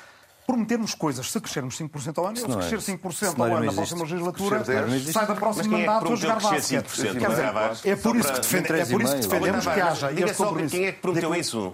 prometermos coisas. Se crescermos 5% ao ano, se crescer 5% ao ano na próxima legislatura, sai da próxima mandato a jogar basquete. É por isso que defendemos que haja este compromisso. Quem é que prometeu isso?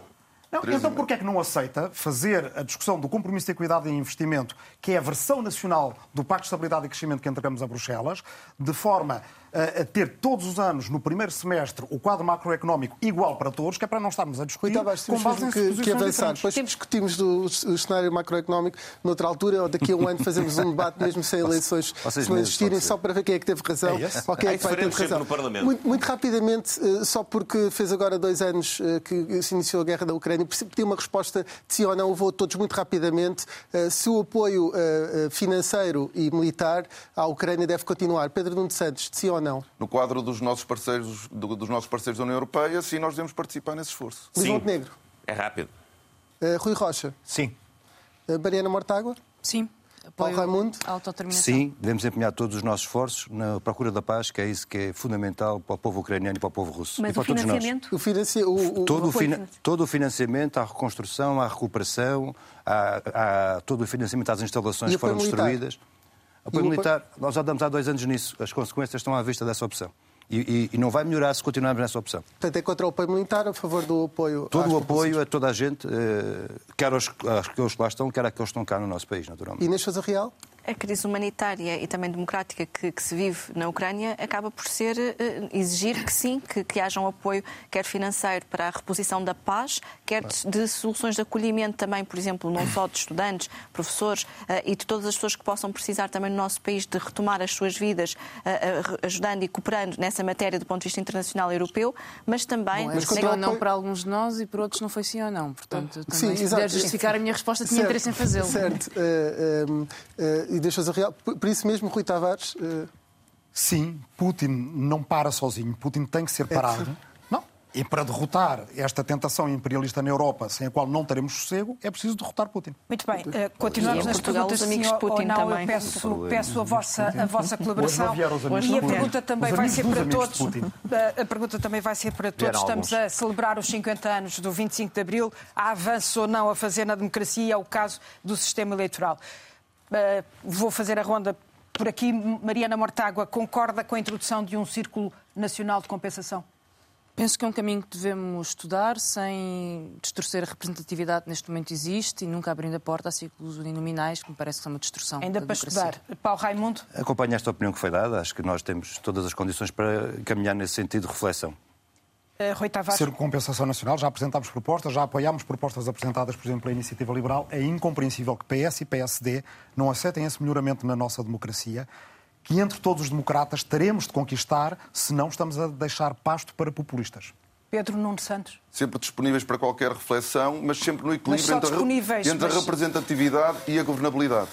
Não, então porquê é que não aceita fazer a discussão do compromisso de equidade e investimento, que é a versão nacional do Pacto de Estabilidade e Crescimento que entregamos a Bruxelas, de forma a ter todos os anos, no primeiro semestre, o quadro macroeconómico igual para todos, que é para não estarmos a discutir Rui Tavares, com base em que, que avançar. Depois discutimos do, o cenário macroeconómico noutra altura, ou daqui a um ano fazemos um debate mesmo sem [LAUGHS] eleições, se não existirem, só para ver quem é que teve razão é ou quem é que vai ter razão. Muito, muito, rapidamente, eh, só porque fez agora dois anos eh, que se iniciou a guerra da Ucrânia, pedir uma resposta de sim ou não, vou todos muito rapidamente. Eh, se o apoio financeiro e militar à Ucrânia deve continuar. Pedro Nuno Santos, de sim ou não? No quadro dos nossos parceiros, dos nossos parceiros da União Europeia, sim, nós devemos participar nesse esforço. Luís Montenegro. É rápido. Uh, Rui Rocha. Sim. Uh, Mariana Mortágua. Sim. Paulo Raimundo? Sim, devemos empenhar todos os nossos esforços na procura da paz, que é isso que é fundamental para o povo ucraniano e para o povo russo. Mas e para o financiamento? O financi... o, o, todo, o fina... todo o financiamento à reconstrução, à recuperação, à, à... todo o financiamento às instalações que foram destruídas. Apoio militar, nós já damos há dois anos nisso. As consequências estão à vista dessa opção. E, e, e, não vai melhorar se continuarmos nessa opção. Portanto, é contra o apoio militar, a favor do apoio Todo o apoio a toda a gente, eh, quer aos, aos que lá estão, quer àqueles que estão cá no nosso país, naturalmente. E Inês Sousa Real? A crise humanitária e também democrática que, que, se vive na Ucrânia acaba por ser uh, exigir que sim, que, que haja um apoio, quer financeiro para a reposição da paz, quer de, de soluções de acolhimento também, por exemplo, não só de estudantes, professores uh, e de todas as pessoas que possam precisar também no nosso país de retomar as suas vidas, uh, ajudando e cooperando nessa matéria do ponto de vista internacional e europeu, mas também... Bom, é sim ou não para alguns de nós e para outros não foi sim ou não. Portanto, também, sim, se puder justificar a minha resposta, tinha certo, interesse em fazê-lo. Certo e deixas a real. Por isso mesmo, Rui Tavares. Uh... sim, Putin não para sozinho. Putin tem que ser parado. Não. E para derrotar esta tentação imperialista na Europa, sem a qual não teremos sossego, é preciso derrotar Putin. Muito bem. Uh, continuamos nas perguntas, os amigos sim Putin ou não. Também. Eu peço, peço a, vossa, a vossa colaboração. E a pergunta também vai ser para todos. A pergunta também vai ser para todos. Estamos a celebrar os 50 anos do 25 de Abril. Há avanço ou não a fazer na democracia? É o caso do sistema eleitoral. Uh, vou fazer a ronda por aqui. Mariana Mortágua concorda com a introdução de um círculo nacional de compensação? Penso que é um caminho que devemos estudar sem distorcer a representatividade que neste momento existe e nunca abrindo a porta a círculos uninominais, que me parece que são uma distorção. Ainda para estudar. Paulo Raimundo? Acompanho esta opinião que foi dada. Acho que nós temos todas as condições para caminhar nesse sentido de reflexão. Uh, Rui Tavares. Ser compensação nacional, já apresentámos propostas, já apoiámos propostas apresentadas, por exemplo, pela Iniciativa Liberal. É incompreensível que PS e PSD não aceitem esse melhoramento na nossa democracia que entre todos os democratas teremos de conquistar se não estamos a deixar pasto para populistas. Pedro Nuno Santos. Sempre disponíveis para qualquer reflexão, mas sempre no equilíbrio entre, a, entre mas... a representatividade e a governabilidade.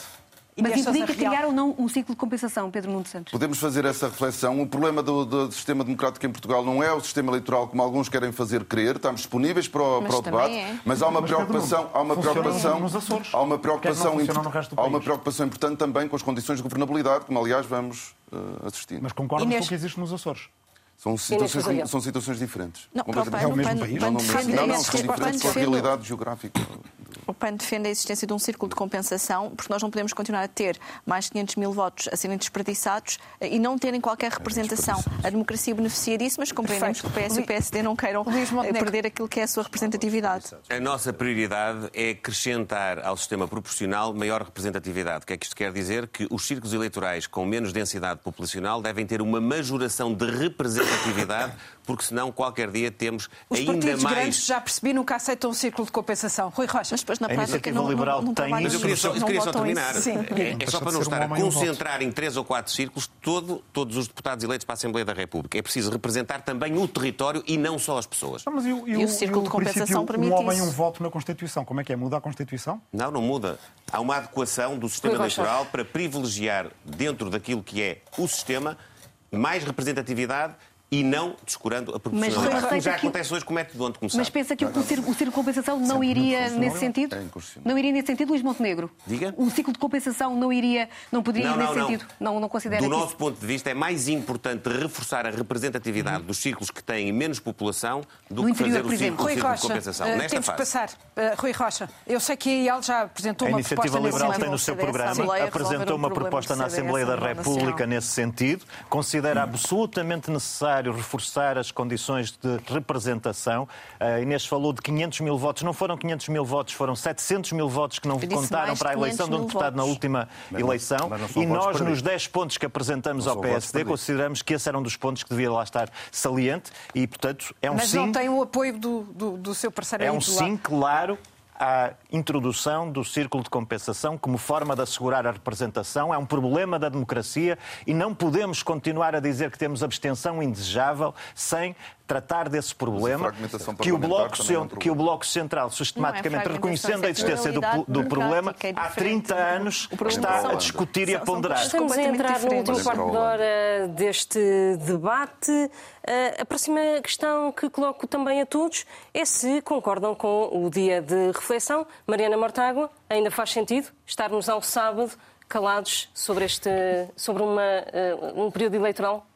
Mas implica criar ou não um ciclo de compensação, Pedro Nuno Santos? Podemos fazer essa reflexão. O problema do, do, sistema democrático em Portugal não é o sistema eleitoral como alguns querem fazer crer. Estamos disponíveis para o, para o debate, é. mas há uma mas, preocupação, há uma preocupação, há uma preocupação, há uma preocupação importante também com as condições de governabilidade, como aliás vamos uh, assistir. Mas concordas com o que existe nos Açores? São situações, são situações diferentes. Não, é o mesmo país? Não, não, não, não, são diferentes com a realidade geográfica. O PAN defende a existência de um círculo de compensação, porque nós não podemos continuar a ter mais 500 mil votos a serem desperdiçados eh, e não terem qualquer representação. A democracia beneficia disso, mas compreendemos que o PS e o PSD não queiram eh, perder aquilo que é a sua representatividade. A nossa prioridade é acrescentar ao sistema proporcional maior representatividade. O que é que isto quer dizer? Que os círculos eleitorais com menos densidade populacional devem ter uma majoração de representatividade [COUGHS] porque senão qualquer dia temos Os ainda mais... Os partidos grandes já percebi nunca aceitam um círculo de compensação. Rui Rocha. Mas depois na prática não, liberal não, não tem... Mas eu queria só, eu queria só terminar. É, é, só para não estar a concentrar em três ou quatro círculos todo, todos os deputados eleitos para a Assembleia da República. É preciso representar também o território e não só as pessoas. Não, mas e, o, e, e o círculo de compensação permite um homem um voto na Constituição. Como é que é? Muda a Constituição? Não, não muda. Há uma adequação do sistema eleitoral para privilegiar dentro daquilo que é o sistema mais representatividade e não descurando a proporcionalidade. Mas, já acontece hoje com o método onde começar. Mas pensa que o, círculo, o círculo de compensação não iria nesse sentido? Não iria nesse sentido, Luís Montenegro? Diga? O ciclo de compensação não iria, não poderia não, ir nesse não, sentido? Não, não considera Do nosso ponto de vista, é mais importante reforçar a representatividade dos ciclos que têm menos população do no que interior, fazer o ciclo, Rui ciclo Rocha, de compensação. Uh, Nesta temos fase. que passar. Uh, Rui Rocha, eu sei que a IAL já apresentou a uma proposta... A Iniciativa Liberal tem no seu programa, apresentou uma proposta na Assembleia da República nesse sentido. Considera absolutamente necessário reforçar as condições de representação. A Inês falou de 500 mil votos. Não foram 500 mil votos, foram 700 mil votos que não contaram para a eleição de um deputado votos. na última mas eleição. Não, e nós, nos 10 pontos que apresentamos ao PSD, consideramos que esse era um dos pontos que devia lá estar saliente e, portanto, é um mas sim... Mas não tem o apoio do, do, do seu parceiro É um sim, claro, à introdução do círculo de compensação como forma de assegurar a representação. É um problema da democracia e não podemos continuar a dizer que temos abstenção indesejável sem tratar desse problema que o, Bloco, é um que o Bloco Central, sistematicamente é reconhecendo a existência do, do problema, é há 30 anos está a discutir e a ponderar. Estamos a entrar no último quarto de hora deste debate. Eh, a próxima questão que coloco também a todos é se concordam com o dia de reflexão. Mariana Mortágua, ainda faz sentido estarmos ao sábado calados sobre, este, sobre uma, eh, um período eleitoral?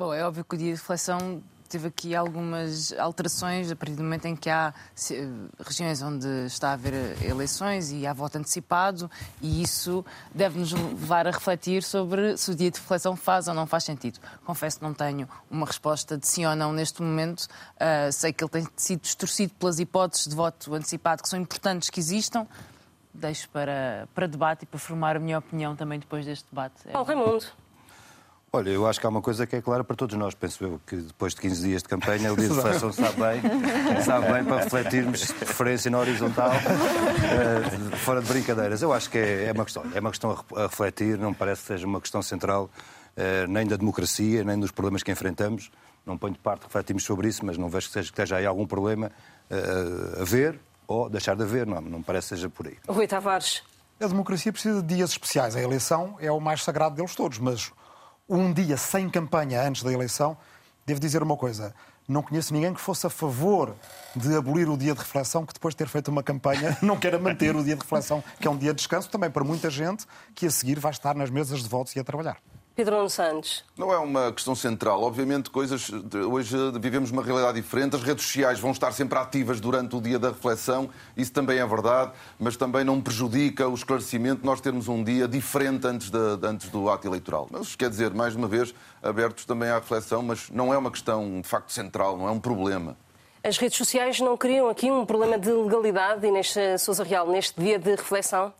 Bom, é óbvio que o dia de reflexão teve aqui algumas alterações a partir do momento em que há regiões onde está a haver eleições e há voto antecipado, e isso deve-nos levar a refletir sobre se o dia de reflexão faz ou não faz sentido. Confesso que não tenho uma resposta de sim ou não neste momento. Uh, sei que ele tem sido distorcido pelas hipóteses de voto antecipado que são importantes que existam. Deixo para, para debate e para formar a minha opinião também depois deste debate. Paulo Raimundo. Olha, eu acho que há uma coisa que é clara para todos nós. Penso eu que depois de 15 dias de campanha, o dia de [LAUGHS] reflexão sabe bem, sabe bem para refletirmos de preferência na horizontal, uh, fora de brincadeiras. Eu acho que é, é, uma questão, é uma questão a refletir, não me parece que seja uma questão central uh, nem da democracia, nem dos problemas que enfrentamos. Não ponho de parte, refletimos sobre isso, mas não vejo que, seja, que esteja aí algum problema uh, a ver ou deixar de haver. Não, não me parece que seja por aí. Rui Tavares. A democracia precisa de dias especiais. A eleição é o mais sagrado deles todos, mas um dia sem campanha antes da eleição, devo dizer uma coisa. Não conheço ninguém que fosse a favor de abolir o dia de reflexão, que depois de ter feito uma campanha [LAUGHS] não queira manter o dia de reflexão, que é um dia de descanso também para muita gente que a seguir vai estar nas mesas de votos e a trabalhar. Pedro Nuno Santos. Não é uma questão central. Obviamente, coisas. Hoje vivemos uma realidade diferente. As redes sociais vão estar sempre ativas durante o dia da reflexão. Isso também é verdade, mas também não prejudica o esclarecimento nós termos um dia diferente antes, de, antes do ato eleitoral. Mas quer dizer, mais uma vez, abertos também à reflexão, mas não é uma questão de facto central, não é um problema. As redes sociais não criam aqui um problema de legalidade, Inês Sousa Real, neste dia de reflexão?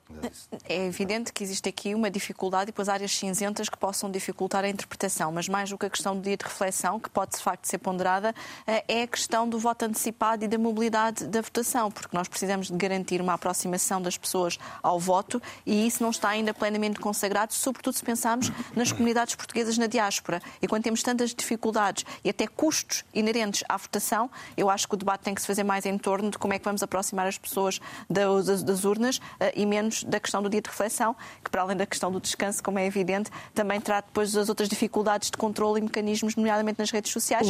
É evidente que existe aqui uma dificuldade e depois áreas cinzentas que possam dificultar a interpretação, mas mais do que a questão do dia de reflexão, que pode de facto ser ponderada, eh, é a questão do voto antecipado e da mobilidade da votação, porque nós precisamos de garantir uma aproximação das pessoas ao voto e isso não está ainda plenamente consagrado, sobretudo se pensarmos nas comunidades portuguesas na diáspora. E quando temos tantas dificuldades e até custos inerentes à votação, eu acho que o debate tem que se fazer mais em torno de como é que vamos aproximar as pessoas das, urnas eh, e menos da questão do dia de reflexão, que para além da questão do descanso, como é evidente, também trata depois das outras dificuldades de controle e mecanismos, nomeadamente nas redes sociais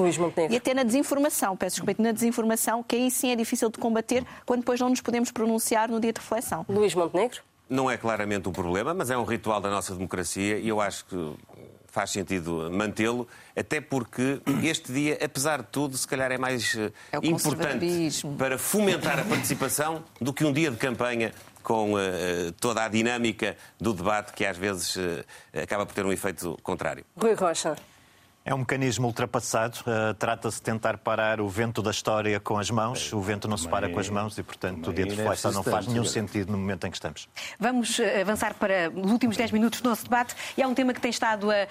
e até na desinformação, peço desculpa, na desinformação, que aí sim é difícil de combater quando depois não nos podemos pronunciar no dia de reflexão. Luís Montenegro? Não é claramente um problema, mas é um ritual da nossa democracia e eu acho que faz sentido mantê-lo, até porque este dia, apesar de tudo, se calhar é mais eh, é importante para fomentar a participação do que um dia de campanha com uh, toda a dinâmica do debate que às vezes uh, acaba por ter um efeito contrário. Rui Rocha. É um mecanismo ultrapassado. Uh, Trata-se de tentar parar o vento da história com as mãos. O vento não se para com as mãos e, portanto, o dia de reflexão não faz nenhum sentido no momento em que estamos. Vamos uh, avançar para os últimos 10 minutos do nosso debate. E há um tema que tem estado a,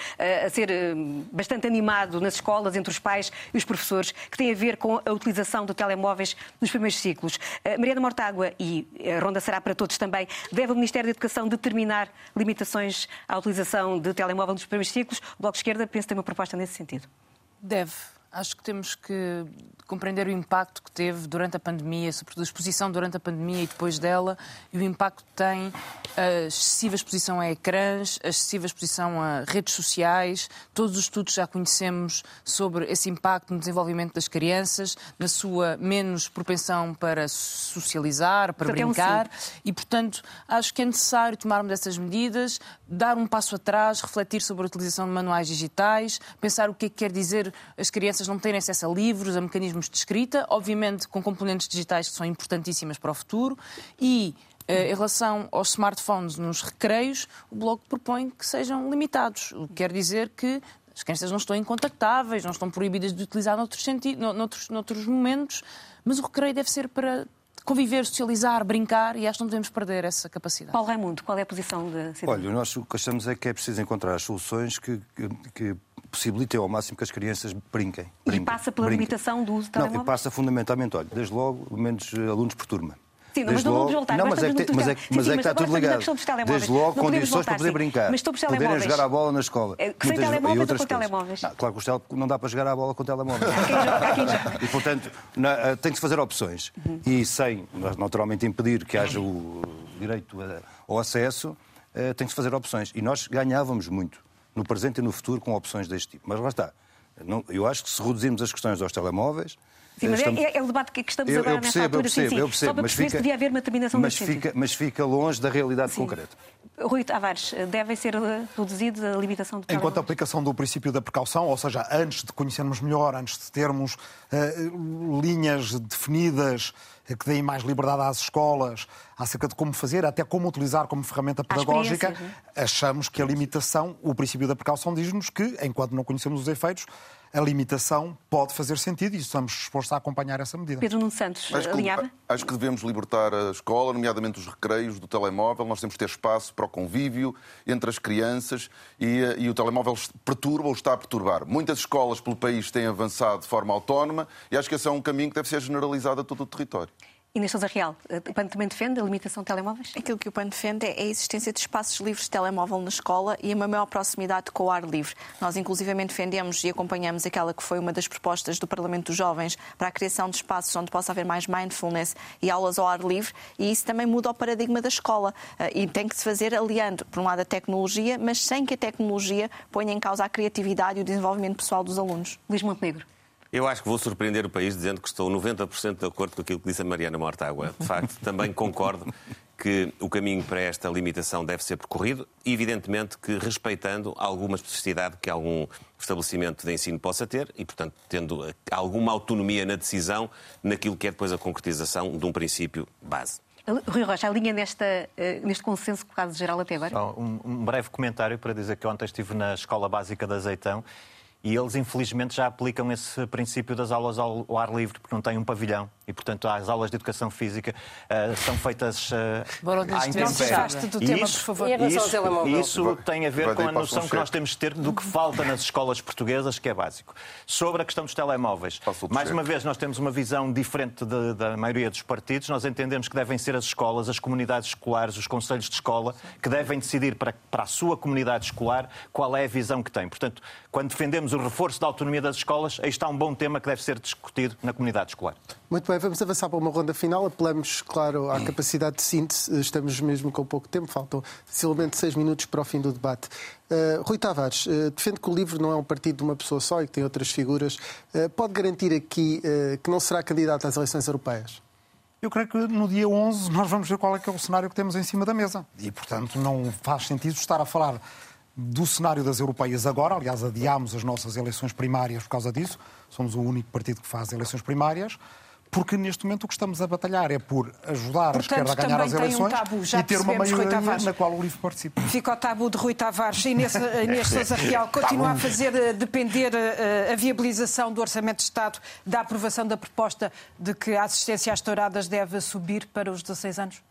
a ser uh, bastante animado nas escolas, entre os pais e os professores, que tem a ver com a utilização de telemóveis nos primeiros ciclos. Mariana Mortágua, e a ronda será para todos também, deve o Ministério da Educação determinar limitações à utilização de telemóvel nos primeiros ciclos. O Bloco de Esquerda pensa ter uma proposta nesse sentido? Deve. Acho que temos que compreender o impacto que teve durante a pandemia, sobretudo a exposição durante a pandemia e depois dela, e o impacto que tem a excessiva exposição a ecrãs, a excessiva exposição a redes sociais. Todos os estudos já conhecemos sobre esse impacto no desenvolvimento das crianças, na sua menos propensão para socializar, para portanto, brincar. É um e, portanto, acho que é necessário tomarmos essas medidas, dar um passo atrás, refletir sobre a utilização de manuais digitais, pensar o que é que quer dizer as crianças não terem acesso a livros, a mecanismos de escrita, obviamente com componentes digitais que são importantíssimas para o futuro e eh, em relação aos smartphones nos recreios, o Bloco propõe que sejam limitados. O que quer dizer que as crianças não estão incontactáveis, não estão proibidas de utilizar noutros, sentido, noutros, noutros momentos, mas o recreio deve ser para conviver, socializar, brincar e acho que não devemos perder essa capacidade. Paulo Raimundo, qual é a posição da cidade? Olha, nós o que achamos é que é preciso encontrar as soluções que, que, que possibilitem ao máximo que as crianças brinquem. brinquem e passa pela brinquem. limitação do uso de telemóvel? Não, passa fundamentalmente, olha, desde logo, menos alunos por turma. Sim, mas não vamos voltar. Não, mas é, que, mas é, mas é que está tudo ligado. Desde logo, condições para poder brincar. Mas sobre Poderem jogar a bola na escola. É, sem telemóveis ou com telemóveis? Ah, claro que não dá para jogar a bola com telemóveis. [LAUGHS] e, portanto, eh, tem que se fazer opções. Uhum. E sem, naturalmente, impedir que haja o direito ao acesso, eh, tem que se fazer opções. E nós ganhávamos muito, no presente e no futuro, com opções deste tipo. Mas lá está. Eu acho que se reduzirmos as questões aos telemóveis, Sim, mas estamos... é, é, o debate que estamos eu, agora eu percebo, nesta altura. Eu percebo, sim, sim. eu percebo, Só para perceber fica... se devia haver uma determinação mas fica, mas fica longe da realidade sim. concreta. Rui Tavares, devem ser eh, reduzidos a limitação de Enquanto a aplicação do princípio da precaução, ou seja, antes de conhecermos melhor, antes de termos uh, linhas definidas que deem mais liberdade às escolas acerca de como fazer, até como utilizar como ferramenta pedagógica, é? achamos que a limitação, o princípio da precaução diz-nos que, enquanto não conhecemos os efeitos, a limitação pode fazer sentido e estamos dispostos a acompanhar essa medida. Pedro Nuno Santos, acho alinhava? Que, acho que devemos libertar a escola, nomeadamente os recreios do telemóvel. Nós temos que ter espaço para o convívio entre as crianças e, e o telemóvel perturba ou está a perturbar. Muitas escolas pelo país têm avançado de forma autónoma e acho que esse é um caminho que deve ser generalizado a todo o território. Inês Sousa Real, o PAN também defende a limitação de telemóveis? Aquilo que o PAN defende é a existência de espaços livres de telemóvel na escola e uma maior proximidade com o ar livre. Nós, inclusivamente, defendemos e acompanhamos aquela que foi uma das propostas do Parlamento dos Jovens para a criação de espaços onde possa haver mais mindfulness e aulas ao ar livre, e isso também muda o paradigma da escola. Eh, e tem que se fazer aliando, por um lado, a tecnologia, mas sem que a tecnologia ponha em causa a criatividade e o desenvolvimento pessoal dos alunos. Luís Montenegro. Eu acho que vou surpreender o país dizendo que estou 90% de acordo com aquilo que disse a Mariana Mortágua. De facto, [LAUGHS] também concordo que o caminho para esta limitação deve ser percorrido, evidentemente que respeitando alguma especificidade que algum estabelecimento de ensino possa ter e, portanto, tendo alguma autonomia na decisão naquilo que é depois a concretização de um princípio base. Rui Rocha, a linha nesta, eh, neste consenso que caso geral até agora? Só um, um breve comentário para dizer que ontem estive na Escola Básica de Azeitão e eles, infelizmente, já aplicam esse princípio das aulas ao, ar livre, porque não têm um pavilhão. E, portanto, as aulas de educação física uh, são feitas uh, à intempérie. do tema, isso, por favor. Isso, isso tem a ver com a noção que nós temos de ter do que falta nas escolas portuguesas, que é básico. Sobre a questão dos telemóveis, mais uma vez, nós temos uma visão diferente de, da maioria dos partidos. Nós entendemos que devem ser as escolas, as comunidades escolares, os conselhos de escola, que devem decidir para, para a sua comunidade escolar qual é a visão que tem. Portanto, quando defendemos o reforço da autonomia das escolas, aí está um bom tema que deve ser discutido na comunidade escolar. Muito bem, vamos avançar para uma ronda final. Apelamos, claro, à capacidade de síntese. Estamos mesmo com pouco tempo, faltam sensivelmente seis minutos para o fim do debate. Uh, Rui Tavares, uh, defende que o LIVRE não é um partido de uma pessoa só e que tem outras figuras. Uh, pode garantir aqui que não será candidato às eleições europeias? Eu creio que no dia 11 nós vamos ver qual é que é o cenário que temos em cima da mesa. E, portanto, não faz sentido estar a falar do cenário das europeias agora. Aliás, adiámos as nossas eleições primárias por causa disso. Somos o único partido que faz eleições primárias porque neste momento o que estamos a batalhar é por ajudar Portanto, a esquerda a ganhar as eleições um e ter uma maioria na qual o LIVRE participa. Fica o tabu de Rui Tavares e Inês, Inês Sousa Real continua a fazer eh, depender a, eh, a viabilização do Orçamento de Estado da aprovação da proposta de que a assistência às touradas deve subir para os 16 anos?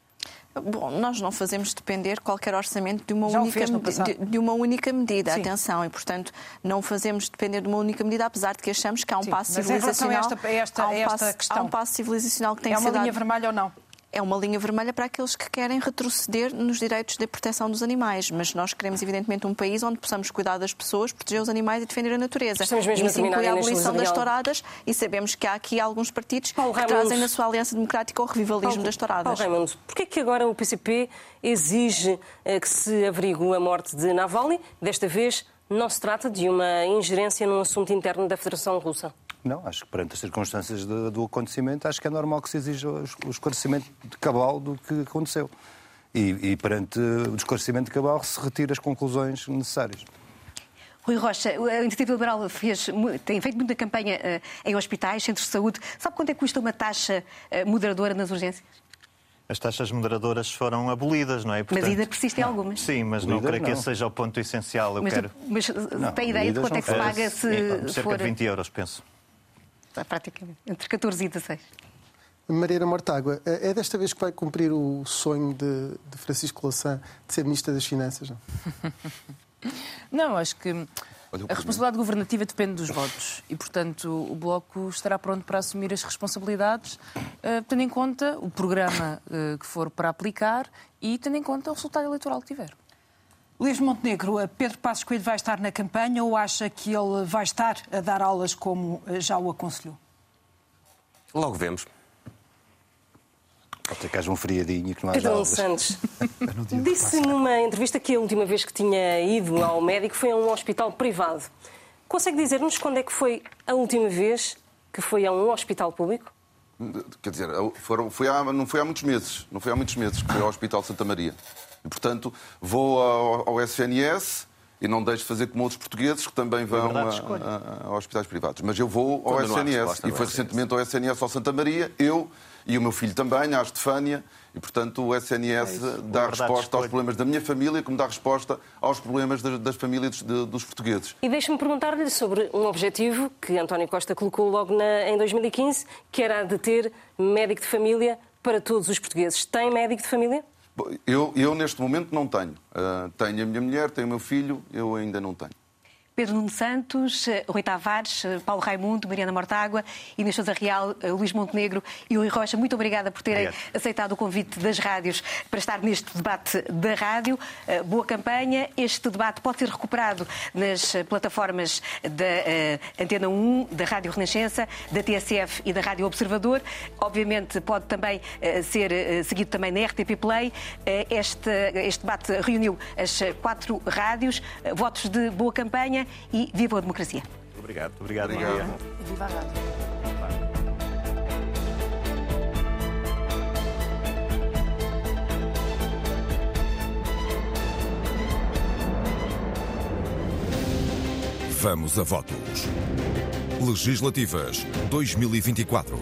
Bom, nós não fazemos depender qualquer orçamento de uma, única, de, de, uma única medida, Sim. atenção, e portanto não fazemos depender de uma única medida, apesar de que achamos que há um Sim, passo civilizacional. Esta, esta, há, um passo, há um passo civilizacional que tem é. É uma linha vermelha ou não? É uma linha vermelha para aqueles que querem retroceder nos direitos de proteção dos animais. Mas nós queremos, evidentemente, um país onde possamos cuidar das pessoas, proteger os animais e defender a natureza. Estamos mesmo e isso inclui a abolição das touradas e sabemos que há aqui alguns partidos Paulo que Raimundo... trazem na sua aliança democrática o revivalismo Paulo, das touradas. Paulo Raimundo, porquê é que agora o PCP exige eh, que se averigue a morte de Navalny? Desta vez não se trata de uma ingerência num assunto interno da Federação Russa. Não, acho que perante as circunstâncias de, do acontecimento, acho que é normal que se exija o esclarecimento de cabal do que aconteceu. E, e perante o esclarecimento de cabal se retira as conclusões necessárias. Rui Rocha, a Iniciativa Liberal fez, tem feito muita campanha uh, em hospitais, centros de saúde. Sabe quanto é que custa uma taxa uh, moderadora nas urgências? As taxas moderadoras foram abolidas, não é? Portanto, mas ainda persistem algumas. Sim, mas não creio que esse seja o ponto essencial. Eu mas, quero... mas não, tem ideia de quanto é que se paga se cerca for... de 20 euros, penso. Praticamente entre 14 e 16. Mariana Mortágua, é desta vez que vai cumprir o sonho de, de Francisco Louçã de ser Ministra das Finanças? Não, [LAUGHS] não acho que a responsabilidade governativa depende dos votos e, portanto, o Bloco estará pronto para assumir as responsabilidades, uh, tendo em conta o programa uh, que for para aplicar e tendo em conta o resultado eleitoral que tiver. Luís Montenegro, Pedro Passos Coelho vai estar na campanha ou acha que ele vai estar a dar aulas como eh, já o aconselhou? Logo vemos. Pode ter que haja um friadinho que não haja Pedro aulas. Santos [LAUGHS] disse numa entrevista que a última vez que tinha ido ao médico foi a um hospital privado. Consegue dizer-nos quando é que foi a última vez que foi a um hospital público? Quer dizer, foram, foi há, não foi há muitos meses. Não foi há muitos meses que foi ao Hospital Santa Maria. E, portanto, vou ao, ao SNS e não deixo de fazer como outros portugueses que também vão a, a, a, hospitais privados. Mas eu vou ao SNS e foi recentemente ao SNS ao Santa Maria, eu e o meu filho também, a Estefânia, e portanto o SNS é dá resposta aos problemas da minha família, como dá resposta aos problemas das, das famílias de, dos portugueses. E deixe-me perguntar-lhe sobre um objetivo que António Costa colocou logo na, em 2015, que era de ter médico de família para todos os portugueses. Tem médico de família? Eu, eu neste momento não tenho. Uh, tenho a minha mulher, tenho o meu filho, eu ainda não tenho. Pedro Nuno Santos, eh, Rui Tavares, eh, Paulo Raimundo, Mariana Mortágua, Inês Sousa Real, eh, Luís Montenegro e Rui Rocha. Muito obrigada por terem Obrigado. aceitado o convite das rádios para estar neste debate da rádio. Boa campanha. Este debate pode ser recuperado nas plataformas da Antena 1, da Rádio Renascença, da TSF e da Rádio Observador. Obviamente pode também ser seguido também na RTP Play. Este, este debate reuniu as quatro rádios. Votos de boa campanha e viva a democracia. Obrigado. Obrigado, Obrigado. Maria. Viva a rádio. Vamos a votos. Legislativas 2024.